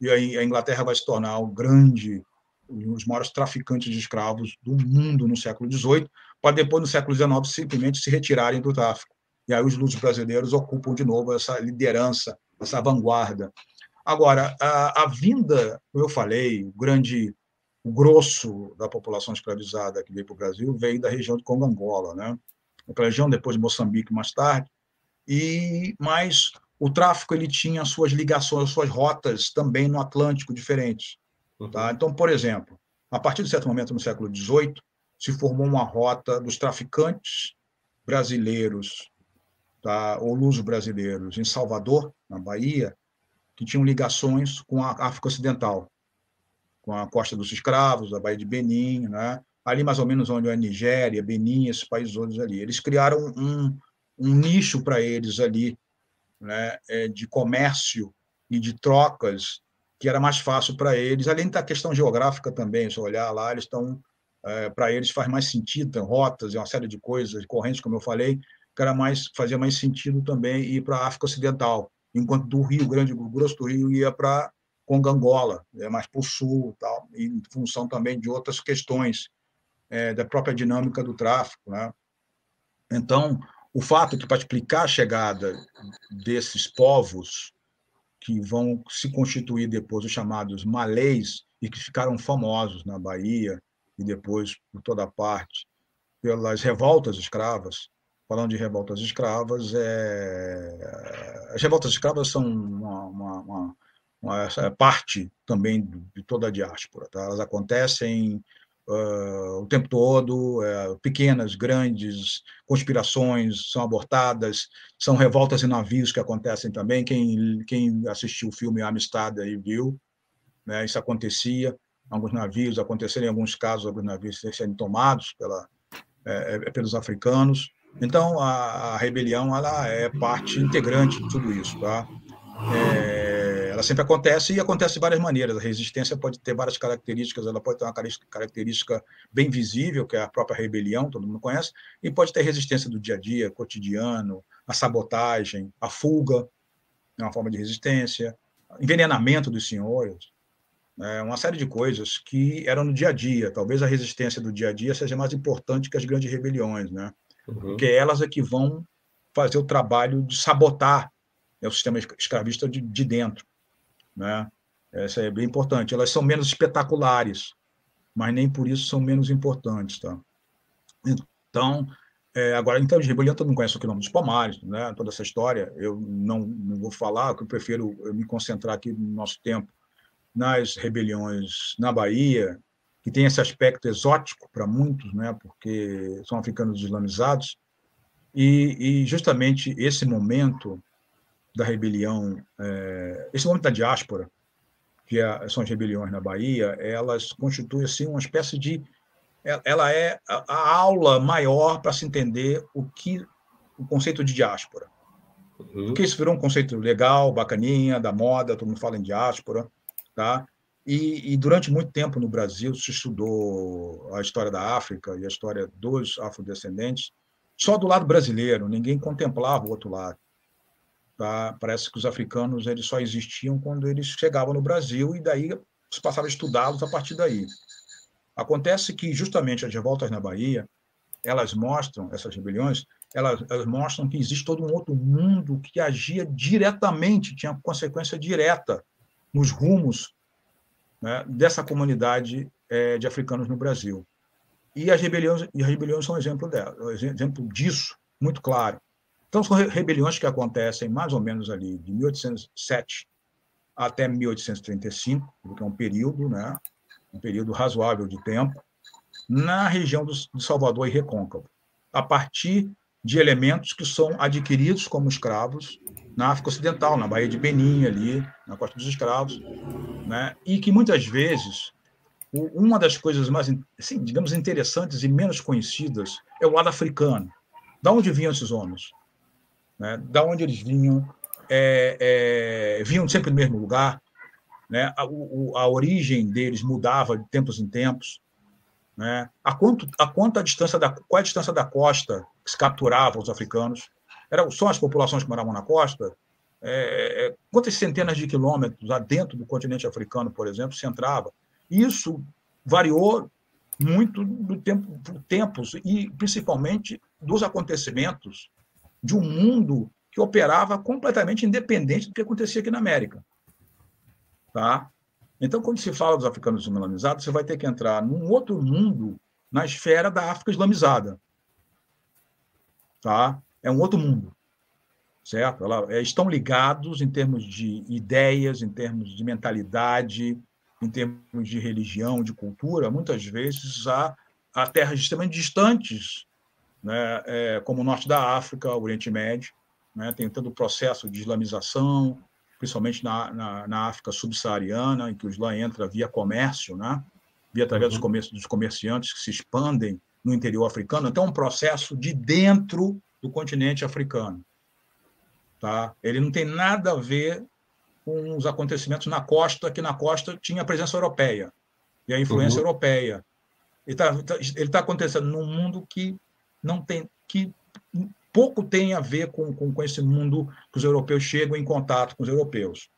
e aí a Inglaterra vai se tornar o grande, um dos maiores traficantes de escravos do mundo no século XVIII, para depois, no século XIX, simplesmente se retirarem do tráfico. E aí os lusos brasileiros ocupam de novo essa liderança, essa vanguarda. Agora, a, a vinda, como eu falei, o grande o grosso da população escravizada que veio para o Brasil veio da região de Congo-Angola, né? aquela região, depois de Moçambique mais tarde, e mas o tráfico ele tinha suas ligações, suas rotas também no Atlântico diferentes. Tá? Então, por exemplo, a partir de certo momento no século XVIII, se formou uma rota dos traficantes brasileiros, tá? ou luso-brasileiros, em Salvador, na Bahia, que tinham ligações com a África Ocidental, com a Costa dos Escravos, a Baía de Benin, né? ali mais ou menos onde é a Nigéria, Benin, esses países todos ali. Eles criaram um, um nicho para eles ali, né, é, de comércio e de trocas, que era mais fácil para eles, além da questão geográfica também, se olhar lá, eles estão, é, para eles faz mais sentido, tem rotas e uma série de coisas, correntes, como eu falei, que era mais, fazia mais sentido também ir para a África Ocidental, enquanto do Rio Grande, do Grosso do Rio, ia para Congangola, é mais para o sul, tal, em função também de outras questões, é, da própria dinâmica do tráfico. Né? Então, o fato que, para explicar a chegada desses povos que vão se constituir depois os chamados malês, e que ficaram famosos na Bahia e depois por toda parte, pelas revoltas escravas, falando de revoltas escravas, é... as revoltas escravas são uma, uma, uma, uma parte também de toda a diáspora. Tá? Elas acontecem uh, o tempo todo, uh, pequenas, grandes conspirações são abortadas, são revoltas em navios que acontecem também. Quem, quem assistiu o filme Amistad aí viu, né, isso acontecia. Alguns navios aconteceram, em alguns casos, alguns navios sendo tomados pela, é, é, pelos africanos. Então, a, a, rebelião ela é parte integrante de tudo isso. Tá? É, ela sempre acontece e acontece de várias maneiras. A resistência pode ter várias características, ela pode ter uma característica bem visível, que é a própria rebelião, todo mundo conhece, e pode ter resistência do dia a dia, cotidiano, a sabotagem, a fuga, é uma forma de resistência, envenenamento dos senhores, né? uma série de coisas que eram no dia a dia. Talvez a resistência do dia a dia seja mais importante que as grandes rebeliões, né? Uhum. Porque elas é que vão fazer o trabalho de sabotar né, o sistema escravista de, de dentro. Né? Essa é bem importante. Elas são menos espetaculares, mas nem por isso são menos importantes. Tá? Então, é, agora, então, rebelião, todo mundo conhece o quilombo dos Palmares, né? toda essa história. Eu não, não vou falar, eu prefiro me concentrar aqui no nosso tempo nas rebeliões na Bahia, que tem esse aspecto exótico para muitos, né? porque são africanos islamizados, e, e justamente esse momento da rebelião, é, esse momento da diáspora, que é, são as rebeliões na Bahia, elas constituem assim uma espécie de ela é a, aula maior para se entender o que o conceito de diáspora. Uhum. Porque isso virou um conceito legal, bacaninha, da moda, todo mundo fala em diáspora, tá? E, e, durante muito tempo no Brasil se estudou a história da África e a história dos afrodescendentes só do lado brasileiro, ninguém contemplava o outro lado. Tá? Parece que os africanos eles só existiam quando eles chegavam no Brasil e daí se passava a estudá-los a partir daí. Acontece que justamente as revoltas na Bahia, elas mostram essas rebeliões, elas, elas mostram que existe todo um outro mundo que agia diretamente, tinha consequência direta nos rumos né, dessa comunidade é, de africanos no Brasil. E as rebeliões, e as rebeliões são um exemplo dela, um exemplo disso, muito claro. Então, são rebeliões que acontecem mais ou menos ali de 1807 até 1835, que é um período, né, um período razoável de tempo, na região de Salvador e Recôncavo, a partir de elementos que são adquiridos como escravos na África Ocidental, na Baía de Benin, ali, na Costa dos Escravos, né? e que muitas vezes uma das coisas mais, assim, digamos, interessantes e menos conhecidas é o lado africano. Da onde vinham esses homens? Né? Da onde eles vinham? É, é, vinham sempre no mesmo lugar? né? a, o, a origem deles mudava de tempos em tempos. Né? A, quanto, a quanto a distância da, qual é a distância da costa que se capturava os africanos? Eram só as populações que moravam na costa? É, é quantas centenas de quilômetros dentro do continente africano, por exemplo, se entrava? Isso variou muito do tempo, tempos e principalmente dos acontecimentos de um mundo que operava completamente independente do que acontecia aqui na América. Tá? Então, quando se fala dos africanos islamizados, você vai ter que entrar num outro mundo na esfera da África islamizada. Tá? É um outro mundo. Certo? Ela, é, estão ligados em termos de ideias, em termos de mentalidade, em termos de religião, de cultura, muitas vezes a, a terras extremamente distantes, né? É, como o norte da África, o Oriente Médio, né? tem todo o processo de islamização, principalmente na, na, na África subsaariana, em que o Islã entra via comércio, né? via através uhum. dos, comerciantes que se expandem no interior africano. Então, é um processo de dentro do continente africano. Tá? Ele não tem nada a ver com os acontecimentos na costa, que na costa tinha a presença europeia e a influência uhum. europeia. Ele está tá, tá acontecendo num mundo que não tem que pouco tem a ver com, com, com esse mundo que os europeus chegam em contato com os europeus.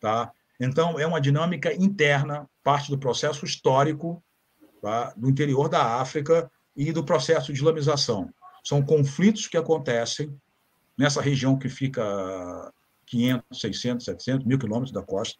Tá? Então, é uma dinâmica interna, parte do processo histórico tá? do interior da África e do processo de islamização. São conflitos que acontecem nessa região que fica 500, 600, 700, mil quilômetros da costa,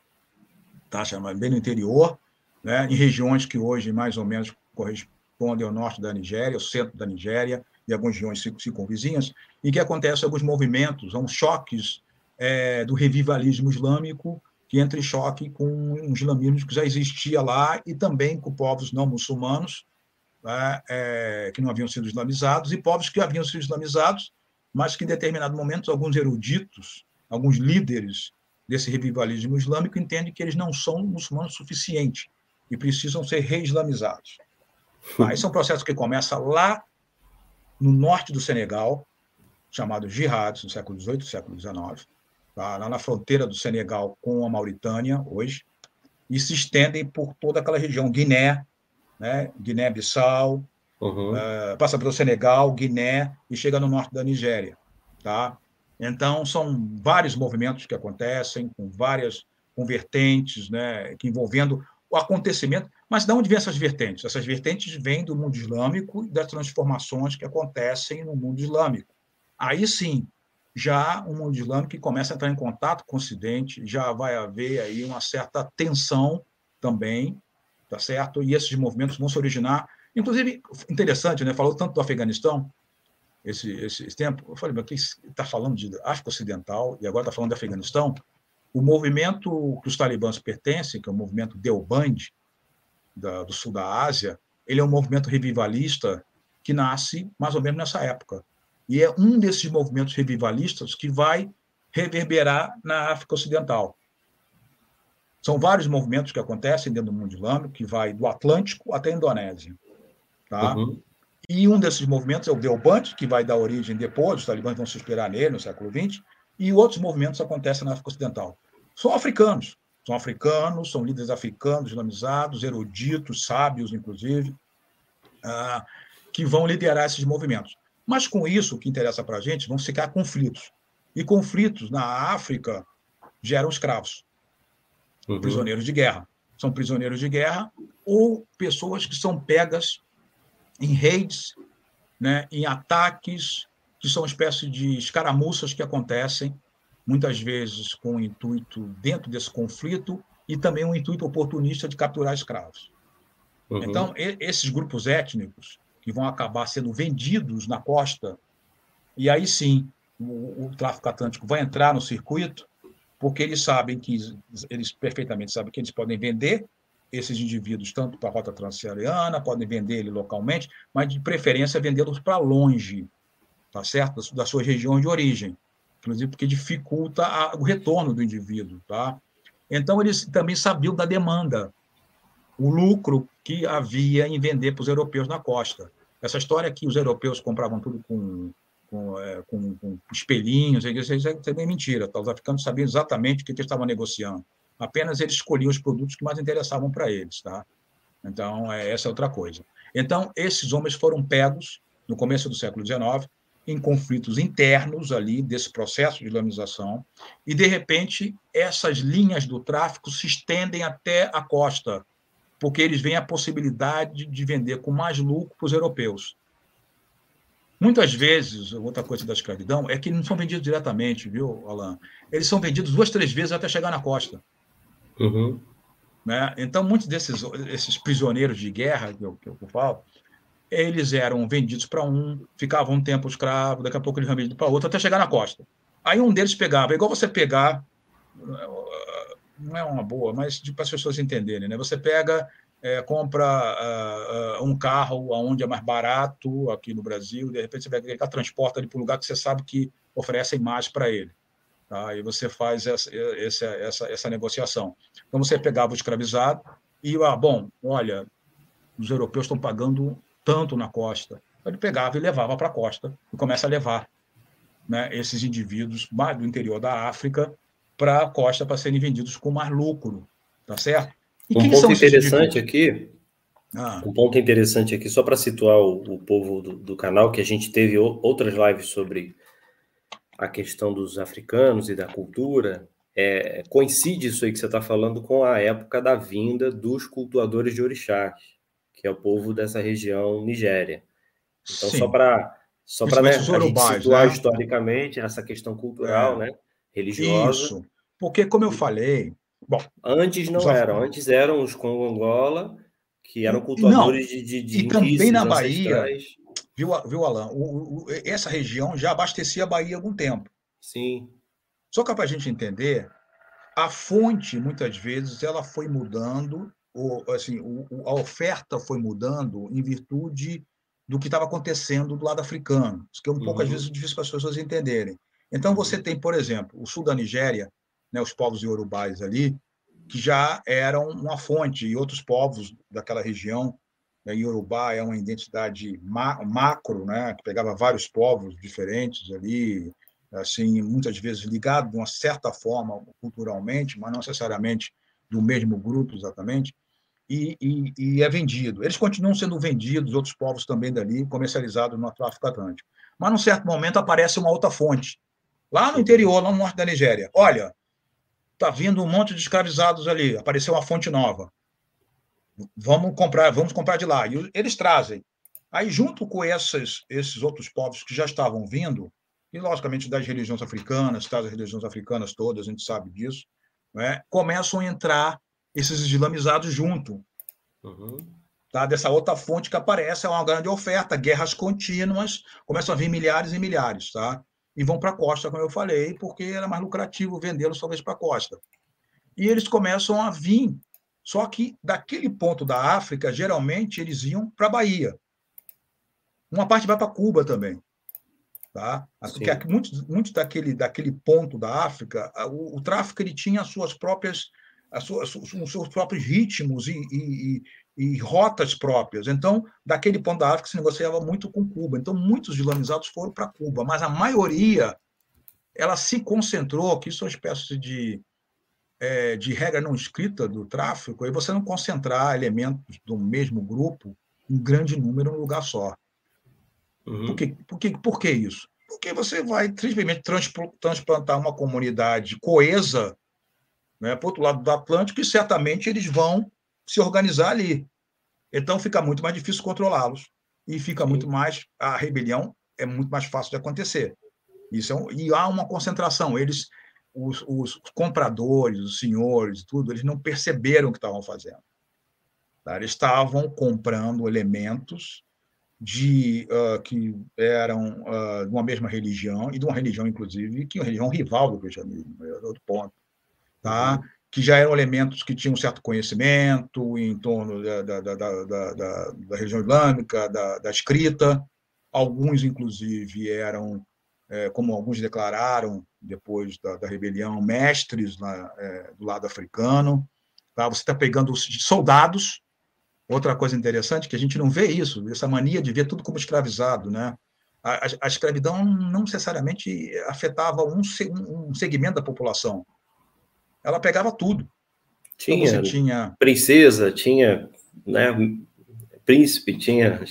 tá? bem no interior, né? em regiões que hoje mais ou menos correspondem ao norte da Nigéria, ao centro da Nigéria, e algumas regiões circunvizinhas, em que acontecem alguns movimentos, uns choques é, do revivalismo islâmico, que entra em choque com um islamismo que já existia lá e também com povos não muçulmanos, né, é, que não haviam sido islamizados, e povos que haviam sido islamizados, mas que em determinado momento alguns eruditos, alguns líderes desse revivalismo islâmico entendem que eles não são muçulmanos suficiente e precisam ser reislamizados. Mas esse é um processo que começa lá no norte do Senegal, chamado Jihad, no século XVIII, século XIX, tá? lá na fronteira do Senegal com a Mauritânia, hoje, e se estendem por toda aquela região, Guiné, né? Guiné-Bissau, uhum. uh, passa pelo Senegal, Guiné e chega no norte da Nigéria. Tá? Então, são vários movimentos que acontecem, com várias convertentes, né, que envolvendo o acontecimento. Mas de onde vêm essas vertentes? Essas vertentes vêm do mundo islâmico e das transformações que acontecem no mundo islâmico. Aí sim, já o mundo islâmico que começa a entrar em contato com o Ocidente, já vai haver aí uma certa tensão também, tá certo? E esses movimentos vão se originar. Inclusive, interessante, né? Falou tanto do Afeganistão, esse, esse, esse tempo. Eu falei, mas está falando de África Ocidental e agora está falando do Afeganistão. O movimento que os talibãs pertencem, que é o movimento Deoband, da, do sul da Ásia, ele é um movimento revivalista que nasce mais ou menos nessa época. E é um desses movimentos revivalistas que vai reverberar na África Ocidental. São vários movimentos que acontecem dentro do mundo islâmico, que vai do Atlântico até a Indonésia. Tá? Uhum. E um desses movimentos é o Delbante, que vai dar origem depois, os talibãs vão se inspirar nele no século XX, e outros movimentos acontecem na África Ocidental. São africanos, são africanos, são líderes africanos, islamizados, eruditos, sábios, inclusive, ah, que vão liderar esses movimentos. Mas com isso, o que interessa para a gente, vão ficar conflitos. E conflitos na África geram escravos, uhum. prisioneiros de guerra. São prisioneiros de guerra ou pessoas que são pegas em raids, né, em ataques, que são espécie de escaramuças que acontecem, muitas vezes com o intuito, dentro desse conflito, e também um intuito oportunista de capturar escravos. Uhum. Então, esses grupos étnicos que vão acabar sendo vendidos na costa, e aí sim o, o tráfico atlântico vai entrar no circuito, porque eles sabem que, eles perfeitamente sabem que eles podem vender esses indivíduos tanto para a rota transatlântica, podem vender ele localmente, mas de preferência vendê-los para longe, tá certo? Da sua região de origem, inclusive porque dificulta a, o retorno do indivíduo, tá? Então eles também sabiam da demanda, o lucro que havia em vender para os europeus na costa. Essa história que os europeus compravam tudo com com, é, com, com espelhinhos, isso, isso é mentira. Tá? Os africanos sabiam exatamente o que, que eles estavam negociando. Apenas eles escolhiam os produtos que mais interessavam para eles. Tá? Então, é, essa é outra coisa. Então, esses homens foram pegos, no começo do século XIX, em conflitos internos ali desse processo de islamização, e, de repente, essas linhas do tráfico se estendem até a costa, porque eles veem a possibilidade de vender com mais lucro para os europeus. Muitas vezes, outra coisa da escravidão é que não são vendidos diretamente, viu, Alain? Eles são vendidos duas, três vezes até chegar na costa. Uhum. Né? Então, muitos desses esses prisioneiros de guerra, que eu, que eu falo, eles eram vendidos para um, ficavam um tempo escravo, daqui a pouco eles eram vendidos para outro, até chegar na costa. Aí um deles pegava, igual você pegar, não é uma boa, mas para as pessoas entenderem, né? Você pega é, compra uh, um carro onde é mais barato aqui no Brasil, de repente você que transporta ele para um lugar que você sabe que oferecem mais para ele. Tá? E você faz essa, essa, essa, essa negociação. Então você pegava o escravizado e, ah, bom, olha, os europeus estão pagando tanto na costa. Ele pegava e levava para a costa e começa a levar né, esses indivíduos mais do interior da África para a costa para serem vendidos com mais lucro, tá certo? E um ponto interessante aqui, ah. um ponto interessante aqui, só para situar o, o povo do, do, canal, que a gente teve outras lives sobre a questão dos africanos e da cultura, é, coincide isso aí que você está falando com a época da vinda dos cultuadores de orixás, que é o povo dessa região Nigéria. Então, Sim. só para só para né, situar né? historicamente essa questão cultural, é. né, religiosa. Isso, porque como eu falei, Bom, antes não eram, antes eram os Congo Angola, que eram cultuadores não, de, de, de E também na Bahia, viu, viu Alan, o, o, essa região já abastecia a Bahia há algum tempo. Sim. Só que para a gente entender, a fonte, muitas vezes, ela foi mudando, ou, assim, o, a oferta foi mudando em virtude do que estava acontecendo do lado africano, isso que é um uhum. pouco, às uhum. vezes, difícil para as pessoas entenderem. Então, você uhum. tem, por exemplo, o sul da Nigéria, né, os povos iorubais ali, que já eram uma fonte, e outros povos daquela região. Né, Iorubá é uma identidade ma macro, né, que pegava vários povos diferentes ali, assim, muitas vezes ligado de uma certa forma culturalmente, mas não necessariamente do mesmo grupo exatamente, e, e, e, é vendido. Eles continuam sendo vendidos, outros povos também dali, comercializados no tráfico atlântico. Mas, num certo momento, aparece uma outra fonte, lá no interior, lá no norte da Nigéria. Olha, está vindo um monte de escravizados ali, apareceu uma fonte nova. Vamos comprar, vamos comprar de lá. E eles trazem. Aí, junto com esses, esses outros povos que já estavam vindo, e logicamente das religiões africanas, tá, as religiões africanas todas, a gente sabe disso, né, começam a entrar esses islamizados junto. Uhum. Tá? Dessa outra fonte que aparece, é uma grande oferta, guerras contínuas, começam a vir milhares e milhares. Tá? e vão para a costa, como eu falei, porque era mais lucrativo vendê-los talvez para a costa. E eles começam a vir, só que daquele ponto da África, geralmente eles iam para a Bahia. Uma parte vai para Cuba também. Tá? Porque muito, muito daquele, daquele ponto da África, o, o tráfico ele tinha as suas próprias as suas, os seus próprios ritmos e, e, e, rotas próprias. Então, daquele ponto da África se negociava muito com Cuba. Então, muitos islamizados foram para Cuba, mas a maioria ela se concentrou, que isso é uma espécie de, é, de regra não escrita do tráfico, é você não concentrar elementos do mesmo grupo em grande número num lugar só. Uhum. Por, que, por, que, por que isso? Porque você vai simplesmente transplantar uma comunidade coesa né, para o outro lado do Atlântico e certamente eles vão se organizar ali. Então fica muito mais difícil controlá-los e fica Sim. muito mais a rebelião é muito mais fácil de acontecer. Isso é um, e há uma concentração. Eles, os, os, compradores, os senhores, tudo, eles não perceberam o que estavam fazendo. Tá? Eles estavam comprando elementos de uh, que eram uh, de uma mesma religião e de uma religião inclusive que é uma religião rival do cristianismo, é outro ponto tá? Que já eram elementos que tinham um certo conhecimento em torno da, da, da, da, da, da religião islâmica, da, da, escrita. Alguns, inclusive, eram, é, como alguns declararam depois da, da rebelião, mestres na, é, do lado africano. Tá? Você está pegando soldados. Outra coisa interessante que a gente não vê isso, essa mania de ver tudo como escravizado, né? A, a, a escravidão não necessariamente afetava um, um segmento da população ela pegava tudo. Então, tinha, tinha princesa, tinha né, príncipe, tinha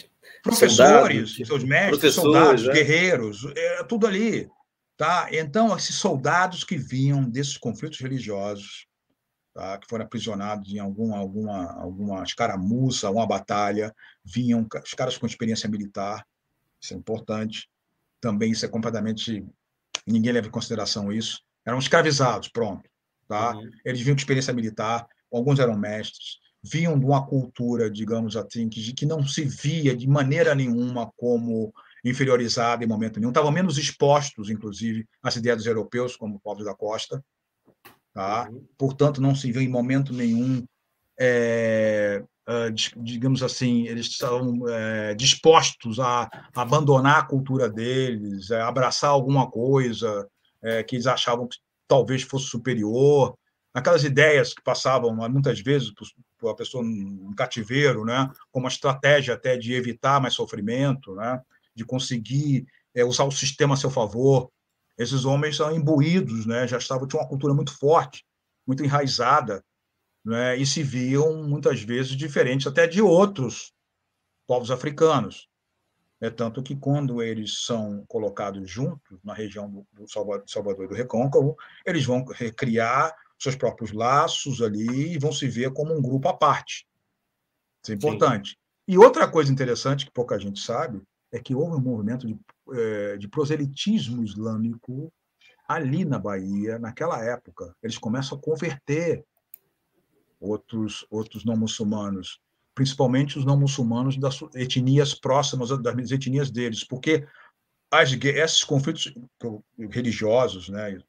professores, soldados, seus mestres, soldados, né? guerreiros, é, tudo ali. Tá? Então, esses soldados que vinham desses conflitos religiosos, tá? que foram aprisionados em algum, alguma, alguma escaramuça, uma batalha, vinham os caras com experiência militar, isso é importante. Também isso é completamente. Ninguém leva em consideração isso. Eram escravizados, pronto. Tá? Uhum. Eles vinham de experiência militar, alguns eram mestres, vinham de uma cultura, digamos assim, que, que não se via de maneira nenhuma como inferiorizada em momento nenhum, estavam menos expostos, inclusive, às ideias dos europeus, como povos da costa. Tá? Uhum. Portanto, não se viu em momento nenhum, é, digamos assim, eles estavam é, dispostos a abandonar a cultura deles, a abraçar alguma coisa é, que eles achavam que talvez fosse superior, aquelas ideias que passavam muitas vezes por a pessoa no cativeiro, né, como uma estratégia até de evitar mais sofrimento, né, de conseguir é, usar o sistema a seu favor. Esses homens são imbuídos, né, já estavam tinham uma cultura muito forte, muito enraizada, né, e se viam muitas vezes diferentes até de outros povos africanos. É tanto que quando eles são colocados juntos na região do Salvador e do Recôncavo, eles vão recriar seus próprios laços ali e vão se ver como um grupo à parte. Isso é importante. Sim. E outra coisa interessante que pouca gente sabe é que houve um movimento de, é, de proselitismo islâmico ali na Bahia, naquela época. Eles começam a converter outros, outros não muçulmanos principalmente os não muçulmanos das etnias próximas das etnias deles, porque as, esses conflitos religiosos, né,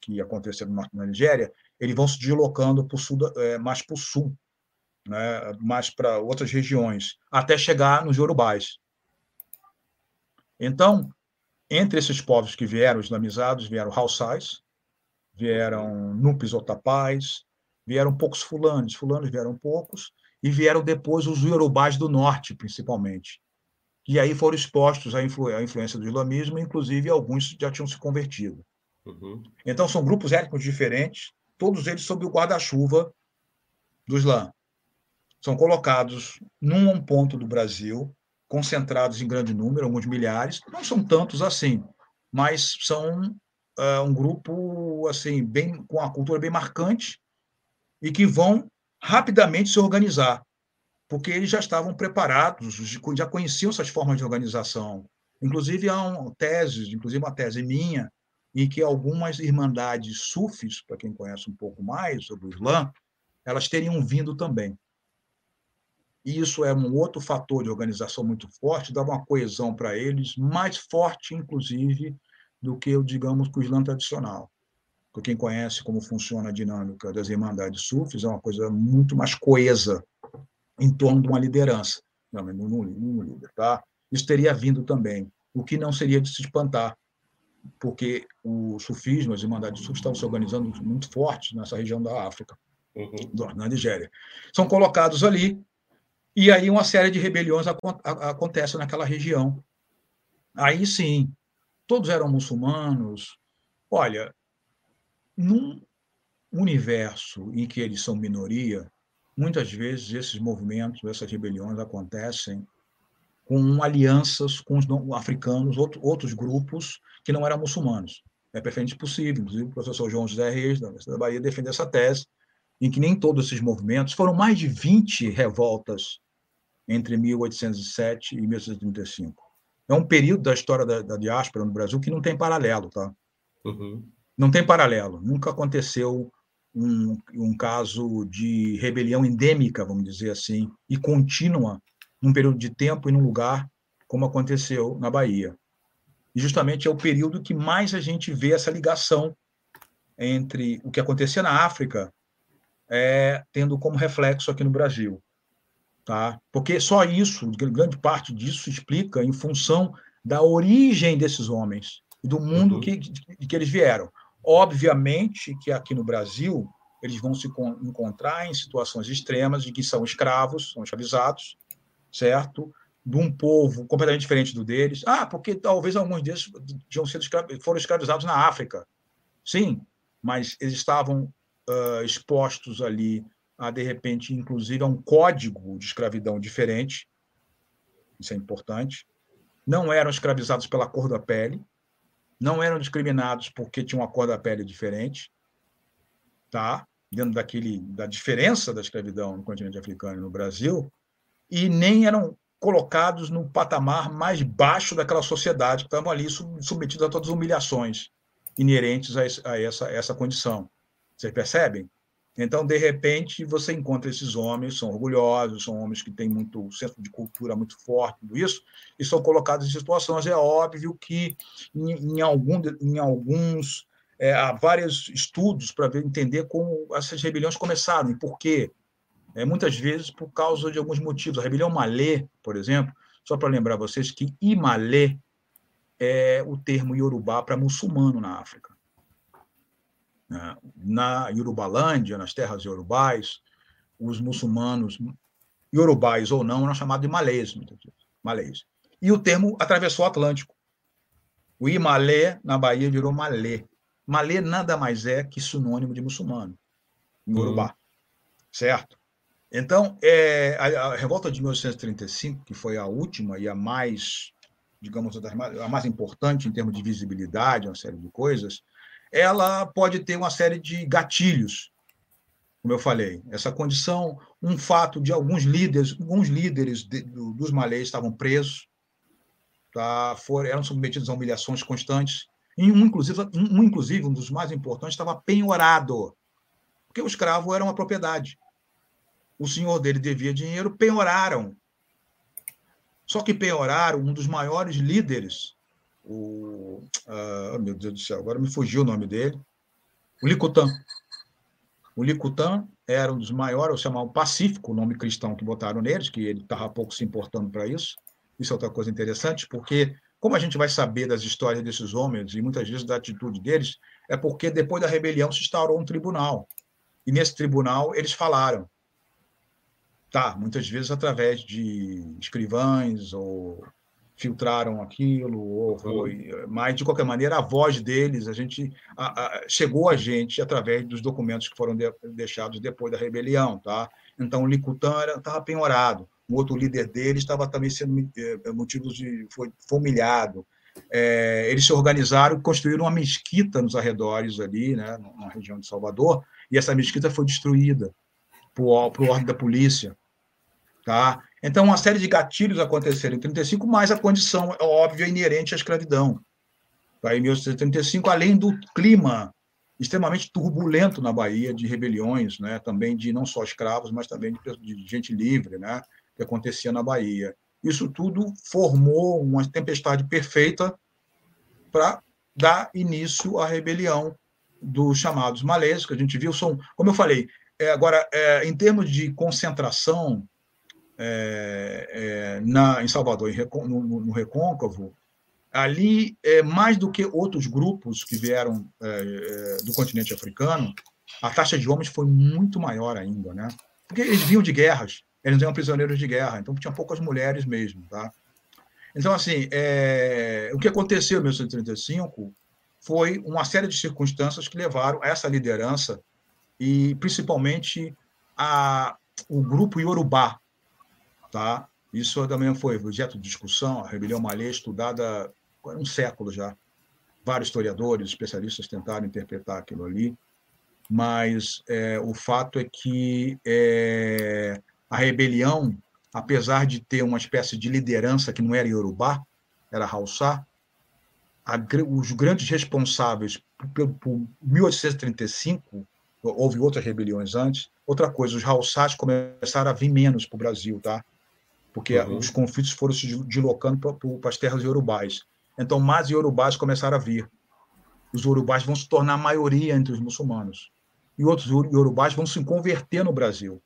que aconteceram na Nigéria, eles vão se deslocando sul, é, mais para o sul, né, mais para outras regiões, até chegar nos Yorubais. Então, entre esses povos que vieram islamizados, vieram Hausais, vieram Nupes Otapais, vieram poucos fulanos, fulanos vieram poucos, e vieram depois os iorubás do norte, principalmente. E aí foram expostos à, influ à influência do islamismo, inclusive alguns já tinham se convertido. Uhum. Então, são grupos étnicos diferentes, todos eles sob o guarda-chuva do Islã. São colocados num ponto do Brasil, concentrados em grande número, alguns milhares, não são tantos assim, mas são uh, um grupo assim bem com a cultura bem marcante e que vão rapidamente se organizar, porque eles já estavam preparados, já conheciam essas formas de organização. Inclusive, há um, teses, inclusive uma tese minha, em que algumas irmandades sufis, para quem conhece um pouco mais sobre o Islã, elas teriam vindo também. E isso é um outro fator de organização muito forte, dá uma coesão para eles, mais forte, inclusive, do que, digamos, o Islã tradicional para quem conhece como funciona a dinâmica das Irmandades Sufis, é uma coisa muito mais coesa em torno de uma liderança, não, no, no líder. Tá? Isso teria vindo também, o que não seria de se espantar, porque o sufismo, as Irmandades Sufis estavam se organizando muito forte nessa região da África. uhum. na Nigéria. São colocados ali, e aí uma série de rebeliões acontece naquela região. Aí sim, todos eram muçulmanos. Olha, num universo em que eles são minoria, muitas vezes esses movimentos, essas rebeliões acontecem com alianças com os africanos, outros grupos que não eram muçulmanos. É perfeitamente possível, inclusive o professor João José Reis, da Universidade da Bahia, defende essa tese, em que nem todos esses movimentos, foram mais de 20 revoltas entre 1807 e 1835. É um período da história da, da diáspora no Brasil que não tem paralelo, tá? Uhum. Não tem paralelo. Nunca aconteceu um, um caso de rebelião endêmica, vamos dizer assim, e contínua num período de tempo e num lugar como aconteceu na Bahia. E justamente é o período que mais a gente vê essa ligação entre o que acontecia na África é, tendo como reflexo aqui no Brasil. Tá? Porque só isso, grande parte disso explica em função da origem desses homens e do mundo uhum. que, de que eles vieram. Obviamente que aqui no Brasil eles vão se encontrar em situações extremas de que são escravos, são escravizados, certo? De um povo completamente diferente do deles. Ah, porque talvez alguns sido foram escravizados na África. Sim, mas eles estavam uh, expostos ali a, de repente, inclusive, a um código de escravidão diferente. Isso é importante. Não eram escravizados pela cor da pele, não eram discriminados porque tinham uma cor da pele diferente, tá? Dentro daquele da diferença da escravidão no continente africano e no Brasil, e nem eram colocados no patamar mais baixo daquela sociedade que estavam ali submetidos a todas as humilhações inerentes a, essa, essa condição. Vocês percebem? Então, de repente, você encontra esses homens, são orgulhosos, são homens que têm muito senso de cultura muito forte, tudo isso, e são colocados em situações. É óbvio que em, em, algum, em alguns é, há vários estudos para entender como essas rebeliões começaram e por quê. É, muitas vezes por causa de alguns motivos. A rebelião Malê, por exemplo, só para lembrar vocês que Imalê é o termo iorubá para muçulmano na África. Né? Na Yorubalândia, nas terras iorubais, os muçulmanos, iorubais ou não, eram chamados de malês, malês. E o termo atravessou o Atlântico. O Imalé, na Bahia, virou Malê. Malê nada mais é que sinônimo de muçulmano, em Urubá. Uhum. Certo? Então, é, a, a, revolta de 1835, que foi a última e a mais, digamos, a mais importante em termos de visibilidade, uma série de coisas, ela pode ter uma série de gatilhos, como eu falei. Essa condição, um fato de alguns líderes, alguns líderes de, do, dos malês estavam presos, tá? Foram, eram submetidos a humilhações constantes. E um, inclusive, um, inclusive, um dos mais importantes, estava penhorado, porque o escravo era uma propriedade. O senhor dele devia dinheiro, penhoraram. Só que penhoraram um dos maiores líderes o. Ah, oh, meu Deus do céu, agora me fugiu o nome dele. O Licutan. O Licutan era um dos maiores, eu chamava Pacífico, o nome cristão que botaram neles, que ele estava pouco se importando para isso. Isso é outra coisa interessante, porque como a gente vai saber das histórias desses homens e muitas vezes da atitude deles, é porque depois da rebelião se instaurou um tribunal. E nesse tribunal eles falaram. Tá, muitas vezes através de escrivães ou filtraram aquilo, ou foi, mas de qualquer maneira a voz deles, a gente a, a, chegou a gente através dos documentos que foram de, deixados depois da rebelião, tá? Então Licutan estava penhorado, o outro líder deles estava também sendo é, motivo de foi, foi humilhado. É, eles se organizaram e construíram uma mesquita nos arredores ali, né, na região de Salvador, e essa mesquita foi destruída por, por ordem da polícia, tá? Então, uma série de gatilhos aconteceram em 35, mas a condição é óbvia inerente à escravidão. Tá? Em 1835, além do clima extremamente turbulento na Bahia, de rebeliões, né? também de não só escravos, mas também de, de gente livre, né? que acontecia na Bahia. Isso tudo formou uma tempestade perfeita para dar início à rebelião dos chamados malês, que a gente viu, são, como eu falei, é, agora, é, em termos de concentração é, é, na, em Salvador, em, no, no, Recôncavo, ali, é, mais do que outros grupos que vieram é, é, do continente africano, a taxa de homens foi muito maior ainda, né? Porque eles vinham de guerras, eles eram prisioneiros de guerra, então tinha poucas mulheres mesmo, tá? Então, assim, é... o que aconteceu em 1935 foi uma série de circunstâncias que levaram a essa liderança e, principalmente, a... o grupo Yorubá, tá? Isso também foi objeto de discussão, a rebelião malê estudada há um século já. Vários historiadores, especialistas tentaram interpretar aquilo ali, mas é, o fato é que é, a rebelião, apesar de ter uma espécie de liderança que não era Yorubá, era Haussá, a, os grandes responsáveis por, por 1835, houve outras rebeliões antes, outra coisa, os Haussás começaram a vir menos para o Brasil, tá? Porque uhum. os conflitos foram se deslocando para as terras iorubais. Então, mais iorubais começaram a vir. Os iorubais vão se tornar a maioria entre os muçulmanos. E outros iorubais vão se converter no Brasil.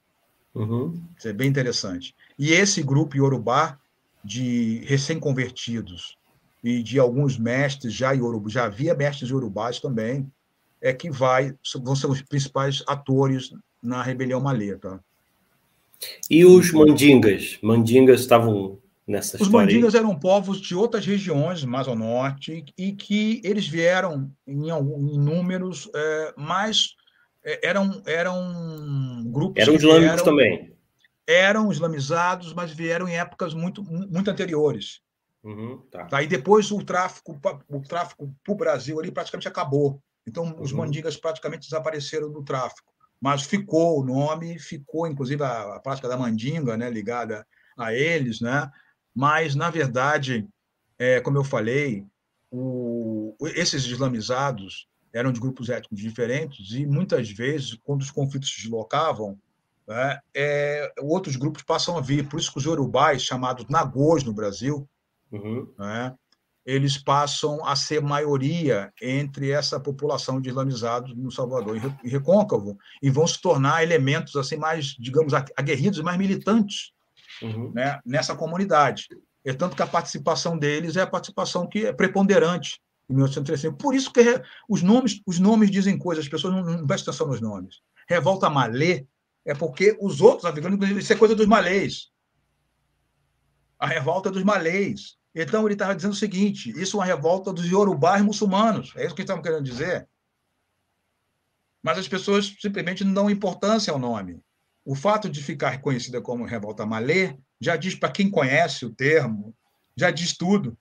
Uhum. Isso é bem interessante. E esse grupo iorubá de recém-convertidos e de alguns mestres já iorubá, já havia mestres iorubás também, é que vai vão ser os principais atores na rebelião malê, tá? E os mandingas? Mandingas estavam nessa os história? Os mandingas aí? eram povos de outras regiões mais ao norte e que eles vieram em, em números é, mais é, eram eram grupos eram islâmicos vieram, também eram islamizados mas vieram em épocas muito muito anteriores uhum, tá. tá. e depois o tráfico o tráfico para o Brasil ali praticamente acabou então uhum. os mandingas praticamente desapareceram do tráfico mas ficou o nome, ficou inclusive a, a prática da mandinga, né, ligada a eles, né? Mas na verdade, é, como eu falei, o, esses islamizados eram de grupos étnicos diferentes e muitas vezes, quando os conflitos se deslocavam, né, é, outros grupos passam a vir. Por isso que os urubais, chamados nagôs no Brasil, uhum. né, eles passam a ser maioria entre essa população de islamizados no Salvador e Recôncavo e vão se tornar elementos assim mais, digamos, aguerridos e mais militantes uhum. né, nessa comunidade. É tanto que a participação deles é a participação que é preponderante em 1935. Por isso que os nomes, os nomes dizem coisas, as pessoas não, não prestam atenção nos nomes. Revolta Malê é porque os outros africanos, isso é coisa dos malês. A revolta dos malês. Então, ele estava dizendo o seguinte: isso é uma revolta dos iorubás muçulmanos. É isso que estavam querendo dizer. Mas as pessoas simplesmente não dão importância ao nome. O fato de ficar reconhecida como revolta malê já diz para quem conhece o termo, já diz tudo.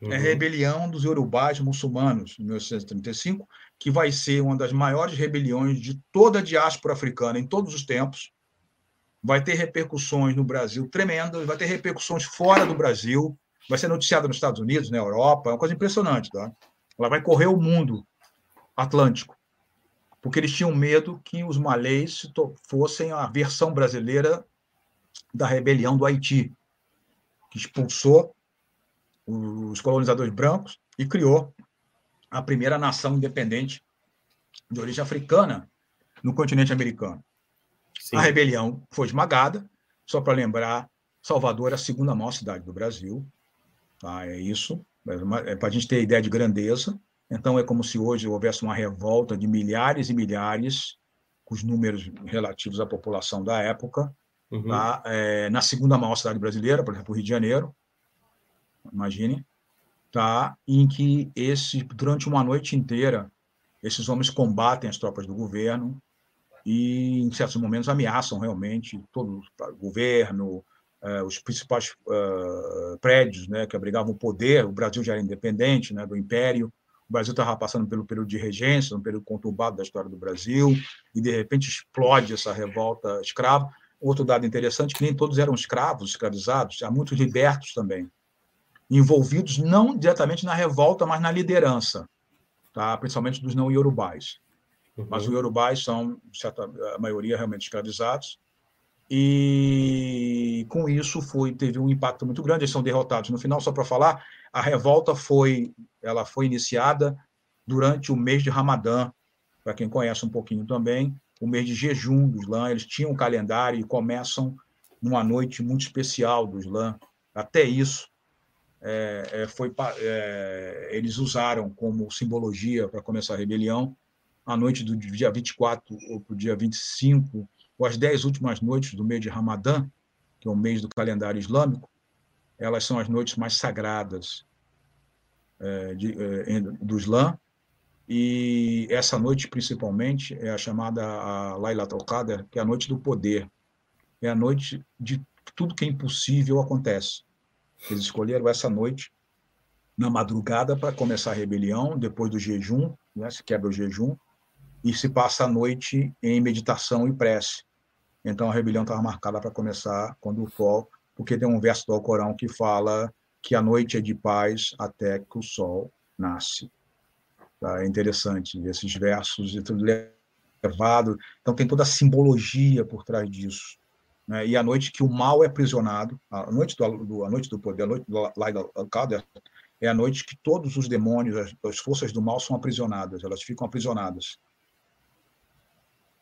É uhum. É rebelião dos iorubás muçulmanos, em 1935, que vai ser uma das maiores rebeliões de toda a diáspora africana em todos os tempos. Vai ter repercussões no Brasil tremendas, vai ter repercussões fora do Brasil vai ser noticiada nos Estados Unidos, na Europa, é uma coisa impressionante, tá? Ela vai correr o mundo Atlântico, porque eles tinham medo que os malês fossem a versão brasileira da rebelião do Haiti, que expulsou os colonizadores brancos e criou a primeira nação independente de origem africana no continente americano. Sim. A rebelião foi esmagada, só para lembrar, Salvador é a segunda maior cidade do Brasil, Tá? É isso, é, é para a gente ter ideia de grandeza. Então, é como se hoje houvesse uma revolta de milhares e milhares, com os números relativos à população da época, uhum. tá? é, na segunda maior cidade brasileira, por exemplo, Rio de Janeiro, imagine, tá? em que esse, durante uma noite inteira, esses homens combatem as tropas do governo e, em certos momentos, ameaçam realmente todo o governo, uh, os principais uh, prédios né, que abrigavam o poder. O Brasil já era independente né, do Império. O Brasil estava passando pelo período de regência, um período conturbado da história do Brasil, e de repente explode essa revolta escrava. Outro dado interessante que nem todos eram escravos, escravizados, há muitos libertos também, envolvidos não diretamente na revolta, mas na liderança, tá? principalmente dos não iorubais. Uhum. Mas os iorubais são, certa, a maioria, realmente escravizados, e com isso foi teve um impacto muito grande. Eles são derrotados. No final, só para falar, a revolta foi ela foi iniciada durante o mês de Ramadã, para quem conhece um pouquinho também, o mês de jejum do Islã. Eles tinham um calendário e começam numa noite muito especial do Islã. Até isso é, é, foi é, eles usaram como simbologia para começar a rebelião a noite do dia 24 ou para o dia 25, ou as dez últimas noites do mês de Ramadã, que é o mês do calendário islâmico, elas são as noites mais sagradas é, de, é, do Islã, e essa noite, principalmente, é a chamada a Laylat al-Qadr, que é a noite do poder. É a noite de tudo que é impossível acontece. Eles escolheram essa noite na madrugada para começar a rebelião, depois do jejum, né, se quebra o jejum, e se passa a noite em meditação e prece. Então a rebelião estava marcada para começar quando o sol, porque tem um verso do Alcorão que fala que a noite é de paz até que o sol nasce. Tá? É interessante esses versos e tudo levado. Então tem toda a simbologia por trás disso. Né? E a noite que o mal é aprisionado, a noite do, do a noite do poder, a noite do Laid al-Qadr, é a noite que todos os demônios, as, as forças do mal são aprisionadas, elas ficam aprisionadas.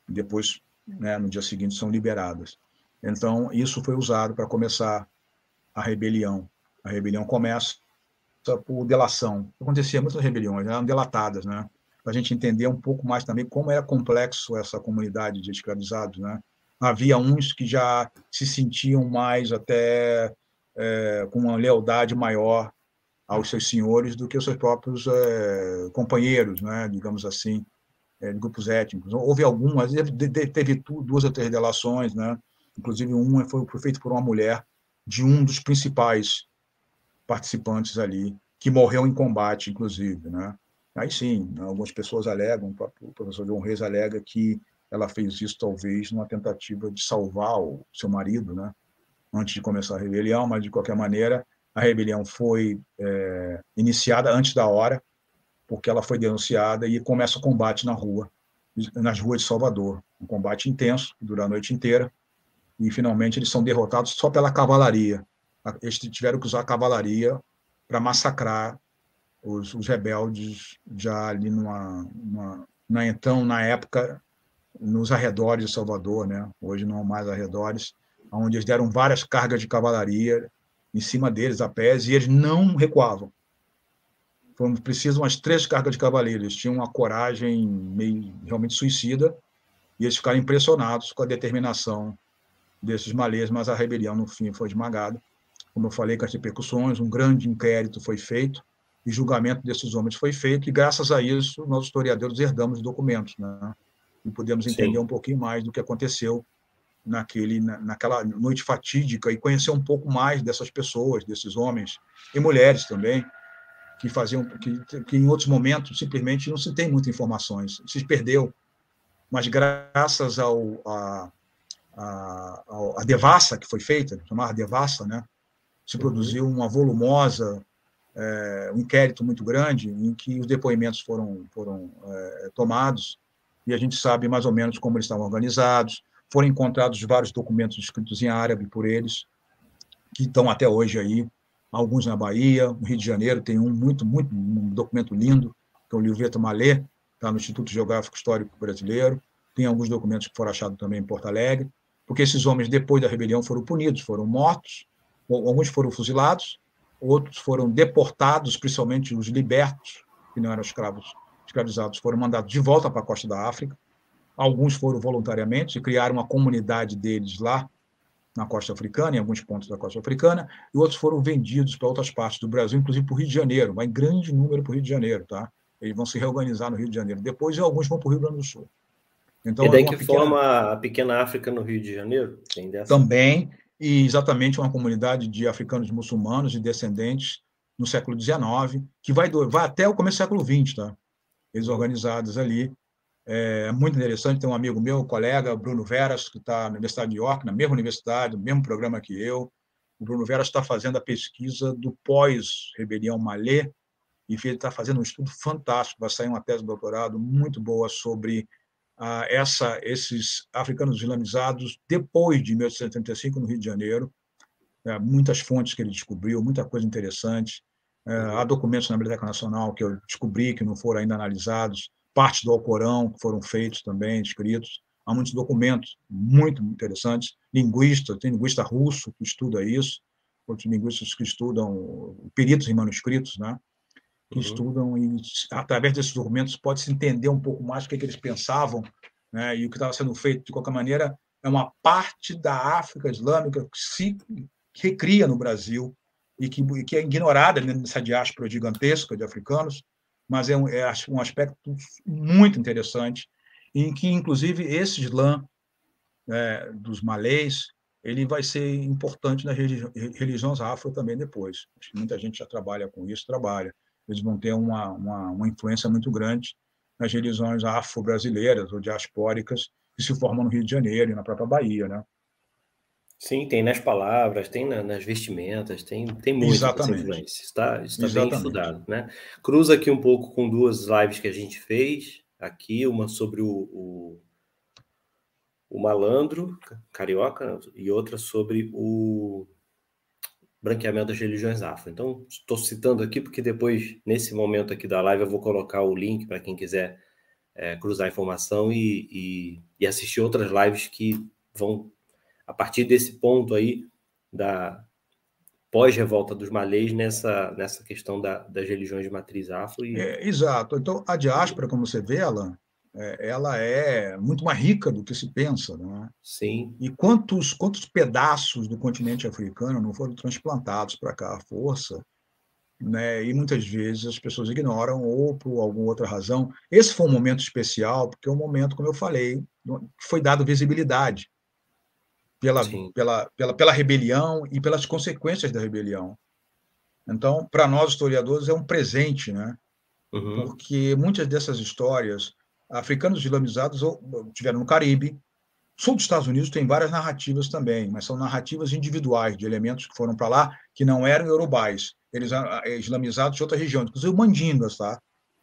Depois né, no dia seguinte são liberadas. Então, isso foi usado para começar a rebelião. A rebelião começa por delação. Acontecia muitas rebeliões, eram delatadas, né? Para a gente entender um pouco mais também como era complexo essa comunidade de escravizados, né? Havia uns que já se sentiam mais até é, com uma lealdade maior aos seus senhores do que os seus próprios é, companheiros, né? Digamos assim é, de grupos étnicos. Houve algumas, teve duas ou três delações, né? inclusive uma foi, feita por uma mulher de um dos principais participantes ali, que morreu em combate, inclusive. Né? Aí sim, algumas pessoas alegam, o professor João Reis alega que ela fez isso talvez numa tentativa de salvar o seu marido, né? antes de começar a rebelião, mas de qualquer maneira a rebelião foi é, iniciada antes da hora, porque ela foi denunciada e começa o combate na rua, nas ruas de Salvador. Um combate intenso, que dura a noite inteira, e finalmente eles são derrotados só pela cavalaria. Eles tiveram que usar a cavalaria para massacrar os, os, rebeldes já ali numa, numa, na então na época nos arredores de Salvador, né? Hoje não mais arredores, onde eles deram várias cargas de cavalaria em cima deles a pés e eles não recuavam foram precisas umas três cargas de cavaleiros. Tinham uma coragem meio realmente suicida e eles ficaram impressionados com a determinação desses malês, mas a rebelião, no fim, foi esmagada. Como eu falei, com as repercussões, um grande inquérito foi feito e julgamento desses homens foi feito, e graças a isso, nós historiadores herdamos os documentos, né? e podemos entender Sim. um pouquinho mais do que aconteceu naquele, naquela noite fatídica e conhecer um pouco mais dessas pessoas, desses homens e mulheres também, que faziam que, que em outros momentos simplesmente não se tem muitas informações, se perdeu. Mas graças ao a, a, a devassa que foi feita, chamada devassa, né, se uhum. produziu uma volumosa é, um inquérito muito grande em que os depoimentos foram foram é, tomados e a gente sabe mais ou menos como eles estavam organizados. Foram encontrados vários documentos escritos em árabe por eles que estão até hoje aí alguns na Bahia, no Rio de Janeiro tem um muito, muito, um documento lindo, que é o Livreto Malê, está no Instituto Geográfico Histórico Brasileiro, tem alguns documentos que foram achados também em Porto Alegre, porque esses homens, depois da rebelião, foram punidos, foram mortos, alguns foram fuzilados, outros foram deportados, principalmente os libertos, que não eram escravos, escravizados, foram mandados de volta para a costa da África, alguns foram voluntariamente e criaram uma comunidade deles lá, na costa africana, em alguns pontos da costa africana, e outros foram vendidos para outras partes do Brasil, inclusive para o Rio de Janeiro, vai em grande número para o Rio de Janeiro, tá? Eles vão se reorganizar no Rio de Janeiro. Depois, alguns vão para o Rio Grande do Sul. Então, e daí que pequena... forma a pequena África no Rio de Janeiro? Também, e exatamente uma comunidade de africanos muçulmanos e descendentes no século XIX, que vai, do, vai até o começo do século XX, tá? Eles organizados ali, é muito interessante. Tem um amigo meu, um colega, Bruno Veras, que está na Universidade de York, na mesma universidade, no mesmo programa que eu. O Bruno Veras está fazendo a pesquisa do pós-rebelião Malê, e ele está fazendo um estudo fantástico. Vai sair uma tese de doutorado muito boa sobre ah, essa, esses africanos islamizados depois de 1875 no Rio de Janeiro. É, muitas fontes que ele descobriu, muita coisa interessante. É, há documentos na Biblioteca Nacional que eu descobri que não foram ainda analisados partes do Alcorão foram feitos também, escritos. Há muitos documentos muito interessantes. Linguista, tem linguista russo que estuda isso, outros linguistas que estudam peritos em manuscritos, né? que uhum. estudam e, através desses documentos, pode-se entender um pouco mais o que, é que eles pensavam né? e o que estava sendo feito, de qualquer maneira, é uma parte da África Islâmica que se recria no Brasil e que, que é ignorada nessa diáspora gigantesca de africanos, mas é um, é um aspecto muito interessante, em que, inclusive, esse Islã é, dos malês ele vai ser importante nas religiões afro também depois. Muita gente já trabalha com isso, trabalha. Eles vão ter uma, uma, uma influência muito grande nas religiões afro-brasileiras ou diaspóricas que se formam no Rio de Janeiro e na própria Bahia, né? Sim, tem nas palavras, tem na, nas vestimentas, tem, tem muitas influências, tá? Isso está bem estudado, né? Cruza aqui um pouco com duas lives que a gente fez aqui, uma sobre o, o o malandro carioca e outra sobre o branqueamento das religiões afro. Então, estou citando aqui porque depois, nesse momento aqui da live, eu vou colocar o link para quem quiser é, cruzar a informação e, e, e, assistir outras lives que vão, a partir desse ponto aí, da pós-revolta dos malês, nessa, nessa questão da, das religiões de matriz afro. E... É, exato. Então, a diáspora, como você vê, Alan, é, ela é muito mais rica do que se pensa. Né? Sim. E quantos, quantos pedaços do continente africano não foram transplantados para cá à força? Né? E muitas vezes as pessoas ignoram ou por alguma outra razão. Esse foi um momento especial, porque é um momento, como eu falei, foi dado visibilidade pela, pela, pela, pela rebelião e pelas consequências da rebelião. Então, para nós historiadores, é um presente, né? Uhum. Porque muitas dessas histórias africanos islamizados tiveram no Caribe. Sul dos Estados Unidos tem várias narrativas também, mas são narrativas individuais de elementos que foram para lá que não eram yorubais, eles islamizados de outra região, inclusive mandingas, tá?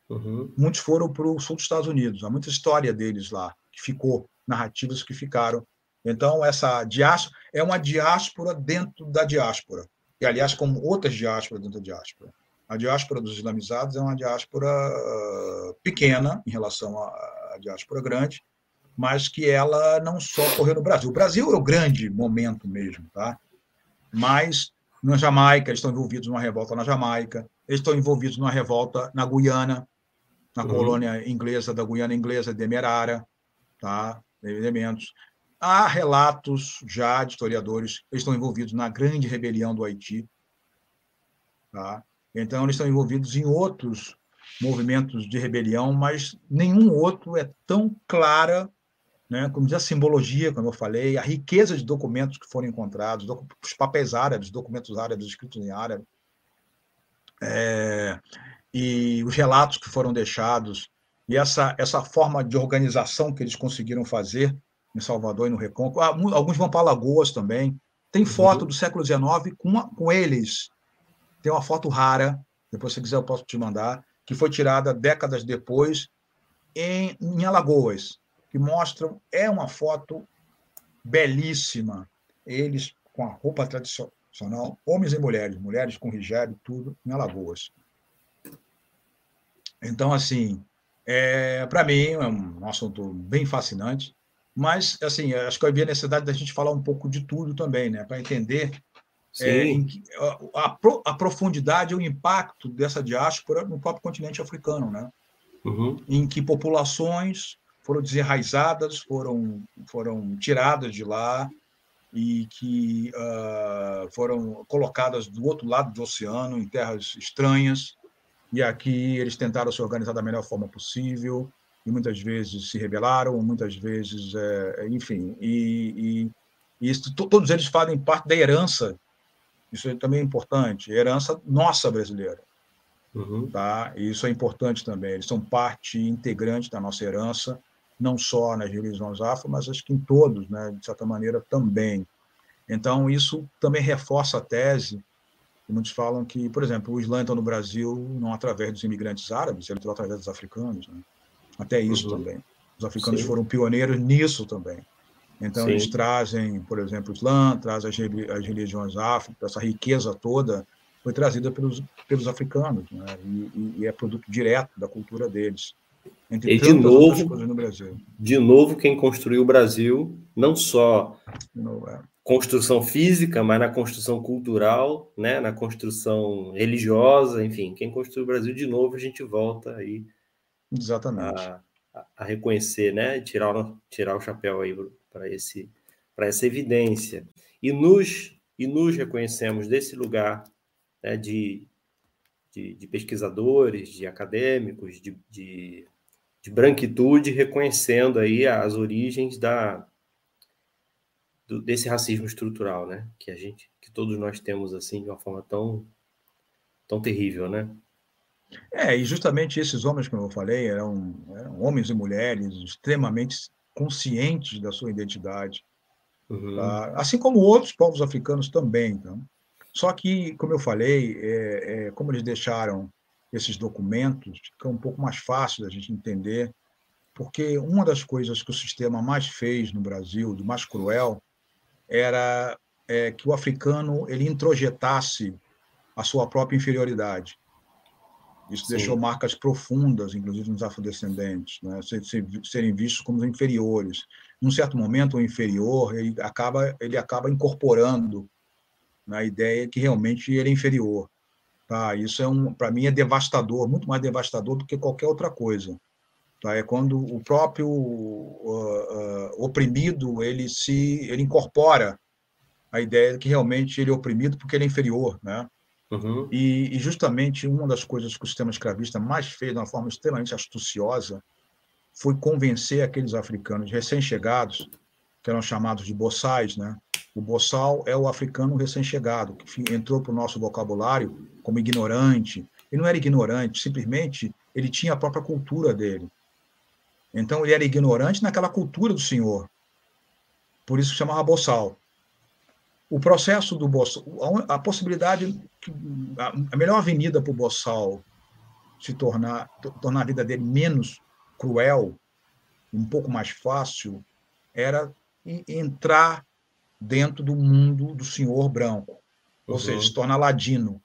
Uhum. Muitos foram para o sul dos Estados Unidos, há muita história deles lá que ficou, narrativas que ficaram. Então essa diáspora é uma diáspora dentro da diáspora, e aliás como outras diásporas dentro da diáspora. A diáspora dos islamizados é uma diáspora ah, pequena em relação à diáspora grande, mas que ela não só ocorreu no Brasil. O Brasil é o grande momento mesmo, tá? Mas na Jamaica, eles estão envolvidos numa revolta na Jamaica, eles estão envolvidos numa revolta na Guiana, na uhum. colônia inglesa da Guiana inglesa, Demerara, tá? Elementos. Há relatos já de historiadores, eles estão envolvidos na grande rebelião do Haiti, tá? Então, eles estão envolvidos em outros movimentos de rebelião, mas nenhum outro é tão clara, né, como diz a simbologia, como eu falei, a riqueza de documentos que foram encontrados, os papéis árabes, documentos árabes escritos em árabe, é, e os relatos que foram deixados, e essa, essa forma de organização que eles conseguiram fazer em Salvador e no Recôncavo. Ah, alguns vão para Alagoas também. Tem foto uhum. do século XIX com, com eles tem uma foto rara, depois se quiser eu posso te mandar, que foi tirada décadas depois em, em Alagoas, que mostra, é uma foto belíssima, eles com a roupa tradicional, homens e mulheres, mulheres com hijab, tudo, em Alagoas. Então, assim, é, para mim é um assunto bem fascinante, mas, assim, acho que havia necessidade da gente falar um pouco de tudo também, né, para entender é, a, a, profundidade e o impacto dessa diáspora no próprio continente africano, né? Uhum. em que populações foram desenraizadas, foram, foram tiradas de lá e que uh, foram colocadas do outro lado do oceano, em terras estranhas, e aqui eles tentaram se organizar da melhor forma possível, e muitas vezes se rebelaram, muitas vezes, é, enfim, e, e, e isso, todos eles fazem parte da herança isso também é importante. Herança nossa brasileira. Uhum. Tá? E isso é importante também. Eles são parte integrante da nossa herança, não só nas religiões afro, mas acho que em todos, né? de certa maneira, também. Então, isso também reforça a tese. Muitos falam que, por exemplo, o Islã entrou no Brasil não através dos imigrantes árabes, ele entrou através dos africanos. Né? Até isso uhum. também. Os africanos Sim. foram pioneiros nisso também. Então, Sim. eles trazem, por exemplo, o Islã, trazem as, as religiões afro, essa riqueza toda foi trazida pelos, pelos africanos, né? e, e, é produto direto da cultura deles. Entre e de novo, no de novo, quem construiu o Brasil, não só é. construção física, mas na construção cultural, né, na construção religiosa, enfim, quem construiu o Brasil de novo, a gente volta aí Exatamente. A, a reconhecer, né, tirar o, tirar o chapéu aí para esse para essa evidência e nos e nos reconhecemos desse lugar né, de, de, de, pesquisadores, de acadêmicos, de, de, de branquitude, reconhecendo aí as origens da do, desse racismo estrutural, né? Que a gente, que todos nós temos assim de uma forma tão tão terrível, né? É, e justamente esses homens, como eu falei, eram, eram homens e mulheres extremamente conscientes da sua identidade, uhum. tá? assim como outros povos africanos também. Então. Só que, como eu falei, é, é, como eles deixaram esses documentos, fica um pouco mais fácil da gente entender, porque uma das coisas que o sistema mais fez no Brasil, do mais cruel, era é, que o africano ele introjetasse a sua própria inferioridade. Isso Sim. deixou marcas profundas, inclusive nos afrodescendentes, né? serem vistos como inferiores. Num certo momento, o inferior ele acaba ele acaba incorporando na né, ideia que realmente ele é inferior. Tá? Isso é um, para mim, é devastador, muito mais devastador do que qualquer outra coisa. Tá? É quando o próprio uh, uh, oprimido ele se ele incorpora a ideia de que realmente ele é oprimido porque ele é inferior, né? Uhum. E, e, justamente uma das coisas que o sistema escravista mais fez de uma forma extremamente astuciosa foi convencer aqueles africanos recém-chegados, que eram chamados de boçais, né? O boçal é o africano recém-chegado, que entrou para o nosso vocabulário como ignorante. Ele não era ignorante, simplesmente ele tinha a própria cultura dele. Então, ele era ignorante naquela cultura do Senhor. Por isso chamava boçal. O processo do boçal, a possibilidade, a melhor avenida para o boçal se tornar, tornar a vida dele menos cruel, um pouco mais fácil, era entrar dentro do mundo do senhor branco, ou uhum. seja, se tornar ladino.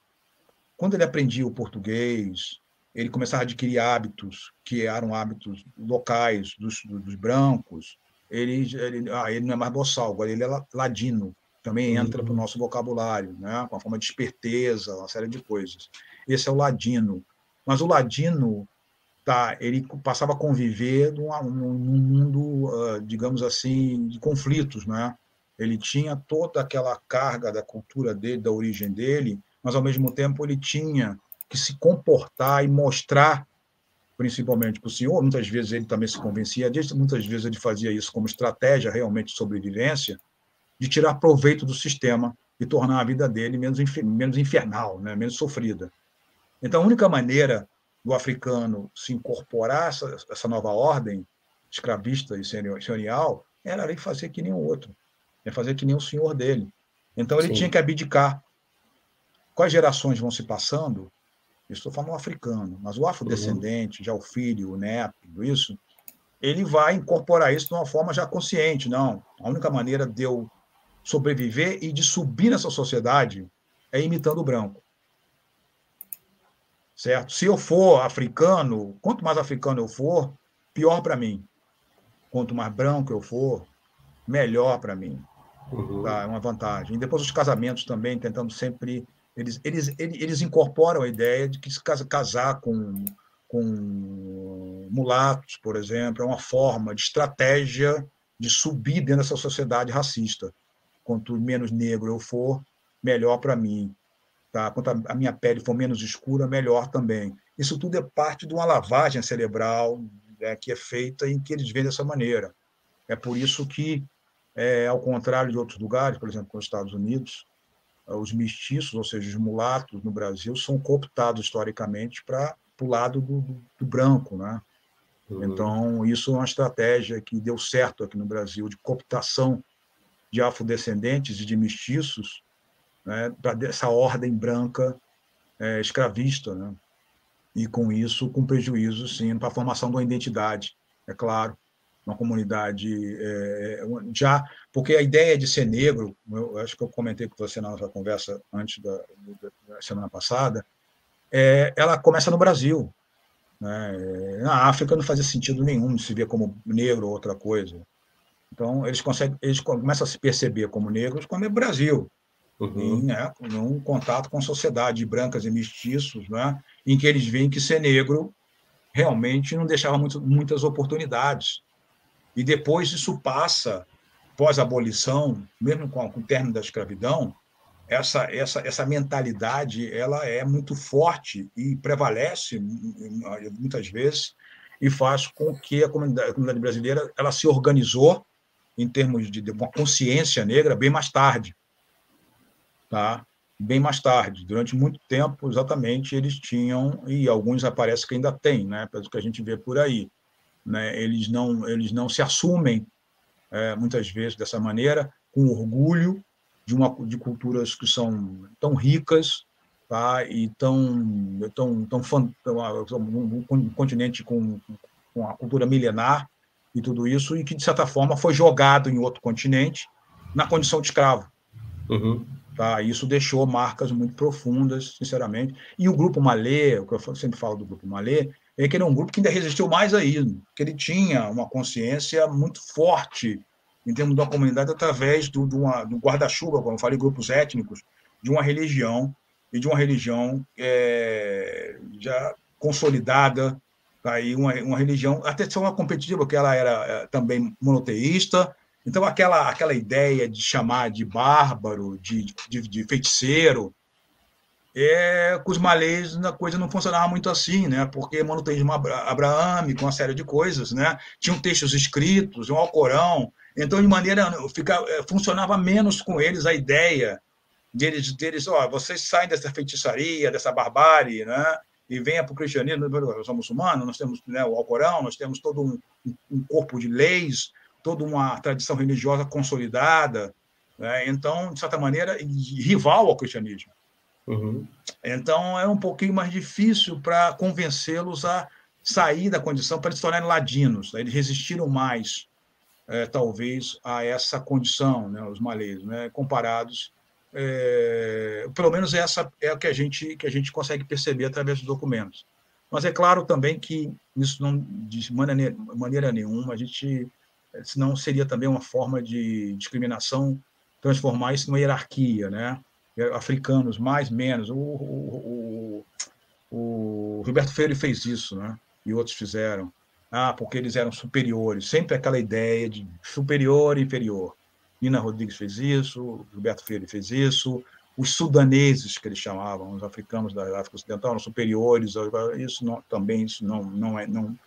Quando ele aprendia o português, ele começava a adquirir hábitos que eram hábitos locais dos, dos brancos. Ele, ele, ah, ele não é mais boçal, agora ele é ladino. Também entra uhum. para o nosso vocabulário, né? com a forma de esperteza, uma série de coisas. Esse é o ladino. Mas o ladino, tá, ele passava a conviver num, num mundo, uh, digamos assim, de conflitos. Né? Ele tinha toda aquela carga da cultura dele, da origem dele, mas, ao mesmo tempo, ele tinha que se comportar e mostrar, principalmente para o senhor, muitas vezes ele também se convencia disso, muitas vezes ele fazia isso como estratégia realmente de sobrevivência, de tirar proveito do sistema e tornar a vida dele menos, menos infernal, né? menos sofrida. Então, a única maneira do africano se incorporar a essa, essa nova ordem escravista e senhorial era ele fazer que nem o outro, é fazer que nem o senhor dele. Então, ele Sim. tinha que abdicar. Quais gerações vão se passando, estou falando africano, mas o afrodescendente, uhum. já o filho, o neto, tudo isso, ele vai incorporar isso de uma forma já consciente. Não, a única maneira de eu sobreviver e de subir nessa sociedade é imitando o branco. Certo? Se eu for africano, quanto mais africano eu for, pior para mim. Quanto mais branco eu for, melhor para mim. Uhum. Tá? É uma vantagem. E depois os casamentos também, tentando sempre eles, eles, eles incorporam a ideia de que se casar com, com mulatos, por exemplo, é uma forma de estratégia de subir dentro dessa sociedade racista. Quanto menos negro eu for, melhor para mim. Tá? Quanto a minha pele for menos escura, melhor também. Isso tudo é parte de uma lavagem cerebral né, que é feita em que eles veem dessa maneira. É por isso que, é, ao contrário de outros lugares, por exemplo, nos Estados Unidos, os mestiços, ou seja, os mulatos no Brasil, são cooptados historicamente para o lado do, do, do, branco. Né? Uhum. Então, isso é uma estratégia que deu certo aqui no Brasil, de cooptação de afrodescendentes e de mestiços né, para essa ordem branca é, escravista. Né? E, com isso, com prejuízo, sim, para a formação de uma identidade, é claro, uma comunidade é, já porque a ideia de ser negro eu acho que eu comentei com você na nossa conversa antes da, da semana passada é, ela começa no Brasil né? na África não fazia sentido nenhum se ver como negro ou outra coisa Então, eles, conseguem, eles começam a se perceber como negros quando é Brasil, uhum. em né, um contato com sociedade brancas e mestiços, né, em que eles veem que ser negro realmente não deixava muito, muitas oportunidades. E depois isso passa, pós-abolição, mesmo com, com o término da escravidão, essa, essa, essa mentalidade ela é muito forte e prevalece muitas vezes e faz com que a comunidade, a comunidade brasileira ela se organizou em termos de uma consciência negra bem mais tarde, tá? Bem mais tarde, durante muito tempo, exatamente, eles tinham e alguns aparece que ainda têm, né? Pelo que a gente vê por aí, né? Eles não eles não se assumem é, muitas vezes dessa maneira com orgulho de uma de culturas que são tão ricas, tá? E tão tão tão, tão um, um continente com, com a cultura milenar e tudo isso, e que, de certa forma, foi jogado em outro continente na condição de escravo. Uhum. Tá? Isso deixou marcas muito profundas, sinceramente. E o Grupo Malê, o que eu sempre falo do Grupo Malê, é que ele é um grupo que ainda resistiu mais a isso, que ele tinha uma consciência muito forte em termos da comunidade através do, do, do guarda-chuva, como eu falei, grupos étnicos, de uma religião e de uma religião é, já consolidada, aí uma, uma religião, até ser uma competitiva, porque ela era é, também monoteísta, então aquela, aquela ideia de chamar de bárbaro, de, de, de feiticeiro, é, com os malês a coisa não funcionava muito assim, né? porque monoteísmo abraâmico, uma série de coisas, né? tinham textos escritos, um Alcorão, então de maneira fica, é, funcionava menos com eles a ideia deles, deles ó, vocês saem dessa feitiçaria, dessa barbárie, né? E venha para o cristianismo, eu sou muçulmano, nós temos né, o Alcorão, nós temos todo um, um, corpo de leis, toda uma tradição religiosa consolidada, né? então, de certa maneira, rival ao cristianismo. Uhum. Então, era um pouquinho mais difícil para convencê-los a sair da condição para eles se tornarem ladinos. Né? Eles resistiram mais, é, talvez, a essa condição, né, os malês, né, comparados é, pelo menos essa é o que a gente que a gente consegue perceber através dos documentos. Mas é claro também que isso não de maneira, nenhuma a gente senão seria também uma forma de discriminação transformar isso numa hierarquia, né? Africanos mais menos. O, o, o, o Roberto Freire fez isso, né? E outros fizeram. Ah, porque eles eram superiores. Sempre aquela ideia de superior e inferior. Nina Rodrigues fez isso, Gilberto Freire fez isso, os sudaneses, que eles chamavam, os africanos da África Ocidental, eram superiores, isso não, também isso não, não, é, não,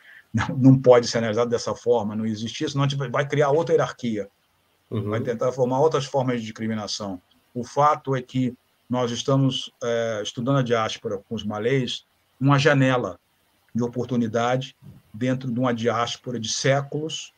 não pode ser analisado dessa forma, não existe isso, senão a gente vai criar outra hierarquia, uhum. vai tentar formar outras formas de discriminação. O fato é que nós estamos é, estudando a diáspora com os malês, uma janela de oportunidade dentro de uma diáspora de séculos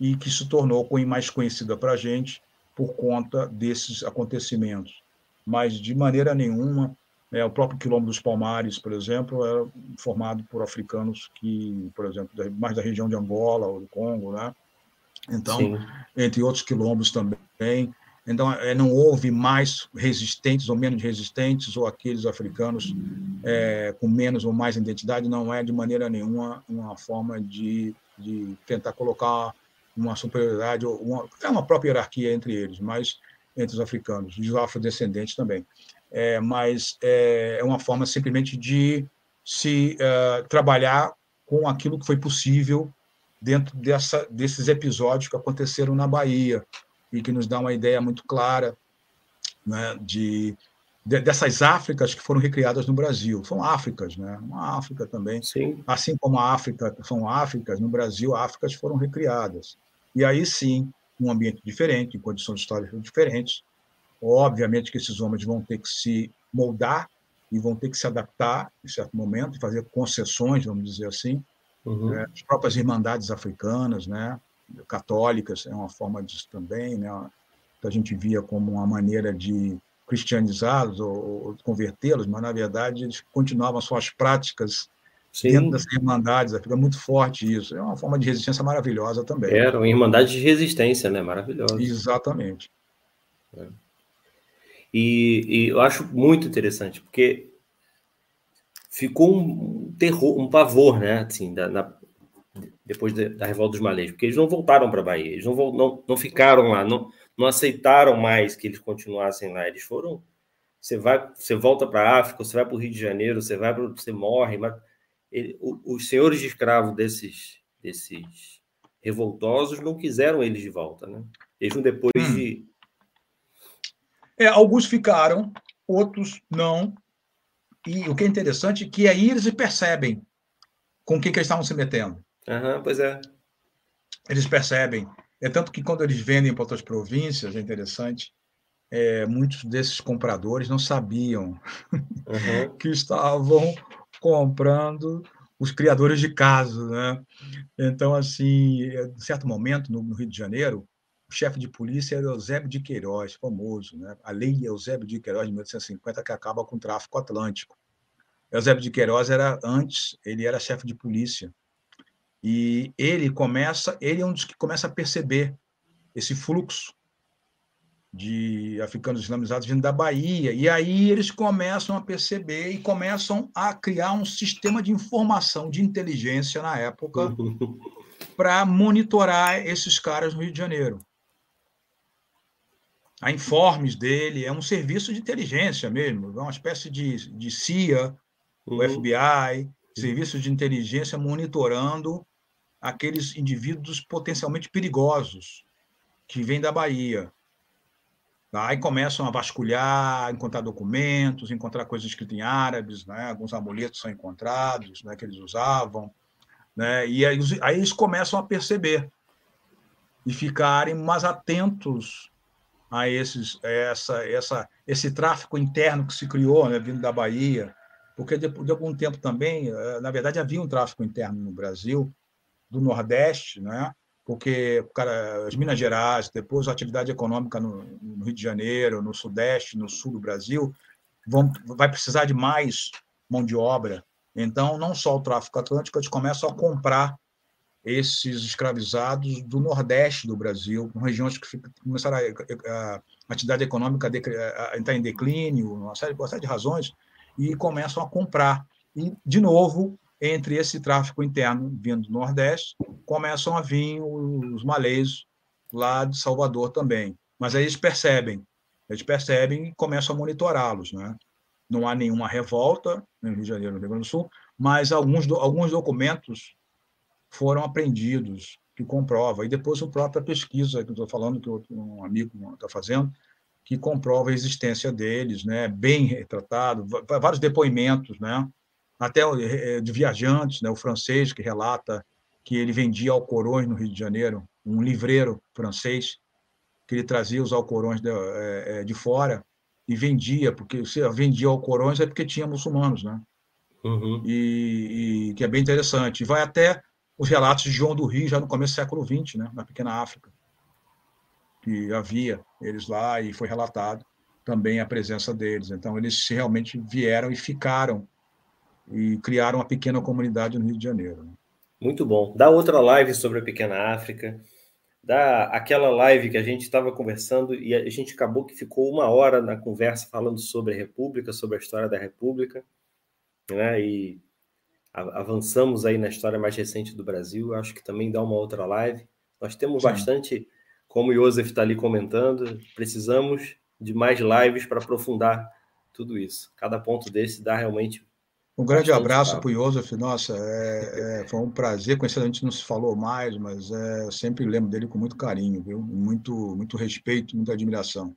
e que se tornou mais conhecida para a gente por conta desses acontecimentos. Mas, de maneira nenhuma, é, o próprio Quilombo dos Palmares, por exemplo, era formado por africanos que, por exemplo, mais da região de Angola ou do Congo, né? Então, Sim. entre outros quilombos também. Então, é, não houve mais resistentes ou menos resistentes, ou aqueles africanos é, com menos ou mais identidade, não é de maneira nenhuma uma forma de, de tentar colocar uma superioridade, uma, é uma própria hierarquia entre eles, mas entre os africanos, os afrodescendentes também. É, mas é, é uma forma simplesmente de se uh, trabalhar com aquilo que foi possível dentro dessa, desses episódios que aconteceram na Bahia e que nos dá uma ideia muito clara né, de, de, dessas Áfricas que foram recriadas no Brasil. São Áfricas, né? Uma África também. Sim. Assim como a África são Áfricas, no Brasil, Áfricas foram recriadas. E aí sim, um ambiente diferente, em condições históricas diferentes. Obviamente que esses homens vão ter que se moldar e vão ter que se adaptar em certo momento, fazer concessões, vamos dizer assim. Uhum. É, as próprias irmandades africanas, né, católicas, é uma forma disso também, né, que a gente via como uma maneira de cristianizá-los ou, ou convertê-los, mas na verdade eles continuavam suas práticas Sim. dentro dessas irmandades, fica muito forte isso. É uma forma de resistência maravilhosa também. Era uma irmandade de resistência, né? Maravilhosa. Exatamente. É. E, e, eu acho muito interessante, porque ficou um terror, um pavor, né? Assim, da, na, depois da revolta dos malês, porque eles não voltaram para a Bahia, eles não, não, não ficaram lá, não, não aceitaram mais que eles continuassem lá, eles foram. Você vai, você volta para a África, você vai para o Rio de Janeiro, você vai, você morre, mas ele, os senhores de escravo desses, desses revoltosos não quiseram eles de volta, né? Mesmo depois hum. de. É, alguns ficaram, outros não. E o que é interessante é que aí eles percebem com o que, que eles estavam se metendo. Uhum, pois é. Eles percebem. É tanto que quando eles vendem para outras províncias, é interessante, é, muitos desses compradores não sabiam uhum. que estavam comprando os criadores de casos, né? Então, assim, em certo momento, no, Rio de Janeiro, o chefe de polícia era Eusébio de Queiroz, famoso, né? A lei Eusébio de Queiroz de 1850 que acaba com o tráfico atlântico. Eusébio de Queiroz era antes, ele era chefe de polícia. E ele começa, ele é um dos que começa a perceber esse fluxo de africanos islamizados vindo da Bahia. E aí eles começam a perceber e começam a criar um sistema de informação, de inteligência na época, para monitorar esses caras no Rio de Janeiro. A Informes dele é um serviço de inteligência mesmo, é uma espécie de, de CIA, o uhum. FBI, serviço de inteligência monitorando aqueles indivíduos potencialmente perigosos que vêm da Bahia. Aí começam a vasculhar, encontrar documentos, encontrar coisas escritas em árabes, né? alguns amuletos são encontrados, né? que eles usavam. Né? E aí, aí eles começam a perceber e ficarem mais atentos a esses, essa, essa, esse tráfico interno que se criou, né, vindo da Bahia, porque depois de algum tempo também, eh, na verdade, havia um tráfico interno no Brasil, do Nordeste, né? Porque cara, as Minas Gerais, depois a atividade econômica no, no, Rio de Janeiro, no Sudeste, no Sul do Brasil, vão, vai precisar de mais mão de obra. Então, não só o tráfico atlântico, eles começam a comprar esses escravizados do Nordeste do Brasil, com regiões que começaram a, a, atividade econômica a entrar em declínio, uma série, uma série de razões, e começam a comprar. E, de novo, entre esse tráfico interno vindo do Nordeste, começam a vir os malês lá de Salvador também. Mas aí eles percebem, eles percebem e começam a monitorá-los. Né? Não há nenhuma revolta no Rio de Janeiro, no Rio Grande do Sul, mas alguns, alguns documentos foram apreendidos que comprova. E depois a própria pesquisa que estou falando, que um amigo está fazendo, que comprova a existência deles, né? bem retratado, vários depoimentos, né? Até eh, de viajantes, né, o francês que relata que ele vendia alcorões no Rio de Janeiro, um livreiro francês, que ele trazia os alcorões de, eh, eh, de fora e vendia, porque se vendia alcorões é porque tinha muçulmanos, né? Uhum. E, e, que é bem interessante. E vai até os relatos de João do Rio, já no começo do século XX, né, na pequena África, que havia eles lá e foi relatado também a presença deles. Então, eles realmente vieram e ficaram e criaram uma pequena comunidade no Rio de Janeiro. Né? Muito bom. Dá outra live sobre a pequena África. Dá aquela live que a gente estava conversando e a gente acabou que ficou uma hora na conversa falando sobre a República, sobre a história da República, né? E avançamos aí na história mais recente do Brasil. Acho que também dá uma outra live. Nós temos Sim. bastante, como o Joseph está ali comentando, precisamos de mais lives para aprofundar tudo isso. Cada ponto desse dá realmente um grande abraço para o Joseph. Nossa, é, é, foi um prazer conhecer. A gente não se falou mais, mas é, sempre lembro dele com muito carinho, viu? Muito, muito respeito, muita admiração.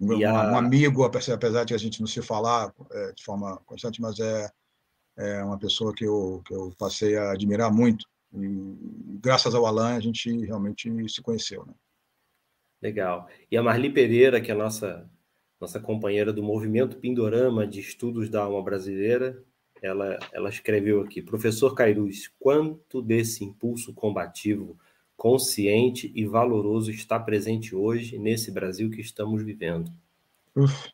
Um, a... um amigo, apesar de a gente não se falar é, de forma constante, mas é, é uma pessoa que eu, que eu passei a admirar muito. E graças ao Alan, a gente realmente se conheceu. Né? Legal. E a Marli Pereira, que é a nossa nossa companheira do Movimento Pindorama de Estudos da Alma Brasileira, ela, ela escreveu aqui: Professor Cairuz, quanto desse impulso combativo, consciente e valoroso está presente hoje nesse Brasil que estamos vivendo? Uf,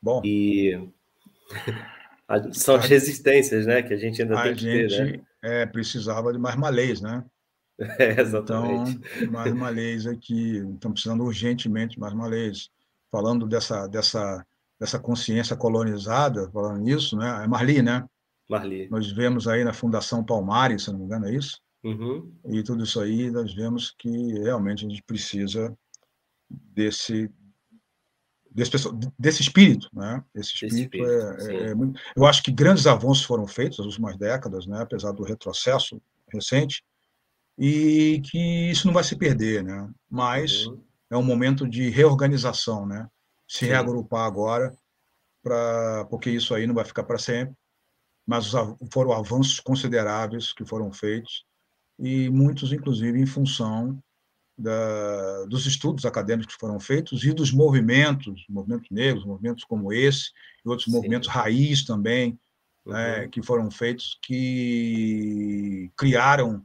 bom. E são as resistências, né, que a gente ainda a tem que gente, ter, né? É, precisava de mais malês, né? É, exatamente. Então, mais malês aqui, estão precisando urgentemente mais malês. Falando dessa, dessa dessa consciência colonizada, falando nisso, né? É Marli, né? Marli. Nós vemos aí na Fundação Palmares, se não me engano, é isso? Uhum. E tudo isso aí nós vemos que realmente a gente precisa desse desse, desse espírito, né? Esse espírito, espírito é, é, é muito... eu acho que grandes avanços foram feitos nas últimas décadas, né? Apesar do retrocesso recente e que isso não vai se perder, né? Mas uhum. é um momento de reorganização, né? Se reagrupar agora para porque isso aí não vai ficar para sempre. Mas foram avanços consideráveis que foram feitos e muitos, inclusive, em função da, dos estudos acadêmicos que foram feitos e dos movimentos, movimentos negros, movimentos como esse, e outros Sim. movimentos raiz também, né, uhum. né, que foram feitos, que criaram,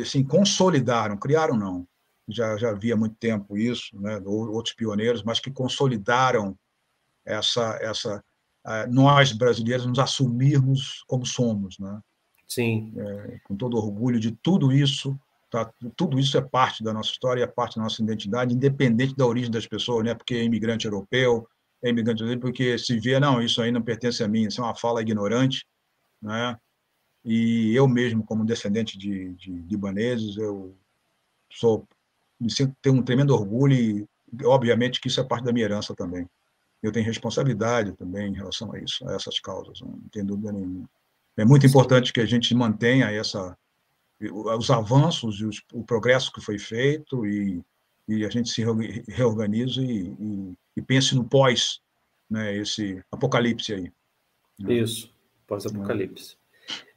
assim, consolidaram, criaram não, já, já havia muito tempo isso, né, outros pioneiros, mas que consolidaram essa, essa nós brasileiros nos assumirmos como somos, né? Sim. É, com todo orgulho de tudo isso Tá? Tudo isso é parte da nossa história, é parte da nossa identidade, independente da origem das pessoas, né? porque é imigrante europeu, é imigrante porque se vê, não, isso aí não pertence a mim, isso é uma fala ignorante. Né? E eu mesmo, como descendente de, de libaneses, eu sou, me sinto, tenho um tremendo orgulho e, obviamente, que isso é parte da minha herança também. Eu tenho responsabilidade também em relação a isso, a essas causas, não tem dúvida nenhuma. É muito importante que a gente mantenha essa os avanços e os, o progresso que foi feito e, e a gente se reorganize e, e, e pense no pós, né, esse apocalipse aí. Né? Isso, pós-apocalipse.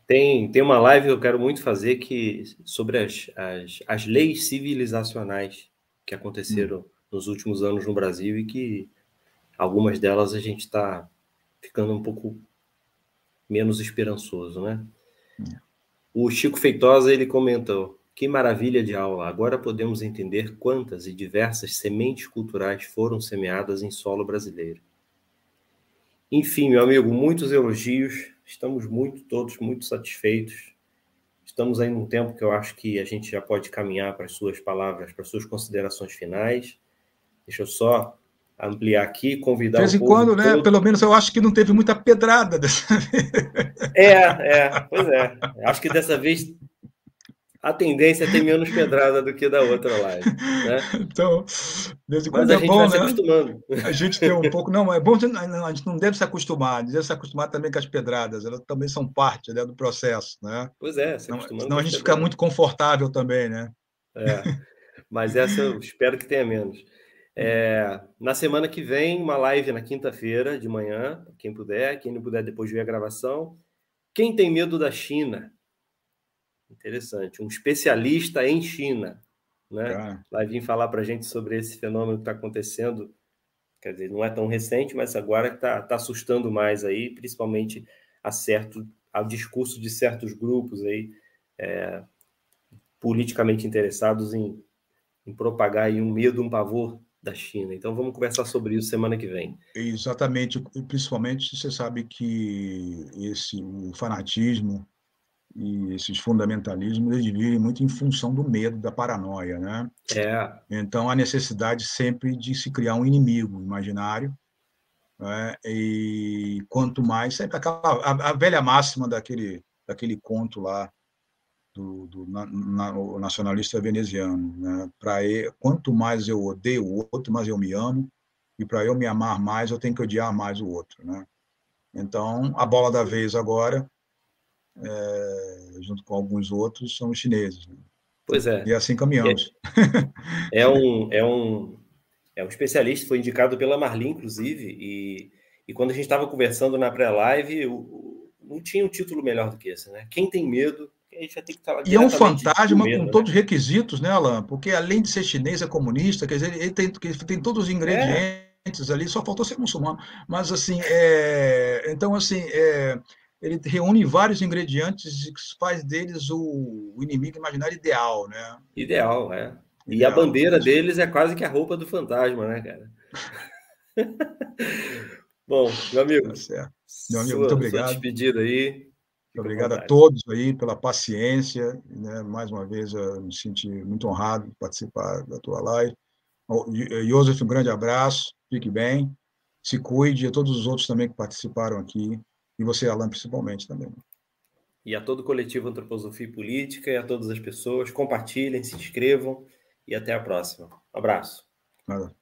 Tem, tem uma live que eu quero muito fazer que sobre as, as, as leis civilizacionais que aconteceram hum. nos últimos anos no Brasil e que algumas delas a gente está ficando um pouco menos esperançoso, né? Hum. O Chico Feitosa ele comentou: que maravilha de aula! Agora podemos entender quantas e diversas sementes culturais foram semeadas em solo brasileiro. Enfim, meu amigo, muitos elogios. Estamos muito todos muito satisfeitos. Estamos aí num tempo que eu acho que a gente já pode caminhar para as suas palavras, para as suas considerações finais. Deixa eu só ampliar aqui, convidar. De vez em quando, né? Todo. Pelo menos eu acho que não teve muita pedrada dessa vez. É, é, pois é. Acho que dessa vez a tendência é ter menos pedrada do que da outra live. Né? Então, desde quando Mas a é gente bom, vai né? se acostumando. A gente tem um pouco. Não, é bom, a gente não deve se acostumar, a gente deve se acostumar também com as pedradas, elas também são parte né, do processo. Né? Pois é, se acostumando. Senão a gente fica muito confortável também, né? É. Mas essa eu espero que tenha menos. É, na semana que vem, uma live na quinta-feira de manhã, quem puder, quem não puder depois ver a gravação. Quem tem medo da China? Interessante, um especialista em China, né? Vai vir falar para a gente sobre esse fenômeno que está acontecendo. Quer dizer, não é tão recente, mas agora está tá assustando mais aí, principalmente a certo, ao discurso de certos grupos aí é, politicamente interessados em, em propagar aí um medo, um pavor da China. Então vamos conversar sobre isso semana que vem. Exatamente, principalmente você sabe que esse o fanatismo e esses fundamentalismos eles vivem muito em função do medo, da paranoia, né? É. Então a necessidade sempre de se criar um inimigo imaginário, né? e quanto mais sempre aquela a, a velha máxima daquele daquele conto lá do, do na, na, o nacionalista veneziano. Né? Para quanto mais eu odeio o outro, mais eu me amo, e para eu me amar mais, eu tenho que odiar mais o outro. Né? Então, a bola da vez agora, é, junto com alguns outros, são os chineses. Né? Pois é. E assim caminhamos. É, é, um, é, um, é um especialista, foi indicado pela Marli, inclusive, e, e quando a gente estava conversando na pré-live, não tinha um título melhor do que esse, né? Quem tem medo que E é um fantasma com todos os né? requisitos, né, Alan? Porque além de ser chinês, é comunista, quer dizer, ele tem, tem todos os ingredientes é. ali, só faltou ser muçulmano. Mas, assim, é... então, assim, é... ele reúne vários ingredientes e faz deles o, inimigo imaginário ideal, né? Ideal, é. E ideal, a bandeira mas... deles é quase que a roupa do fantasma, né, cara? Bom, meu amigo. Tá certo. Meu amigo, sua, muito obrigado. Sua despedida aí. Obrigado a todos aí pela paciência. Né? Mais uma vez, eu me senti muito honrado de participar da tua live. Joseph, um grande abraço, fique bem, se cuide, e a todos os outros também que participaram aqui, e você, Alan, principalmente também. e a todo o coletivo Antroposofia e Política e a todas as pessoas. Compartilhem, se inscrevam e até a próxima. Um abraço. Nada.